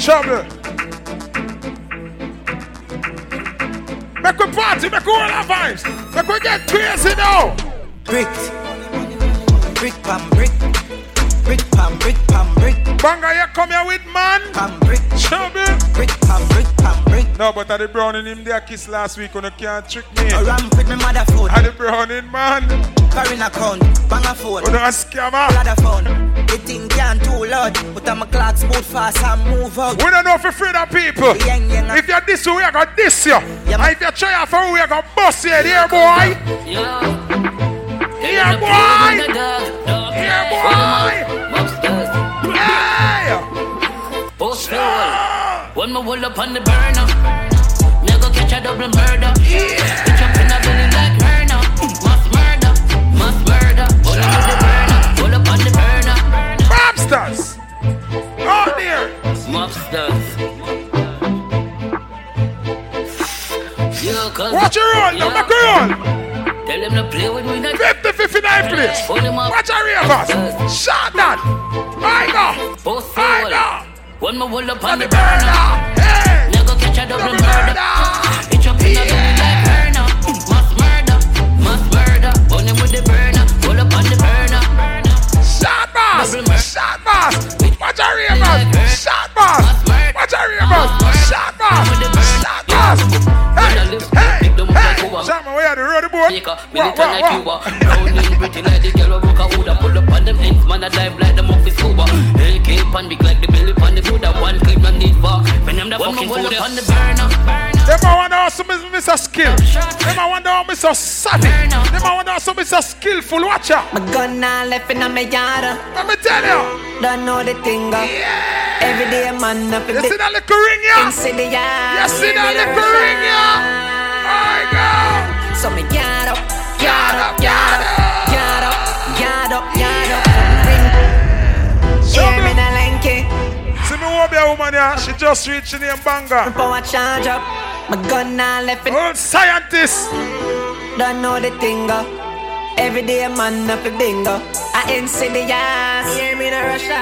Speaker 26: Trouble. Make we party, make we all our vibes. Make we get crazy now.
Speaker 28: Brick. Brick pam brick. Brick pam brick pam brick.
Speaker 26: Banga, you come here with man.
Speaker 28: Pam brick.
Speaker 26: Trouble.
Speaker 28: Brick pam brick pam brick.
Speaker 26: No, but I the brown in him there kiss last week when you can't trick me.
Speaker 28: A ramp with me mother phone.
Speaker 26: I the brown in man.
Speaker 28: Foreign account, bang a phone.
Speaker 26: You know a scammer.
Speaker 28: Ladder phone. The thing can't too loud. But I'm a clocks boot fast and move out.
Speaker 26: We don't know if you're afraid of people.
Speaker 28: Yang, yang,
Speaker 26: If you're this way, we are gonna diss you. And if you try out for we are gonna bust you here, boy. Yeah, boy! Yeah, boy! Yeah!
Speaker 54: Post the wall. One more wall up on the burner. Me go catch a double murder. Yeah! Bitch up in the belly
Speaker 26: like burner, now.
Speaker 54: Murder, mass murder. Pull up on the burner, pull up on the burner. Mobsters! Oh dear! Mobsters.
Speaker 26: Watch your own, number girl!
Speaker 54: Tell them to play with me. Not
Speaker 26: 50, 59 place. Watch your ravers. Shot that. I go. I go.
Speaker 54: When me hold up on the burner, Hey, never catch a double murder. It's up in a
Speaker 26: boss, shot boss. Watch your ravers. Shot boss. Watch your ravers. Shot boss. Shot boss. Hey, hey, hey. Shot man, we had the road board. Wow, wow, wow.
Speaker 54: Rounding pretty like the girl who Huda. Pull up on them ends, man, I dive like the monkey scuba. AK pan big like the belly pan the Buddha. One clip, no need for. When them the fucking food on the burner.
Speaker 26: Them I wonder how some is Mr. Skill. Them I wonder how Mr. Savvy. Them I wonder how some Mr. Skillful. Watch out.
Speaker 28: My gun now left in my yard.
Speaker 26: Let me tell you.
Speaker 28: Don't know the thing. Uh. Yeah. Every day man up in the...
Speaker 26: You see that little ring, yeah?
Speaker 28: Inside the yard.
Speaker 26: You see that little ring, yeah? My God.
Speaker 28: So me yard up, yard up, yard up, yard up, yard up, yard up. Ring. Hear
Speaker 26: me.
Speaker 28: me the lanky.
Speaker 26: See me won't a woman here. She just reached the name Banga.
Speaker 28: Power charge up. My gun now left in.
Speaker 26: Old scientist.
Speaker 28: Don't know the thing. Every day man up in bingo. I yard. Hear me the Russia.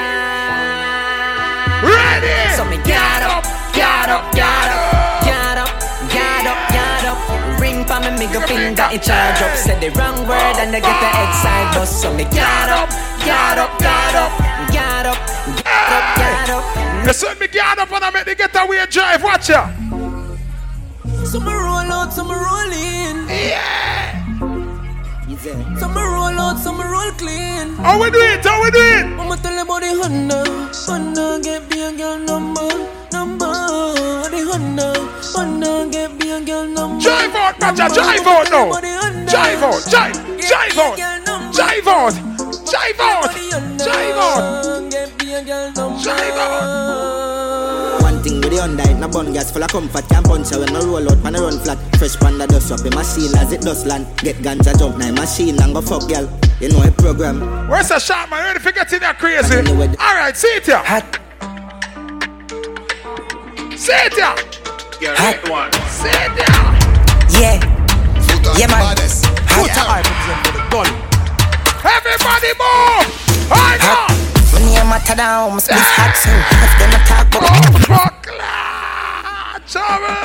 Speaker 26: Ready.
Speaker 28: So me yard up, yard up, yard up, yard up, yard up, yard up. Ring for me middle finger, it charge up. Say the wrong word and they get the head side bust. So me yard up, yard up, yard up, yard up, yard up, yard up.
Speaker 26: You send me guard up and I make the getaway drive. Watch out.
Speaker 55: Some roll out, some roll in.
Speaker 26: Yeah.
Speaker 55: Some roll out, some roll clean.
Speaker 26: How we do it? How we do it?
Speaker 55: I'ma tell you about the Honda. Honda get me a girl number, number. The Honda, Honda get me a girl number.
Speaker 26: Drive out, Macha. Drive out now. Drive out. Drive. Drive out. Drive out. Drive out. Drive out.
Speaker 55: Get me a girl.
Speaker 26: Drive out.
Speaker 56: One thing with the Hyundai, no bun gas full of comfort Can't punch her when I roll out, pan a run flat Fresh panda dust up in machine as it does land Get ganja jump now machine and go fuck girl You know a program
Speaker 26: Where's the shot, man? Ready for getting that crazy? All right, see it here. See it here.
Speaker 57: Get right one.
Speaker 26: See it here.
Speaker 28: Yeah, yeah man.
Speaker 26: Put
Speaker 28: Hot.
Speaker 26: Everybody move. I know.
Speaker 28: Matter down, my split hot so hot. Then I talk about
Speaker 26: Fuck. Chubba.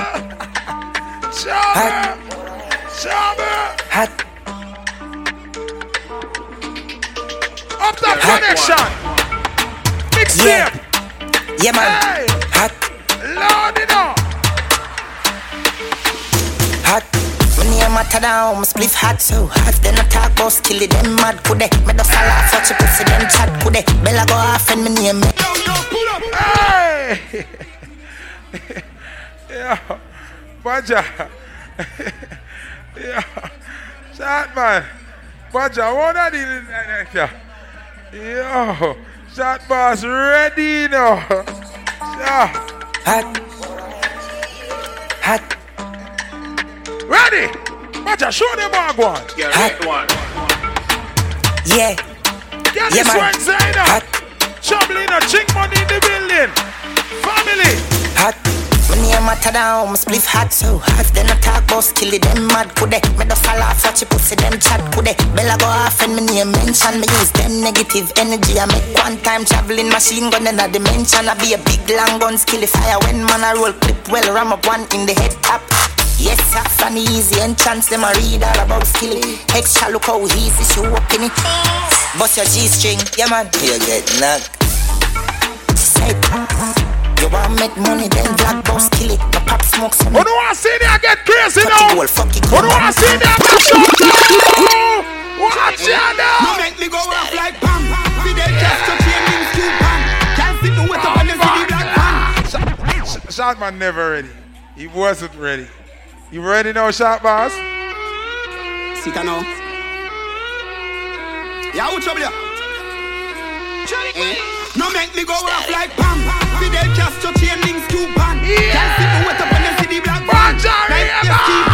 Speaker 26: Chubba. Chubba.
Speaker 28: hot.
Speaker 26: Up that connection. Mixtape.
Speaker 28: Yeah man.
Speaker 26: Hey.
Speaker 28: Hot,
Speaker 26: Load
Speaker 28: matter down, my split hot so hot. Then I talk about skill it, them mad could they? Me the fall off, watch your pussy, them chat could they? Bella go off and me name me.
Speaker 26: Hey. yeah. Baja. yeah. Shot man. Baja, what are you doing like that? Yo. Shot boss ready now. Yeah.
Speaker 28: Hot. Hot.
Speaker 26: Ready? Baja, show them what I want.
Speaker 57: Get right one.
Speaker 28: Yeah.
Speaker 26: Get
Speaker 28: Yeah,
Speaker 26: this
Speaker 28: man.
Speaker 26: one, Zaina. Trouble in a chick money in the building. Family.
Speaker 28: Hot. When you matter down, my split hot so hot. Then I talk about skill it, them mad could they? Me the fall off, watch your pussy, them chat could they? Bella go off and me name mention. Me use them negative energy. I make one time traveling machine gun in a dimension. I be a big long gun skill fire when man I roll clip well ram up one in the head top. Yes, that's an easy entrance. Them a read all about skill. Extra look how easy she walking it. Bust your G string, yeah man. You get knocked. Say, you want make money, then black boss kill it. My pop smoke some.
Speaker 26: Who don't want to see that get crazy now?
Speaker 28: it all, fuck it,
Speaker 26: Who don't want to see that get shut down? Watch out
Speaker 57: No
Speaker 26: now.
Speaker 57: make me go off like pam. Fidel Castro changing scoop pan. Can't sit me wet up on the city black pan.
Speaker 26: Shot man never ready. He wasn't ready. You ready now, shot Boss?
Speaker 57: Sika now. Yeah, what's up, yeah? Eh? No make me go off like Pam. Fidel Castro chain links to pan. Can't see me wet up when I see the black band. Like yes, keep.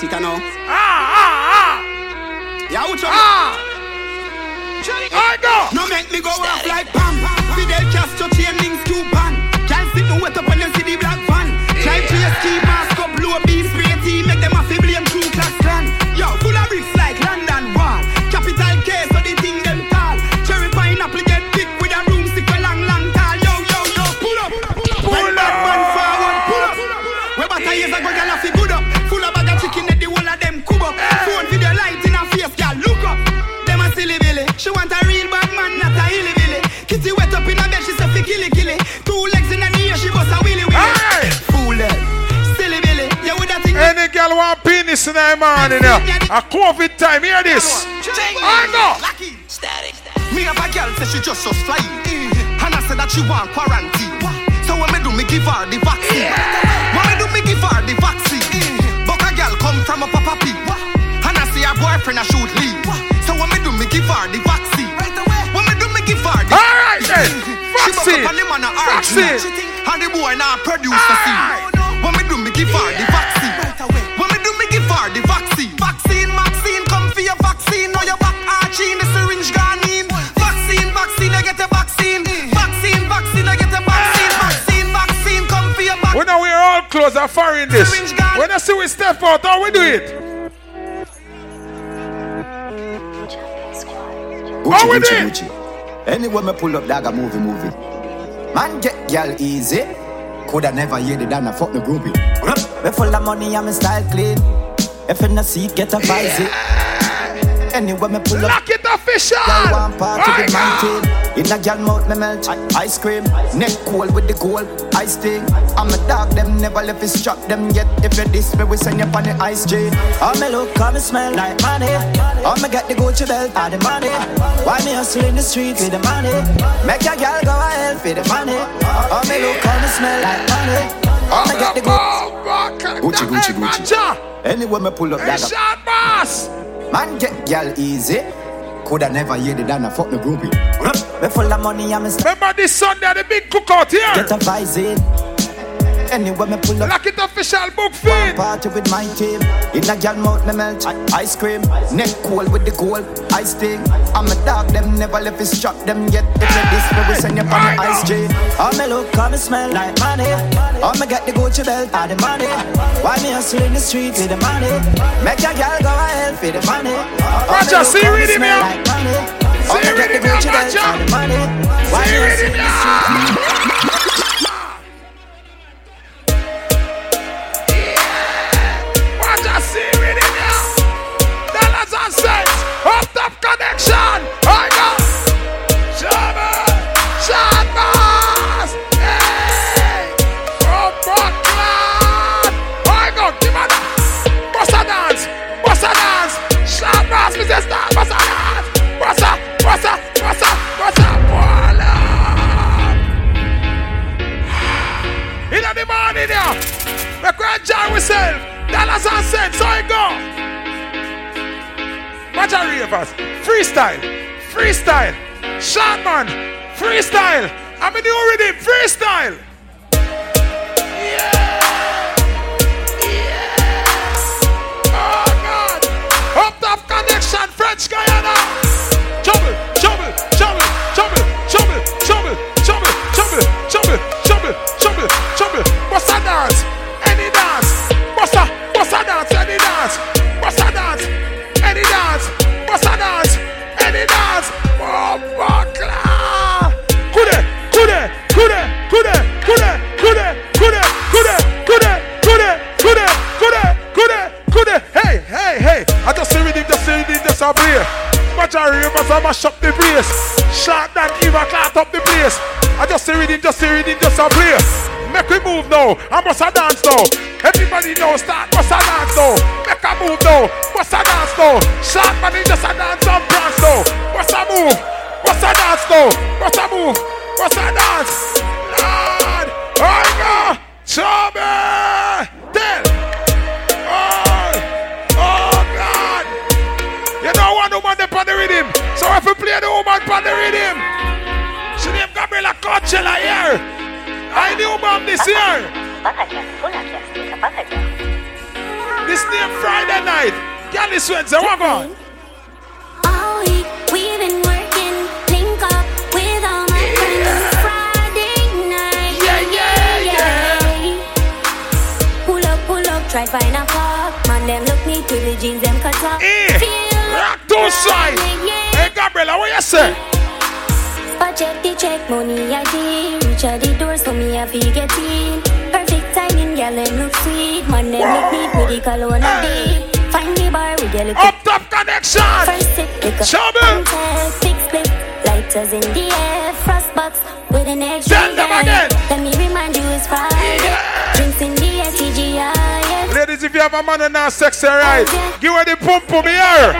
Speaker 57: Sika now.
Speaker 26: Ah.
Speaker 57: Yeah, what's up?
Speaker 26: Ah. I go. No make me go off like Pam. Fidel Castro chain links She want a real bad man, not a hilly billy. Kitty wet up in a bed, she say fi killy killy. Two legs in a knee, she bust a willy willy. Hey! Fool it. Silly billy.
Speaker 57: Yeah,
Speaker 26: with that thing. Any girl want penis in her man, you know. A COVID time, hear this. Hang on. Lucky.
Speaker 58: Static. Me have a girl, say she just so fly. Mm. And I said that she want quarantine. So when me do, me give her the vaccine. Yeah. When me do, me give her the vaccine. Mm. But a girl come from a papa pee. And I see her boyfriend, I shoot leave her the vaccine. When me do me give her the
Speaker 26: All right then.
Speaker 58: She buck
Speaker 26: Vaccine.
Speaker 58: up on him and a
Speaker 26: Vaccine.
Speaker 58: And the boy now produce the scene. When me do me give her the vaccine. When me do me give her the vaccine. Vaccine, vaccine, come for your vaccine. Now your back arching, the syringe gone in. Vaccine, vaccine, I get a vaccine. Vaccine, vaccine, I get a vaccine. Ah. Vaccine, vaccine, come for your vaccine.
Speaker 26: We know we're all close and far in this. When I see we step out, how we do it?
Speaker 28: Gucci, Gucci? Gucci. Anywhere me pull up, dog a movie, movie. Man get girl easy. Coulda never hear the dana fuck me groupie. Me full of money and me style clean. If you not see get a visit. Anywhere me pull up,
Speaker 26: Lock it official.
Speaker 28: girl want party
Speaker 26: My
Speaker 28: with my team. In a girl mouth me melt I- ice cream. Neck cold with the cold ice thing. I'm a dog, them never left it strap them yet. If you this me, we send you on the ice G. All me look, all me smell like money. All me get the Gucci belt and the money. Why me hustle in the street with the money? Make a girl go a hell for the money. All me look, all me smell like money. All me get the Gucci, Gucci, Gucci, Gucci. Anywhere me pull up,
Speaker 26: Hey,
Speaker 28: dog.
Speaker 26: shot boss.
Speaker 28: Man get girl easy. Coulda never hear the dana fuck me groupie. Me full of money and me
Speaker 26: Remember this Sunday, the big cookout here.
Speaker 28: Get a visit. Anywhere me pull up.
Speaker 26: Lock it official book feed.
Speaker 28: Party with my team. In a girl mouth me melt ice cream. Neck cold with the cold ice thing. I'm a dog, them never left it strap them yet. If you this me, we send you on the ice G. All me look, all me smell like money. All me get the Gucci belt and the money. Why me hustle in the street with the money? Make a girl go a hell for the money. All me
Speaker 26: Roger,
Speaker 28: look,
Speaker 26: see
Speaker 28: all me smell like money. All me get the Gucci belt and the money. Why me hustle in the street?
Speaker 26: Connection. I go. Shabba. Boss. Hey. From Brooklyn. I go. Give that. Bossa dance. Bossa dance. Boss. Mr. Star. Bossa dance. Bossa. Bossa. Bossa. Bossa. Voila. In the morning. We go enjoy ourselves. Dollars and cents, so I go. Watch our ravers. Freestyle. Freestyle. Shot man. Freestyle. I'm in the rhythm. Freestyle. Oh God. Up Top Connexxion. French Guyana. Trouble, trouble, trouble, trouble, trouble, trouble, trouble, trouble, trouble, trouble, trouble, trouble. Bossa dance, any dance. Bossa just a play. Watch our ravers, I mash up the place. Shot and Eva caught up the place. I just see rhythm, just see rhythm, just a play. Make we move now, I must a dance now. Everybody know start, must a dance now. Make a move now, must a dance now. Shot he just a dance and prance now. Must a move, must a dance now. Must a move, must a dance. Lord, I go, Chubby, So if we play the woman on the rhythm, she name Gabriela Coachella here. I knew mom this year. This name Friday night. Girl is Wednesday, what on?
Speaker 8: All week we've been working, link up with all my friends. Friday night, yeah, yeah, yeah. Pull up, pull up, try find a park. Man, them look me with the jeans, them cut up. Eh, Feel
Speaker 26: Rock two side. Hey Gabriela, what you say?
Speaker 8: Spot check the check, money I did. Reach out the door, so me have to get in. Perfect timing, girl, them look sweet. Man, them look neat with the cologne I did. Find the bar with the little
Speaker 26: Up Top Connexxion.
Speaker 8: First sip, pick up
Speaker 26: Trouble.
Speaker 8: one tag, big split, lighters in the air, frost box with an extra
Speaker 26: Tell them
Speaker 8: guy.
Speaker 26: again.
Speaker 8: Let me remind you it's Friday. Drinks in the STGI.
Speaker 26: Ladies, if you have have a man and not sexy right. Give her the pump pum here.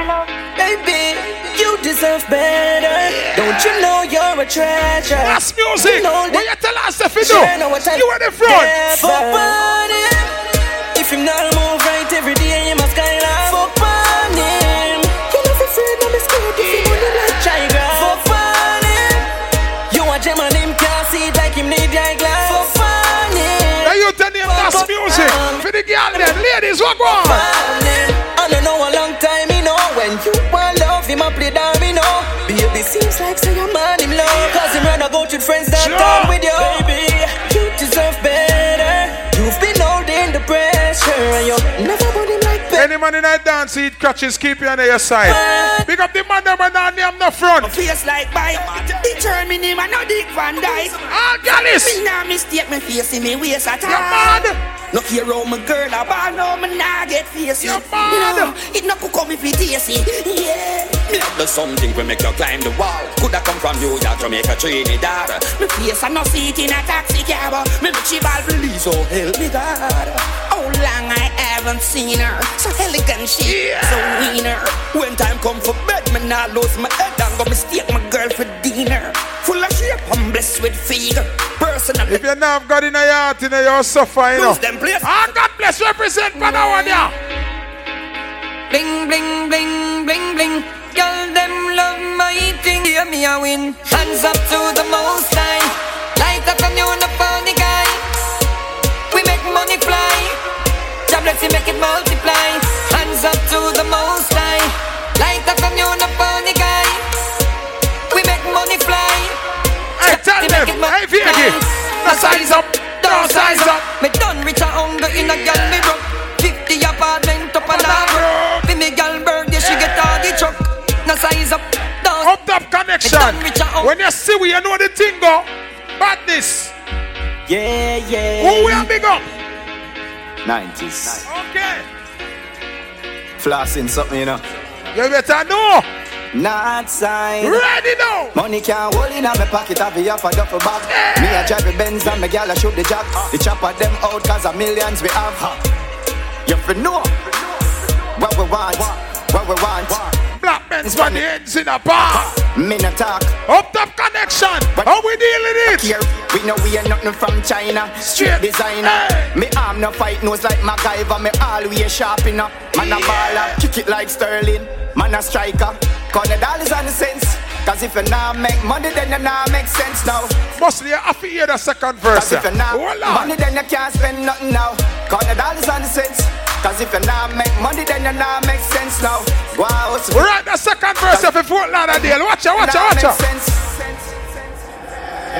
Speaker 59: Baby, you deserve better. Don't you know you're a treasure?
Speaker 26: That's music.
Speaker 59: You know
Speaker 26: What you tell us if you
Speaker 59: I-
Speaker 26: You at the front.
Speaker 59: On him. If him not move right every day, you must skyline. Fuck on him. You know for free, no scared if you money like Tiger. Fuck on him. You a gem and him can't see it like him need eyeglass. Fuck on him.
Speaker 26: Now you tell them that's music. For the girl. Ladies, what on?
Speaker 59: Say a man him love. Cause him rather go to friends that
Speaker 26: Sure.
Speaker 59: with you. Baby, you deserve better. You've been holding the pressure. And you never put him like
Speaker 26: Any man in that dance eat crutches, keep you on your side. Pick up the man that when I'm the front.
Speaker 49: Face like by Determine him and no Dick Van Dyke.
Speaker 26: Ah, Gallus.
Speaker 49: Me nah mistake me face in me waist at all
Speaker 26: You mad?
Speaker 49: No care how oh, my girl a ball No me nah get face You know, It no could come if it. Tasty Yeah.
Speaker 60: Me have the something will make you climb the wall. Coulda come from New York, Jamaica, Trinidad.
Speaker 49: Me face a no seat in a taxi cab. Me bitch she ball please oh help me God. How long I haven't seen her? So elegant she is a winner
Speaker 60: When time come for bed, me nah lose my head and go mistake my girl for dinner.
Speaker 49: Blessed with figure Personal
Speaker 26: If you not have God in your heart, you know, you're suffer, you know.
Speaker 49: Them place
Speaker 26: Ah, God bless represent one, yeah.
Speaker 59: Bling, bling, bling, bling, bling. Girl, them love my thing. Hear me a win. Hands up to the most high. Like a commune upon the guy. We make money fly. God bless you, make it multiply.
Speaker 26: Hey, Vicky. Now size up. Now size up.
Speaker 59: Me done rich and hunger in a gal me broke. 50 apartment up and down. For me gal birthday she get all the truck. Now size up. Down.
Speaker 26: Up Top Connexxion. When you see we, you know the thing go. Badness.
Speaker 28: Yeah, yeah.
Speaker 26: Who we big up?
Speaker 28: 90s.
Speaker 26: Okay.
Speaker 28: Flossing something, you know.
Speaker 26: You better know.
Speaker 28: Not side.
Speaker 26: Ready now.
Speaker 28: Money can't hold in my pocket, have you a duffel bag. Me a drive the Benz and my gal a shoot the jack. The chopper them out cause a millions we have. You fi know what we want, what we want.
Speaker 26: Black men's when the ends in a bar.
Speaker 28: Me no talk.
Speaker 26: Up Top Connexxion. But How we dealing it?
Speaker 28: Here, we know we ain't nothing from China. Straight designer. Me arm no fight nose like MacGyver. Me always sharpen up. Man a baller, kick it like Sterling. Man a striker. Call the dollars and the cents. Cause if you not make money, then you not make sense now.
Speaker 26: Mostly you have to hear the second verse.
Speaker 28: Cause if you
Speaker 26: Hold
Speaker 28: money, then you can't spend nothing now. Call the dollars and the cents. Cause if you not make money, then you not make sense now. Wow,
Speaker 26: We right the second verse of Fort Lauderdale. Watch out, watch out, watch out.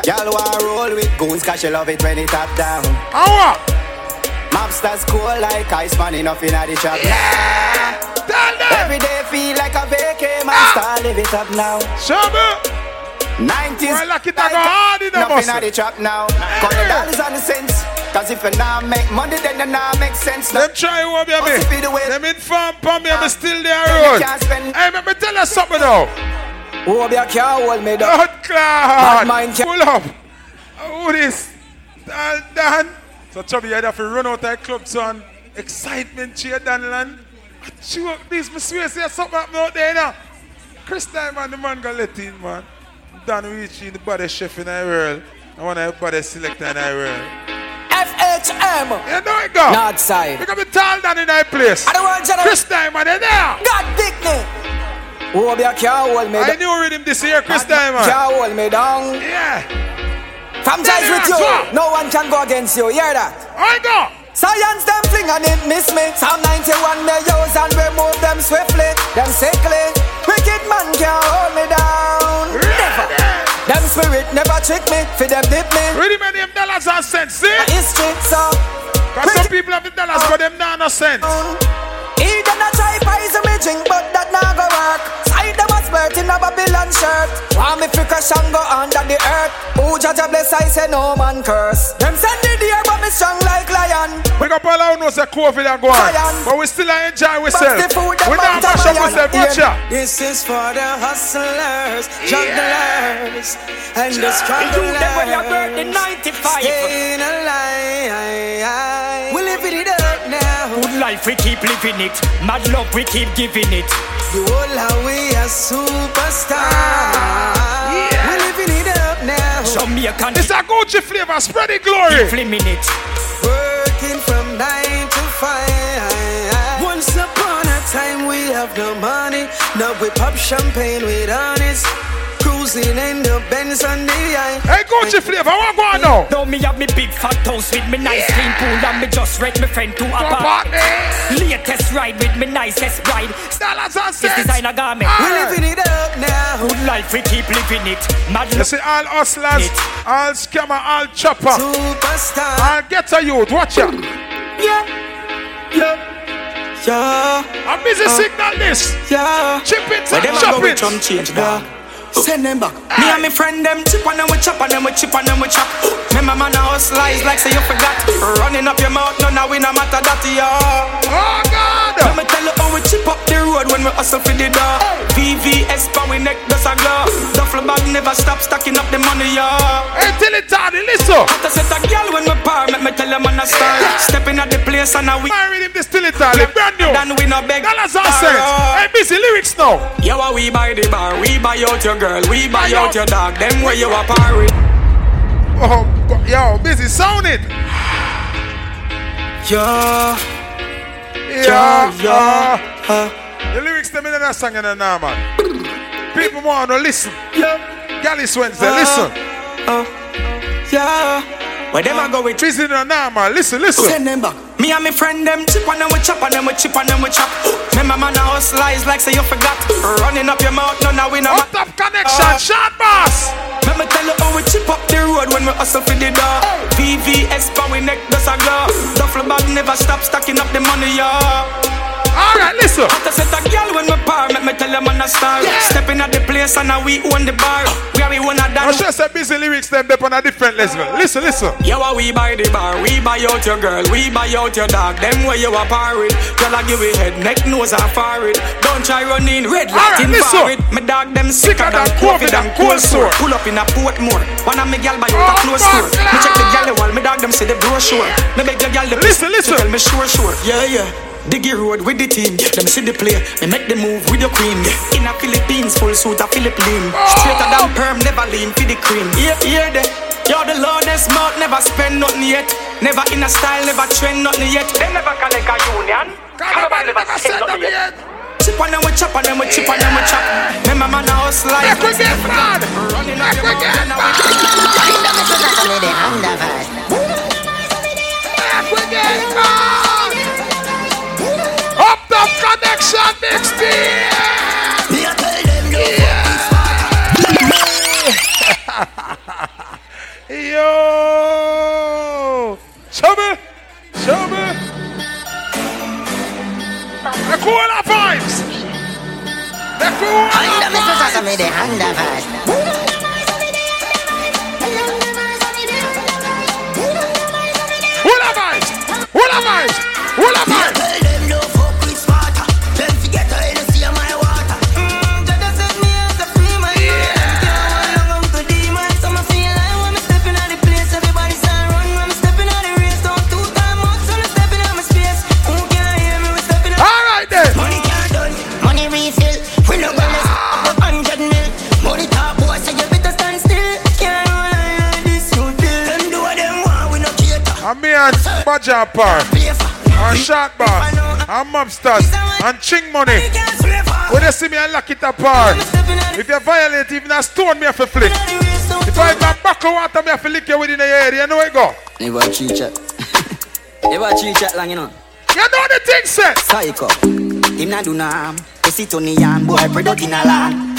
Speaker 28: Y'all want roll with goons cause she love it when it top down.
Speaker 26: How?
Speaker 28: Mobsters cool like ice man enough in the shop. Nah. Every day feel like a vacay, man. Start live it up now.
Speaker 26: Shabba.
Speaker 28: 90s.
Speaker 26: Boy, lock it up hard in the
Speaker 28: Nothing at the trap now. Call the dollars and the cents. Cause if you not make money, then you not make sense now.
Speaker 26: Them try me.
Speaker 28: Must be.
Speaker 26: Them inform for me, I'm still there road. Hey, let me tell you something now.
Speaker 28: Oh, be a car hold me down.
Speaker 26: Blood clot.
Speaker 28: Bad mind ca-
Speaker 26: Pull up. Who this? Dan, Dan. So Chubby, you have to run out of club, son. Excitement cheer, Danland. Joke this, me swear, say something happen out there now. Chris man, the man got let in, man. Dan reach in the body chef in the world. I want to body selector in the world.
Speaker 59: FHM.
Speaker 26: You know it go.
Speaker 59: North side.
Speaker 26: Pick up the tall Dan in that place.
Speaker 59: I don't want general.
Speaker 26: Chris man, they there.
Speaker 59: God me. Oh, be a hold me
Speaker 26: I knew rhythm this year, Chris man.
Speaker 59: Car hold me down.
Speaker 26: Yeah.
Speaker 59: Ties with you, no one can go against you. Hear that?
Speaker 26: I go.
Speaker 59: Science them fling and it miss me. Psalm 91 me use and remove them swiftly, them sickly. Wicked man can't hold me down. Never. Them spirit never trick me, for them dip me.
Speaker 26: Really many them dollars and cents, see?
Speaker 59: History, so.
Speaker 26: Cause some people have the dollars, but them not no sense.
Speaker 59: He gonna try poison me drink, but that not go work expert in a Babylon shirt. Want me fi crash and go under the earth. Who judge a bless, I say no man curse. Them send the deer, but me strong like lion.
Speaker 26: We got all out know say COVID and go on. But we still enjoy ourselves. We not mash up ourselves, butcher.
Speaker 61: This is for the hustlers, yeah. and the strugglers. You them when you're 95.
Speaker 59: Life we keep living it. Mad love we keep giving it.
Speaker 62: The whole how we a superstar. Yeah. We living it up now.
Speaker 59: Jamaican.
Speaker 26: It's a Gucci flavor, spread the glory.
Speaker 59: Keep flaming it.
Speaker 62: Working from nine to five. Once upon a time we have no money. Now we pop champagne with honest. Cruising in the Benz on the eye.
Speaker 26: Hey, Gucci flavor, what going on?
Speaker 59: Now me have me big fat house with me nice clean pool and me just rent me friend to a party. Latest ride with me nicest bride.
Speaker 26: Dollars and
Speaker 59: This designer garment.
Speaker 62: We living it up now.
Speaker 59: Good life we keep living it. Mad
Speaker 26: You see all hustlers, all scammer, all chopper,
Speaker 62: Superstar.
Speaker 26: all get a youth, watch out.
Speaker 62: Yeah. Yeah. Yeah.
Speaker 26: I'm busy
Speaker 62: Uh,
Speaker 26: signal this.
Speaker 62: Yeah.
Speaker 26: Chip it
Speaker 62: Where
Speaker 26: and chop it.
Speaker 62: drum change, dog. Send them back.
Speaker 59: Me and me friend them chip on them we chop on them we chip on them we chop. Remember man a hustle is like say you forgot. Running up your mouth, no now we no matter that yeah.
Speaker 26: Oh God.
Speaker 59: Let me tell you how we chip up the road when we hustle for the door. VVS pa we neck does a glow. Duffel bag never stop stacking up the money yeah.
Speaker 26: Hey, tell it Tony, listen.
Speaker 59: Hot to set a girl when we par, make me tell them on a star. Stepping at the place and a we.
Speaker 26: Marry him this till it all, brand new.
Speaker 59: Then we no beg.
Speaker 26: Dollars and cents. Hey, busy lyrics now.
Speaker 59: Yo, a we buy the bar, we buy out your girl, we buy out your dog. Them where you a par with.
Speaker 26: Oh, yo, busy sound it.
Speaker 62: Yeah.
Speaker 26: Yeah,
Speaker 62: yeah.
Speaker 26: yeah. The lyrics them in that song in the now, man. People want to listen.
Speaker 62: Yeah.
Speaker 26: Gallus Wednesday,
Speaker 62: Uh,
Speaker 26: listen.
Speaker 62: Uh, yeah. Where them a go with?
Speaker 26: Busy in the now, man. Listen, listen.
Speaker 62: Send them back.
Speaker 59: Me and me friend them chip on them we chop on them we chip on them we chop. Remember man a hustle is like say you forgot. Running up your mouth, no now we no.
Speaker 26: Up Top Connexxion, uh, shot boss.
Speaker 59: Let me tell you how we chip up the road when we hustle for the door. VVS pa we neck does a glow. Duffel bag never stop stacking up the money yeah.
Speaker 26: Alright, listen.
Speaker 59: To set a girl when we par, make me tell them on a star. Stepping at the place and now we own the bar. We are we one of
Speaker 26: I
Speaker 59: them.
Speaker 26: should say busy lyrics them up on a different level. Listen, listen.
Speaker 59: Yo, a we buy the bar, we buy out your girl, we buy out your dog. Them where you a par with. Girl, I give you head, neck, nose, and forehead. Don't try running red light in forward. Me dog them sicker than COVID and cold sore. Pull up in a Portmore. One of me gal buy out a oh, close store. Me check the gal the wall, me dog them see the brochure. Me beg the gal the
Speaker 26: Listen, listen.
Speaker 59: Tell me sure, sure. Yeah, yeah. Diggy road with the team, them see the play, me make the move with your queen. In a Philippines, full suit a Philippine. Straighter than perm, never lean for the cream. Yeah, yeah, the Yo, the Lordest mouth never spend nothing yet. Never in a style, never trend nothing yet. They never collect a union. Cannibal never send nothing yet. Chip on them, we chop on them, we chip on them, we chop. Remember man, a hustle like
Speaker 26: Make we get mad.
Speaker 59: Running up your mouth, and now we
Speaker 26: Make we get mad. Top Connexxion next year. Yo, show me, show me. The cooler vibes. The cooler vibes. Me and Baja Par, and Shark Bar, and Mobsters, and Ching Money. When you see me, I lock it apart. If you violate, even a stone, me have to flick. If I have a buckle water, me have to lick you within the area. You know where it go?
Speaker 63: Never chill chat. Never chill chat long, you know.
Speaker 26: You know the thing, sir.
Speaker 63: Psycho. Him not do nam. They sit on the yan. Boy, product in a land.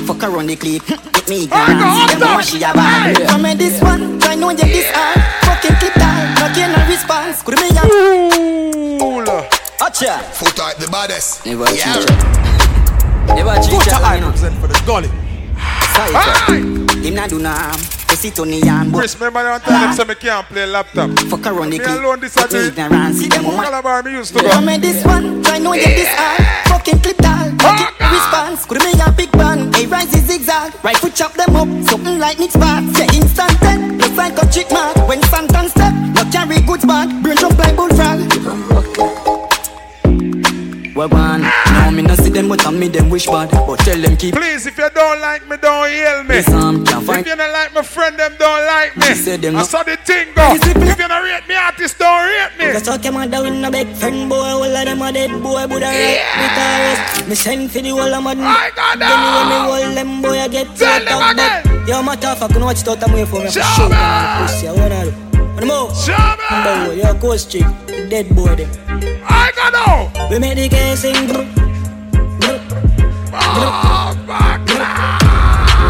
Speaker 63: Ha! Fuck around the clip. Get me ignorance. Them want she a bad.
Speaker 54: Come in this one, try know you this hard. Fucking clip down, not get no response. Could me a
Speaker 63: Acha.
Speaker 43: Foot out the baddest.
Speaker 63: Never chill chat. Never chill chat long, you know.
Speaker 64: for the gully.
Speaker 63: Psycho. Him not do nam. They Pussy to me and
Speaker 26: Chris, remember that time them say me can't play laptop.
Speaker 63: Fuck around the clip.
Speaker 26: Me
Speaker 63: alone this
Speaker 26: a
Speaker 63: Ignorance. See them woman.
Speaker 26: Calabar me used to go.
Speaker 54: Come this one. Try know get this hard. Fucking clip tall. Fucking response. Could me a big band. Hey, rise is zigzag. Right foot chop them up. Something like Nick's back. Yeah, instant dead. Plus like a chick mark. When Santan step. not carry goods back. Brain jump like bullfrog.
Speaker 65: We're one me them wish bad, but tell them keep.
Speaker 26: Please, if you don't like me, don't yell me.
Speaker 65: Yes, um, can't find-
Speaker 26: If you don't like my friend, them don't like me.
Speaker 65: Them
Speaker 26: I
Speaker 65: no-
Speaker 26: saw the thing go. If you don't rate me, artist, don't rate me.
Speaker 66: Cause talk your mother with no big friend boy All of them a dead boy But I right Because Me send for the whole of mud
Speaker 26: I got
Speaker 66: Then when me hold them boy I get
Speaker 26: Tell them again.
Speaker 66: But yo matter fuck You know what you thought I'm for me
Speaker 26: Show me.
Speaker 66: man Pussy I wanna do Wanna move
Speaker 26: Show me.
Speaker 66: Number You're a ghost chick Dead boy them
Speaker 26: I got know.
Speaker 66: We make the case sing
Speaker 26: Oh, fuck.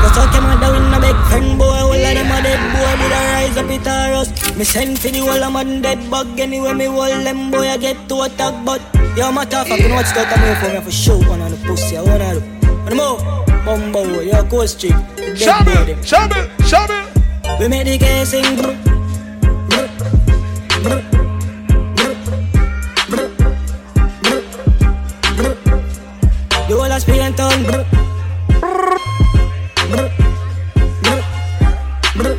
Speaker 66: Cause talk your mother with no big friend boy. All of them a dead boy I rise up it or us Me send for the whole of mud dead bug. Anyway me hold them boy I get to attack But yo matter fuck You know what you I'm waiting for me For sure one on the pussy I wanna do Wanna move? Bumbo You're a ghost chick Dead boy
Speaker 26: Shovel,
Speaker 66: them
Speaker 26: shovel, shovel.
Speaker 66: We make the case sing brr, brr, brr, Brr, brr, brr.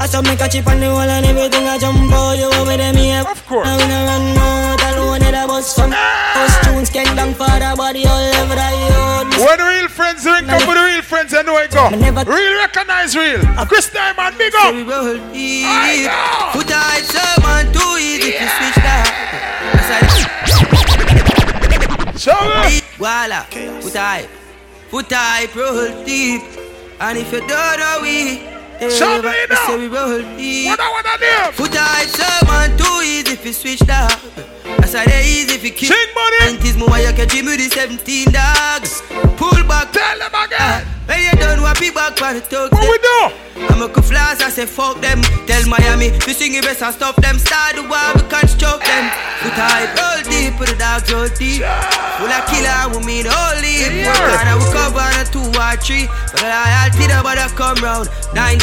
Speaker 66: I saw me catch it on the wall and everything I jump out You over them here
Speaker 26: Of course.
Speaker 66: I wanna run out alone in the bus from First tunes can down for the body all over the
Speaker 26: When real friends ring up with real friends, I know it go. Real recognize real. Chris Diamond, big up.
Speaker 67: We roll
Speaker 26: I
Speaker 67: deep.
Speaker 26: know.
Speaker 67: Put tight, someone too easy to switch that.
Speaker 26: Shovel.
Speaker 67: Voila, put tight, put tight, roll deep. And if you don't know we,
Speaker 26: Show me
Speaker 67: we
Speaker 26: now.
Speaker 67: say we roll deep.
Speaker 26: What I wanna do?
Speaker 67: Put someone too easy if you switch that. That's how they easy if you keep.
Speaker 26: Ching money.
Speaker 67: And this more you can with the 17 dogs. Pull back,
Speaker 26: Tell them again.
Speaker 67: when you done, what be back for the talk.
Speaker 26: What we do?
Speaker 67: I'm a flash, I say fuck them. Tell Miami, we sing it best and stop them. Start the war, we can't choke them. Put high, roll deep, put the dogs roll deep. Full of killer, we mean holy.
Speaker 26: Yeah.
Speaker 67: Work hard, we cover on a two or three. But I about to come round.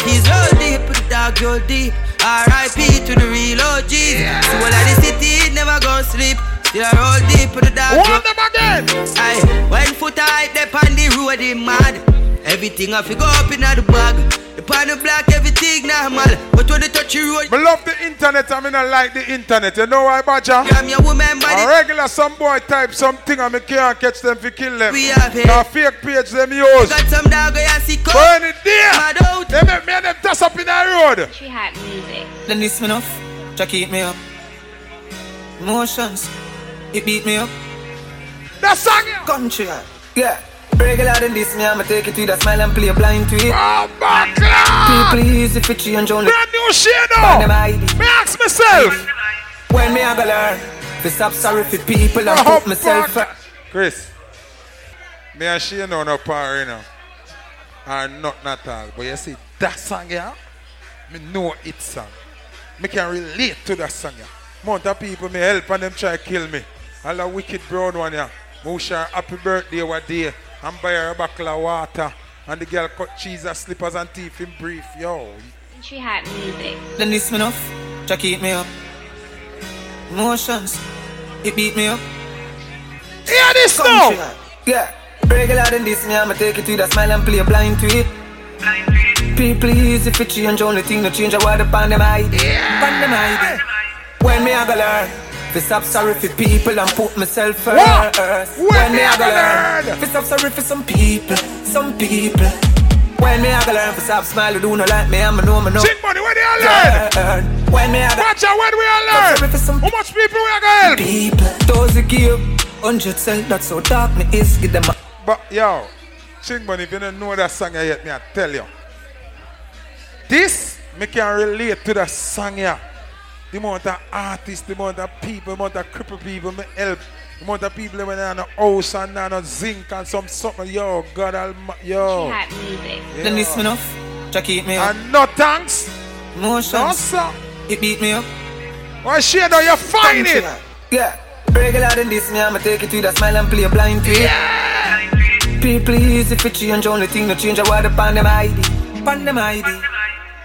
Speaker 67: 90s roll deep, the dogs roll deep. R.I.P. to the real OGs. So all of the city never go sleep. Still I roll deep, the roll
Speaker 26: Want them again.
Speaker 67: Aye, when Foota Hype, they on the road, they mad. Everything I fi go up in the bag. The pan the black, everything normal. But when they touch the road,
Speaker 26: Me love the internet, I mean I like the internet. You know why, Badger?
Speaker 67: I'm your woman
Speaker 26: A regular some boy type something and me can't catch them fi kill them.
Speaker 67: We have it.
Speaker 26: Now fake page them use.
Speaker 67: Got some dog where I see come.
Speaker 26: Burn it there.
Speaker 67: Mad out.
Speaker 26: They make me and them toss up in the road.
Speaker 68: She had music.
Speaker 59: Then this me enough, to keep me up. Emotions, it beat me up.
Speaker 26: That song yeah.
Speaker 59: Country, yeah. Regular than this, me I'ma take it to the smile and play blind to it.
Speaker 26: Oh my God.
Speaker 59: People easy for change only.
Speaker 26: Brand new shit now. Me ask myself.
Speaker 59: When me I go learn, to stop sorry for people and put myself.
Speaker 26: Chris, me and she know no power, you know. Or not not all. But you see, that song, yeah, me know it song. Me can relate to that song, yeah. Amount of people me help and them try to kill me. All the wicked brown one, yeah. Her happy birthday what day and buy her a bottle of water. And the girl cut cheese and slippers and teeth in brief. Yo,
Speaker 68: She had music.
Speaker 59: Then this me enough, to keep me up. Emotions, it beat me up.
Speaker 26: hear this
Speaker 59: Country,
Speaker 26: now.
Speaker 59: yeah. Regular than this, me I'ma take it to the smile and play blind to it. People easy for change, only thing to change, I want to pan them ID. Pan them ID. When me I go learn, to stop sorry for people and put myself first.
Speaker 26: When me I go learn?
Speaker 59: to stop sorry for some people, some people. When me I go learn, to stop smile, do not like me, I'ma know me know.
Speaker 26: Sing money, where they all learn?
Speaker 59: When me I go
Speaker 26: Watch out, when we all learn?
Speaker 59: for some
Speaker 26: How much people we are gonna help?
Speaker 59: people. Those who give hundred cent, that's how dark me is. Give them a
Speaker 26: But yo, Ching Money, if you don't know that song yet, me I tell you. This, me can relate to that song here. The amount of artists, the amount of people, the amount of crippled people me help. The amount of people when they on the house and on the zinc and some something. Yo, God Almighty,
Speaker 68: She
Speaker 26: yo.
Speaker 68: had music.
Speaker 59: Then this me enough, to keep me up.
Speaker 26: And no thanks.
Speaker 59: Emotions,
Speaker 26: No, sir.
Speaker 59: it beat me up.
Speaker 26: Why she know you find it?
Speaker 59: Yeah. Regular than this, me I'ma take it to the smile and play a blind to it. People easy for change, only thing to change, I want to pan them ID. Pan them ID.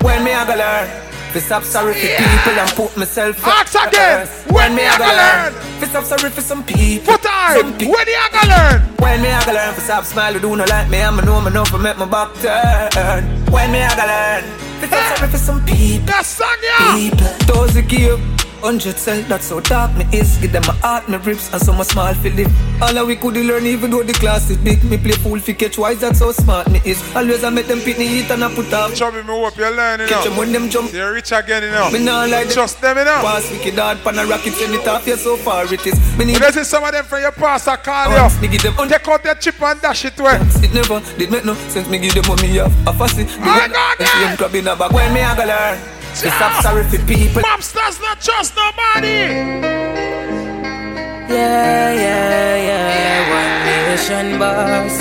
Speaker 59: When me I go learn, to stop sorry for people and put myself
Speaker 26: Ask
Speaker 59: first.
Speaker 26: again. When me I go learn?
Speaker 59: To stop sorry for some people.
Speaker 26: Put time.
Speaker 59: Some people.
Speaker 26: When you gonna learn?
Speaker 59: When me I go learn, to stop smile, do not like me, I'ma know me know for make my back turn. When me I go learn, to stop sorry for some people.
Speaker 26: That song, yeah.
Speaker 59: People, those who give
Speaker 5: Hundred cell, that's how dark me is. Give them my heart, me ribs, and some a small live. All of we could learn, even though the class is big. Me play fool fi catch wise, that's how smart me is. Always I make them pick me eat and I put up.
Speaker 26: Chubby, me hope you're learning
Speaker 5: Catch them when them jump.
Speaker 26: You're rich again, you know.
Speaker 5: Me nah like them.
Speaker 26: Trust them, you know.
Speaker 5: Pass wicked hard, pan a rocket, send it off, yeah, so far it is. Me need
Speaker 26: is some of them from your past, I call you.
Speaker 5: me give them
Speaker 26: Take out your chip and dash it away.
Speaker 5: It never did make no sense. Me give them money off a fussy.
Speaker 26: I got
Speaker 5: The same club in a bag when me a go learn. This up sorry for people.
Speaker 26: Mobsters not trust nobody.
Speaker 69: Yeah, yeah, yeah. One nation boss.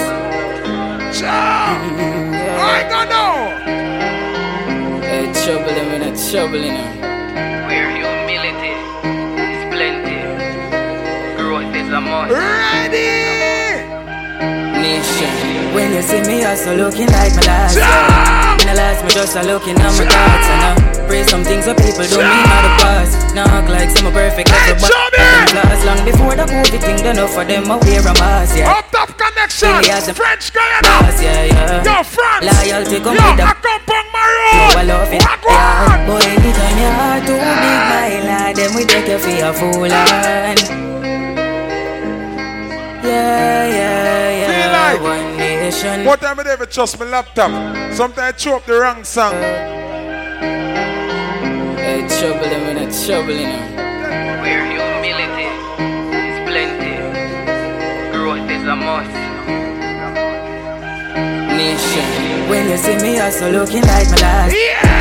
Speaker 26: Ciao. Mm-hmm, I got know.
Speaker 69: Hey, trouble him in a trouble in him. Where humility is plenty, growth is a must.
Speaker 26: Ready.
Speaker 69: Nation. When you see me, also looking like my last. Yeah. In the last, me just a looking at my thoughts and I pray some things so people don't mean how the past. Now act like some perfect,
Speaker 26: Hey,
Speaker 69: everybody them long before the COVID thing. Don't know for them, I wear a mask. Yeah.
Speaker 26: Up Top Connexxion.
Speaker 69: Really has a
Speaker 26: French Guyana.
Speaker 69: Yeah, yeah.
Speaker 26: Yo, France.
Speaker 69: Loyalty come
Speaker 26: Yo,
Speaker 69: with the
Speaker 26: I come from
Speaker 69: No,
Speaker 26: Maroon.
Speaker 69: I love it. Yeah. Boy, anytime your heart too big, my lad, then we take you for a fool. And yeah, yeah, yeah.
Speaker 26: like-
Speaker 69: One nation.
Speaker 26: What time I ever trust my laptop? Sometimes I throw up the wrong song.
Speaker 69: Hey, trouble them in a trouble in them. Where humility is plenty, growth is a must. Nation. When you see me, I so looking like my last.
Speaker 26: Yeah.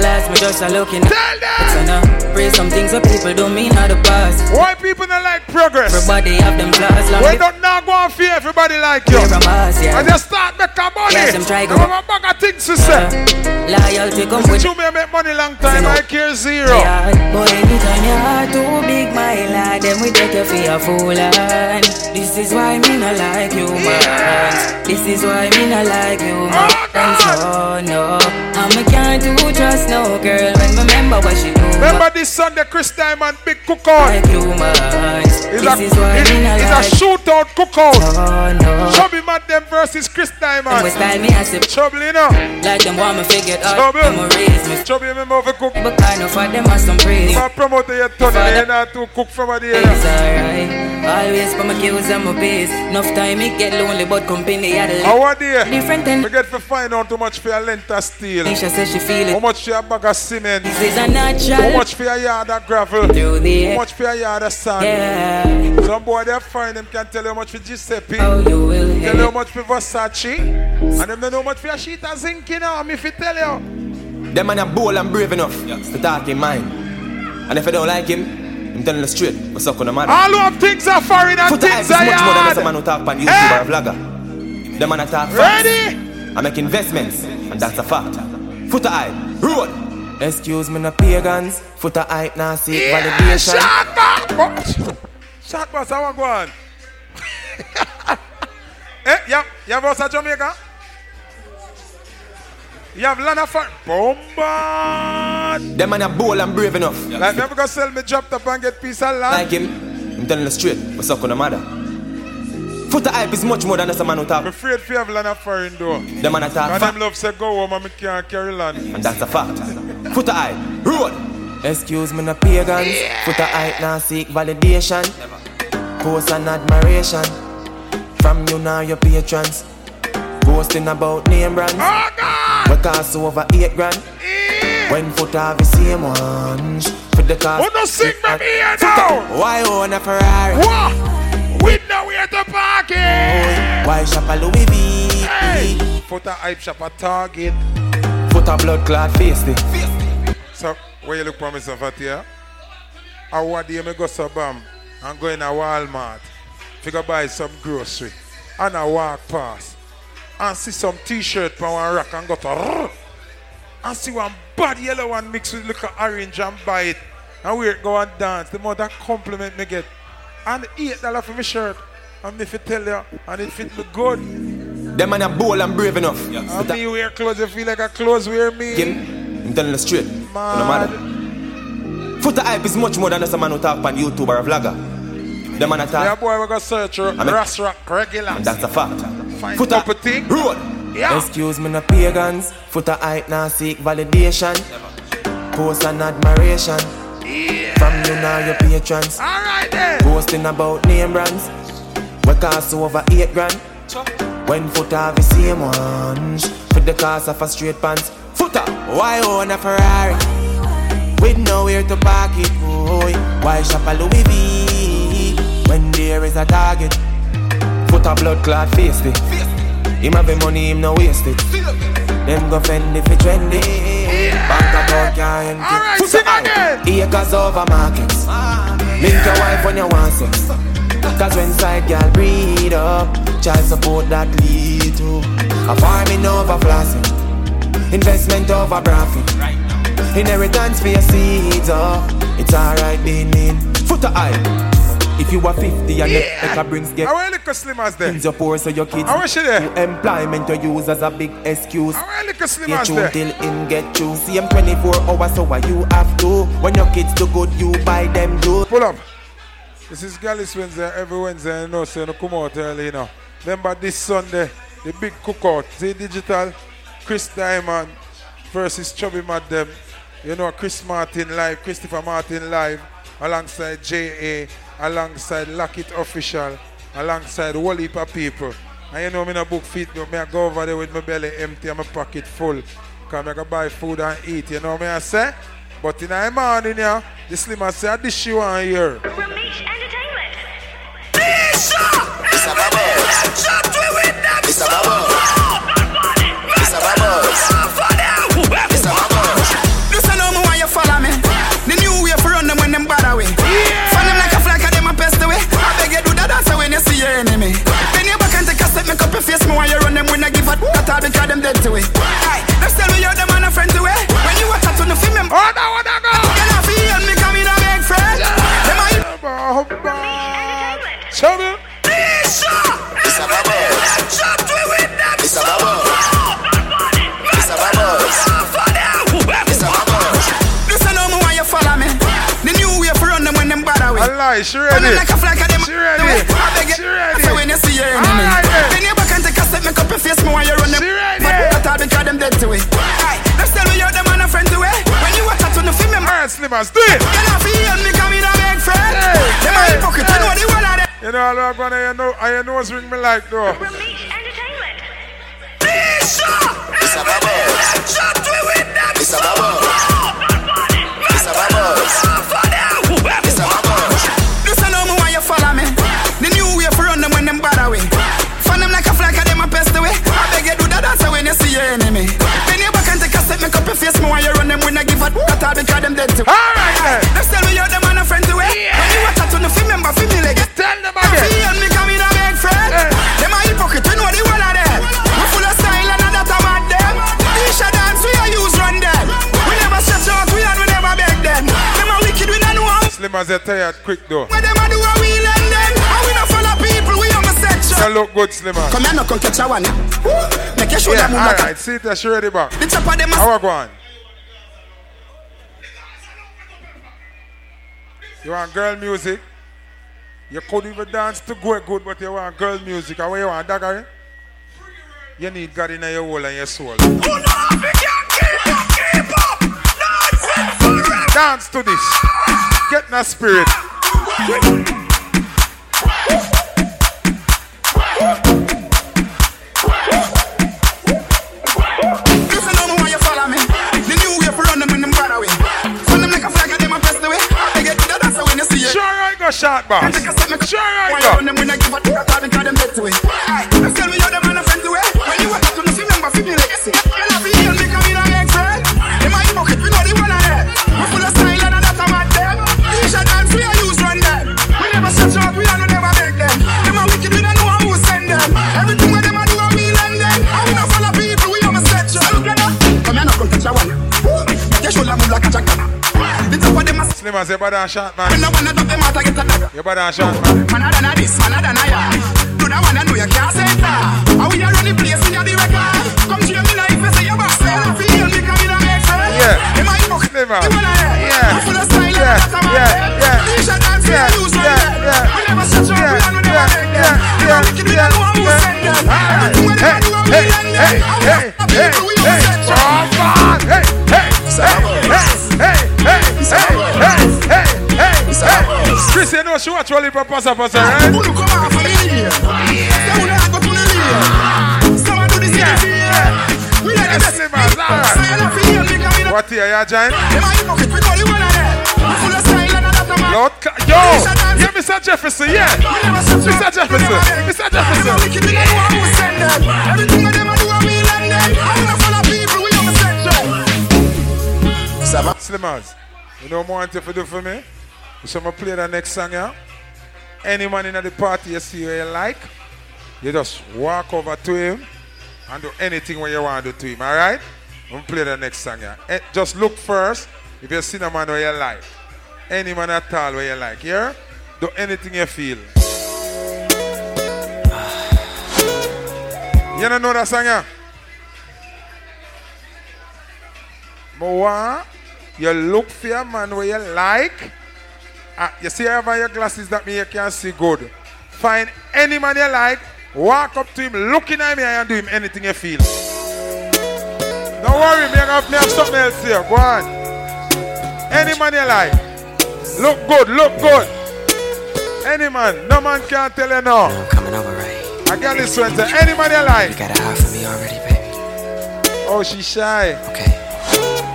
Speaker 69: Last, me just a looking.
Speaker 26: Tell them.
Speaker 69: Pray some things that people don't mean how the past.
Speaker 26: Why people not like progress?
Speaker 69: Everybody have them flaws long
Speaker 26: We don't now go and fear everybody like you.
Speaker 69: mask, yeah.
Speaker 26: I just start make money.
Speaker 69: Yes, them try go-
Speaker 26: I have a bag of things to say.
Speaker 69: Uh, loyalty come with
Speaker 26: you may make money long time. I care zero.
Speaker 69: Yeah, boy, anytime your heart too big, my lad, then we take you for a fool. And this is why me not like you, man. This is why me not like you, man. And so, no, I'm a can't do trust no girl when remember what she do.
Speaker 26: Remember this Sunday, Chris Diamond, big cookout.
Speaker 69: you.
Speaker 26: It's a, it's, it's a shootout cookout.
Speaker 69: Oh, no.
Speaker 26: Chubby them versus Chris Diamond.
Speaker 69: style me as if
Speaker 26: Trouble, you know.
Speaker 69: like them want me figure out.
Speaker 26: Trouble.
Speaker 69: Them raise me.
Speaker 26: Chubby, remember how cook.
Speaker 69: But kind of for them are some praise.
Speaker 26: My promoter, you turn
Speaker 69: Father.
Speaker 26: it not to cook from the
Speaker 69: It's alright. Always for my kills and my base. Enough time it get lonely, but company had a
Speaker 26: How are they?
Speaker 69: different and
Speaker 26: Forget to find out how much for your length of steel.
Speaker 69: Nisha says she feel it.
Speaker 26: How much for your bag of cement.
Speaker 69: This is a
Speaker 26: How much for your yard of gravel.
Speaker 69: Through
Speaker 26: How much for your yard of sand.
Speaker 69: Yeah.
Speaker 26: Some boy they find them can tell you how much for Giuseppe.
Speaker 69: Oh, you will
Speaker 26: Tell you how
Speaker 69: hate.
Speaker 26: much for Versace. And them don't know how much for your sheet of zinc, you know. Me if you tell you.
Speaker 70: Them man are bold and brave enough to talk in mind. And if I don't like him, I'm telling you straight, what's up on the man?
Speaker 26: All of things are foreign and
Speaker 70: Foot
Speaker 26: things
Speaker 70: is
Speaker 26: are
Speaker 70: much more than just a man who talk on YouTube
Speaker 26: Hey!
Speaker 70: or a vlogger. Them man attack facts.
Speaker 26: Ready?
Speaker 70: I make investments, and that's a fact. Foota Hype, road. Excuse me, no pagans. Foota Hype, now seek
Speaker 26: Yeah,
Speaker 70: validation.
Speaker 26: shot boss. Shot boss, I want to go on. eh, yeah, you have also Jamaica? You have Lana for Bombard.
Speaker 70: Them man are bold and brave enough.
Speaker 26: Like, never go sell me drop top and get piece of land.
Speaker 70: Like him, I'm telling you straight, what's up on the matter? Foota Hype is much more than just a man who talk.
Speaker 26: I'm afraid if you have Lana foreign door.
Speaker 70: Them man attack
Speaker 26: And
Speaker 70: facts.
Speaker 26: them love say go home and me can't carry land.
Speaker 70: And that's a fact. Foota Hype, road. Excuse me, no pagans. Foota Hype, now seek validation. Post and admiration. From you now, your patrons. Boasting about name brands.
Speaker 26: Oh God!
Speaker 70: We cost over eight grand. When foot have the same ones. For the cost.
Speaker 26: Who no sing me here now?
Speaker 70: Why own a Ferrari?
Speaker 26: What? We know where to park it.
Speaker 70: Why shop a Louis V?
Speaker 26: Hey, put a hype shop at Target.
Speaker 70: Foot a blood clot face it.
Speaker 26: So, where you look for at here? I want day me go to Bam um, and go in a Walmart. Figure buy some grocery. And I walk past. And see some t-shirt on one rack and go to and see one bad yellow one mixed with little orange and buy it. And we go and dance. The more that compliment me get. And eight dollar for my shirt. And me fit tell you, and it fit me good.
Speaker 70: Them man are bold and brave enough.
Speaker 26: And me wear clothes, you feel like a clothes wear me.
Speaker 70: I'm telling you straight. No
Speaker 26: Mad.
Speaker 70: matter. Foota Hype is much more than just a man who talk on YouTube or a vlogger. Them man
Speaker 26: Yeah,
Speaker 70: attack.
Speaker 26: boy, we go search
Speaker 70: mean-
Speaker 26: Ras Rock regular.
Speaker 70: And that's a fact.
Speaker 26: Find Foota
Speaker 70: Hype,
Speaker 26: thing.
Speaker 70: road.
Speaker 26: Yeah.
Speaker 70: Excuse me, no pagans. Foota Hype now seek validation. Post and admiration. From you now your patrons.
Speaker 26: Alright then.
Speaker 70: Boasting about name brands. We cost over eight grand. When foot have the same ones. For the cost of a straight pants. Foota, why own a Ferrari? With nowhere to park it, boy. Why shop a Louis V? When there is a target. Put a blood clot face it. Him have the money, him no waste it. Them go fend if it trendy. Bank account can't empty.
Speaker 26: Alright, sing again.
Speaker 70: Acres over markets. Link your wife when you want sex. Cause when side girl breed up, child support that lead to a farming over flossing, investment over profit, inheritance for your seeds. Oh, it's alright being in foot of eye. If you are 50 and yeah. make a brings get
Speaker 26: I want look slim as there.
Speaker 70: things you poor so your kids
Speaker 26: I wish you there.
Speaker 70: to employment you use as a big excuse.
Speaker 26: I look slim
Speaker 70: You
Speaker 26: as
Speaker 70: tune
Speaker 26: there.
Speaker 70: till him get you. See him 24 hours, so why you have to? When your kids do good, you buy them good.
Speaker 26: Pull up. This is Gallus Wednesday, every Wednesday, you know, so you know, come out early, you know. Remember this Sunday, the big cookout, Z Digital, Chris Diamond versus Chubby Madam. You know, Chris Martin live, Christopher Martin live, alongside JA, alongside Lockett Official, alongside of people. And you know, me no book feet, but me I go over there with my belly empty and my pocket full. Because I go buy food and eat, you know what I say? But in the morning, yeah, the slimmer say, this you want here.
Speaker 29: It's a bubbles. It's a bubbles. It's a bubbles. It's a bubbles.
Speaker 58: Listen, know me why you follow me. The new way for run them when them bad away. Fan them like a flag, and them a pest away. I beg you do that dance when you see your enemy. Then you back and take a step, make up your face. Me why you run them when I give a that all because them dead to it. Aye, let's tell me you're them and a friend to it. When you watch out on the film, them.
Speaker 26: Oh, no, oh, no, go.
Speaker 58: You know, feel me coming a big friend. Them are
Speaker 26: Chubby.
Speaker 29: It's a bubbles. It's a bubbles. It's a bubbles. It's a bubbles.
Speaker 58: Listen, know me why you follow me. The new way for run them when them bad away.
Speaker 26: I lie, she
Speaker 58: Fan them
Speaker 26: ready.
Speaker 58: like a flag, and them
Speaker 26: She ready.
Speaker 58: I beg you.
Speaker 26: She ready.
Speaker 58: So when you see your enemy.
Speaker 26: Alright, then.
Speaker 58: Then you back and take a step, make up your face. Me why you run them.
Speaker 26: She ready.
Speaker 58: But that all because them dead to it. Aye, let's tell me you're them and a friend to it. When you watch out on the film, them.
Speaker 26: Alright, Slimmers, do it.
Speaker 58: You know, feel me coming a big friend. Them are hypocrite, you know the one of them.
Speaker 26: You know, I'm gonna, you know, I know what's ring me like though.
Speaker 29: It's a bubbles. It's a bubbles. It's a bubbles.
Speaker 58: Make up your face. Why you run them when I give a that all because them dead to.
Speaker 26: Alright then.
Speaker 58: Let's tell me you're them and a friend to it. When you watch out on the film, remember film me like.
Speaker 26: Tell them again.
Speaker 58: Feel me coming a big friend. Them a hypocrite, you know the one of them. We full of style and that a mad them. Isha dance, we a use run them. We never stretch out, we and we never beg them. Them a wicked, we don't know how.
Speaker 26: Slimmers, they tired quick though.
Speaker 58: What them a do a wheel and them. And we not we
Speaker 26: You look good, Slimmers.
Speaker 58: Come here, no come catch a one. Make your shoulder
Speaker 26: Yeah,
Speaker 58: move like a
Speaker 26: alright, see that she ready back.
Speaker 58: The chopper them
Speaker 26: How go on? You want girl music? You could even dance to go good, but you want girl music. What you want, dagger? Eh? You need God in your whole and your soul. Dance to this. Get in a spirit.
Speaker 58: It.
Speaker 26: Sure, shot, boss.
Speaker 58: Take a step, make
Speaker 26: Sure, I
Speaker 58: Why
Speaker 26: go.
Speaker 58: run them when I give a all because them dead to it. Tell me you're the man a friend to it. Eh? When you out on remember film me legacy. Of them a
Speaker 26: Slimmers, you better shot, man.
Speaker 58: when I wanna drop them out, I get a.
Speaker 26: You better shot, man.
Speaker 58: Man, I done this, man, I done ya. Do that one, I know you can't say that. How we a run the place in your the record? Come to your me like you say your boss. Say, I feel me coming and make friends.
Speaker 26: Yeah.
Speaker 58: Am I. You wanna hear?
Speaker 26: Yeah.
Speaker 58: I'm full of style,
Speaker 26: Yeah,
Speaker 58: and man.
Speaker 26: yeah, yeah.
Speaker 58: T-shirt we
Speaker 26: Yeah,
Speaker 58: a use one
Speaker 26: yeah, yeah.
Speaker 58: We never we a no never
Speaker 26: yeah, yeah,
Speaker 58: Them a
Speaker 26: yeah,
Speaker 58: wicked, we
Speaker 26: yeah,
Speaker 58: don't know who
Speaker 26: yeah.
Speaker 58: them.
Speaker 26: Alright.
Speaker 58: Everything when
Speaker 26: Hey,
Speaker 58: a do,
Speaker 26: hey,
Speaker 58: wheel and them.
Speaker 26: hey,
Speaker 58: we
Speaker 26: hey, hey,
Speaker 58: we
Speaker 26: hey.
Speaker 58: stretch out.
Speaker 26: Oh, man. Hey, hey, hey, hey, hey, hey, hey, hey. Watch Wally Papa Pasa, right? Yes, Slimmers, alright. What here, ya giant? Lord, Ca- yo, yeah, Mr. Jefferson, yeah, Mr. Jefferson, Mr. Jefferson. Slimmers, you know what you to do for me? So I'm gonna play the next song, yeah? Any man in the party you see you like, you just walk over to him and do anything where you want to do to him, alright? I'm gonna play the next song, yeah? Eh, Just look first if you see a man where you like. Any man at all where you like, yeah? Do anything you feel. You don't know that song, yeah? Moa, you look for a man where you like. Ah, you see, I have your glasses that me you can't see good. Find any man you like, walk up to him, looking at me and do him anything you feel. Don't worry, me have, me have something else here. Go on. Any man you like. Look good, look good. Any man, no man can tell you no.
Speaker 69: I'm coming over right.
Speaker 26: I got this one. Any man you like.
Speaker 69: You got a high for me already, baby.
Speaker 26: Oh, she shy.
Speaker 69: Okay.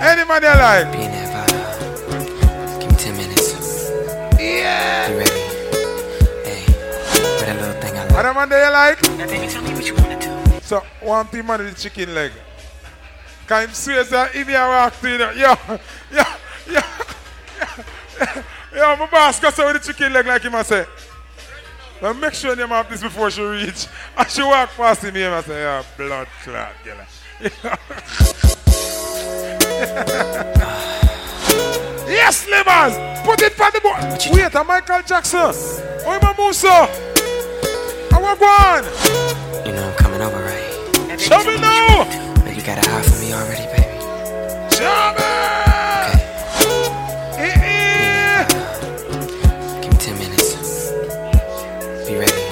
Speaker 26: Any man you like. Yeah.
Speaker 69: You ready? Hey, where that little thing I like?
Speaker 26: Other man that you like.
Speaker 69: Now, baby, tell me what you wanna do.
Speaker 26: So one thing man with the chicken leg. Can him swear that if you walk to you know, yo, yo, yo, yo, yo, my boss got with the chicken leg like him I say. Now make sure you have this before she reach. And she walk past him here and say, yeah, blood clot, yes, Livers! Put it for the boy. Wait, a Michael Jackson. Oh, my Musa. I want one.
Speaker 69: You know I'm coming over right.
Speaker 26: Show me now.
Speaker 69: But you got a high for me already, baby.
Speaker 26: Show me. Eh,
Speaker 69: Give me 10 minutes. Be ready.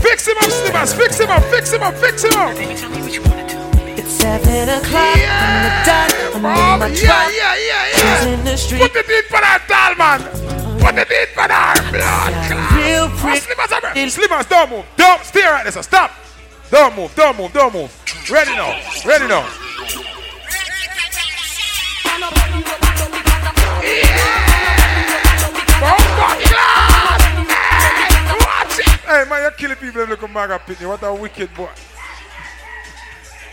Speaker 26: Fix him up, Slimmers. Fix him up. Fix him up. Fix him up.
Speaker 71: It's seven o'clock on the dot. I'm in oh, my
Speaker 26: Yeah,
Speaker 71: truck.
Speaker 26: yeah, yeah, yeah.
Speaker 71: She's in the street.
Speaker 26: Put it in for that tall man. Put it in for that blood clot.
Speaker 71: Real
Speaker 26: Oh, Slimmers, I'm. Slimmers, don't move. Don't stay right there. sir. Stop. Don't move. Don't move. Don't move. Ready now. Ready now. Oh, watch it. Hey, man, you're killing people look at Maga Pitney. What a wicked boy.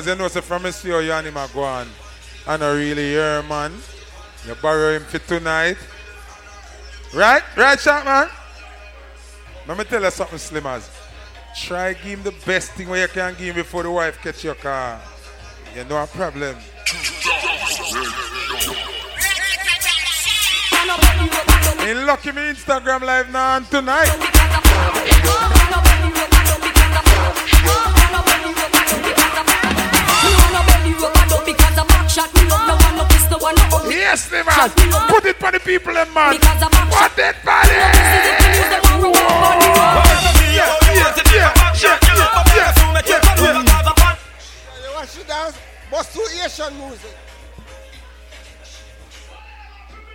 Speaker 26: Slimmers, you know, say from me see how you and him are going. I don't really hear, man. You borrow him for tonight. Right? Right, shot, man? Let me tell you something, Slimmers. Try give him the best thing where you can give him before the wife catch your car. You know a problem. In lucky me Instagram live now and tonight. Yes, Slimmers. Put it for the people, them, man. Put it for them.
Speaker 72: You want to dance? What's two Asian music?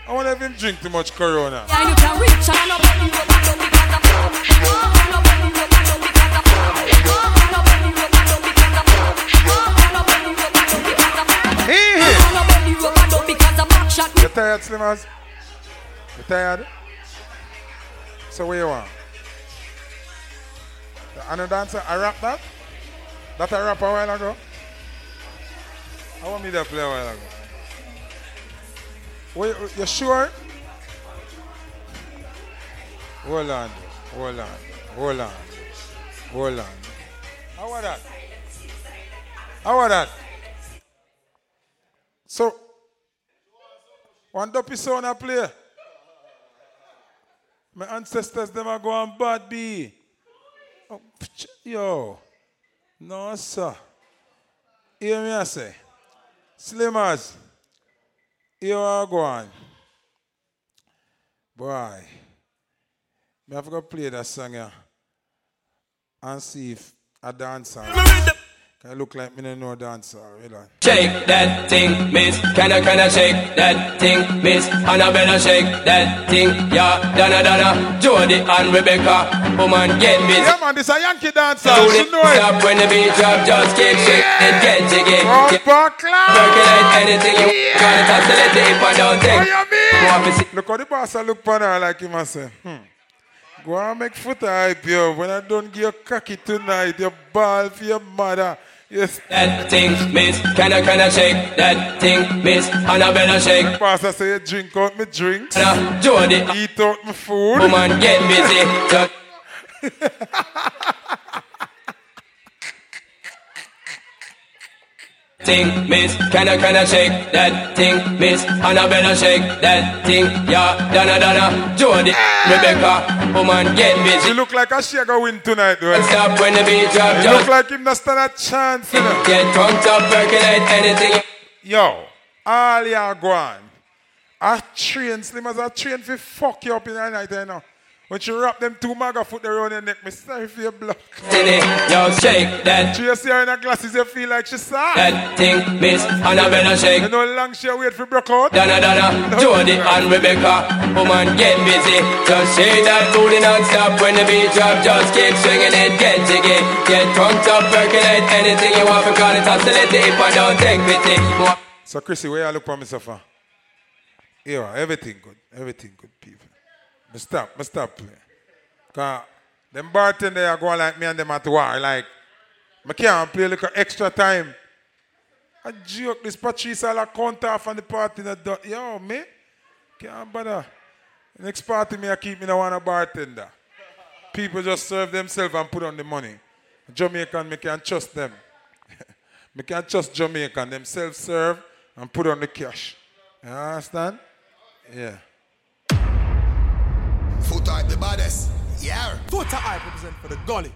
Speaker 26: I want to him drink too much Corona. You tired, Slimmers? You tired? So where you want? The Anna dancer, I rap that? That I rap a while ago? I want me to play a while ago. Wait, you sure? Hold on, hold on, hold on, hold on. How about that? How about that? So, One dopey sound I play. My ancestors them are going bad B. Oh, yo. No, sir. Hear me I say. Slimmers. You are going. Boy. Me have to play that song here. And see if a dancer. Can I look like me no know dancer, really.
Speaker 73: Shake that thing, miss. Can I, can I shake that thing, miss? Annabella shake that thing, yeah. Donna, Donna, Jody and Rebecca. Woman, get busy.
Speaker 26: Yeah, man, this a Yankee dancer.
Speaker 73: Do it,
Speaker 26: know it.
Speaker 73: stop when the beat drop, just kick, shake it, get jiggy. Percolate anything you want. Try to oscillate the hip and don't take. Want to see-
Speaker 26: Look how the boss a look upon her like him and say, hmm. Go and make Foota Hype, yo. When I don't give you cocky tonight, you ball for your mother. Yes.
Speaker 73: That thing, miss. Can I, can I shake that thing, miss? Annabella shake.
Speaker 26: Pastor say you drink out me drinks.
Speaker 73: Nah, Jody.
Speaker 26: Eat out my food.
Speaker 73: Woman, get busy. Thing, miss, can I, can I shake that thing, miss? Annabella shake that thing, yeah, Donna, Donna, Jody, ah. Rebecca, woman, get busy.
Speaker 26: You look like a she go win tonight, though.
Speaker 73: Stop when the beat drop,
Speaker 26: You look like him not stand a chance, you know.
Speaker 73: get drunk up, percolate anything.
Speaker 26: Yo, all you go on. I train slim as I train for fuck you up in the night, you know. When you wrap them two maga foot around your neck, me sorry for your blood.
Speaker 73: Tinny, yo, shake that,
Speaker 26: She see her in her glasses, you feel like she's sad.
Speaker 73: that thing, miss, Annabella shake.
Speaker 26: You know long she wait for broke out?
Speaker 73: Donna, Donna, Jody and Rebecca, woman, get busy. Just shake that booty non-stop when the beat drop. Just keep swinging it, get jiggy. Get drunk up, percolate anything you want because it's the hip and don't take pity.
Speaker 26: So Chrissy, where you look for me so far? Yeah, everything good. Everything good, Me stop, me stop. Cause them bartender are going like me and them at war. Like, I can't play like extra time. I joke, this Patrice all a count off on the party. Do- Yo, me, can't bother. Next party, me I keep me the one a bartender. People just serve themselves and put on the money. Jamaican, me can't trust them. me can't trust Jamaican. Them self-serve and put on the cash. You understand? Yeah.
Speaker 29: Foota Hype the baddest. Yeah.
Speaker 74: Foota Hype represent for the gully.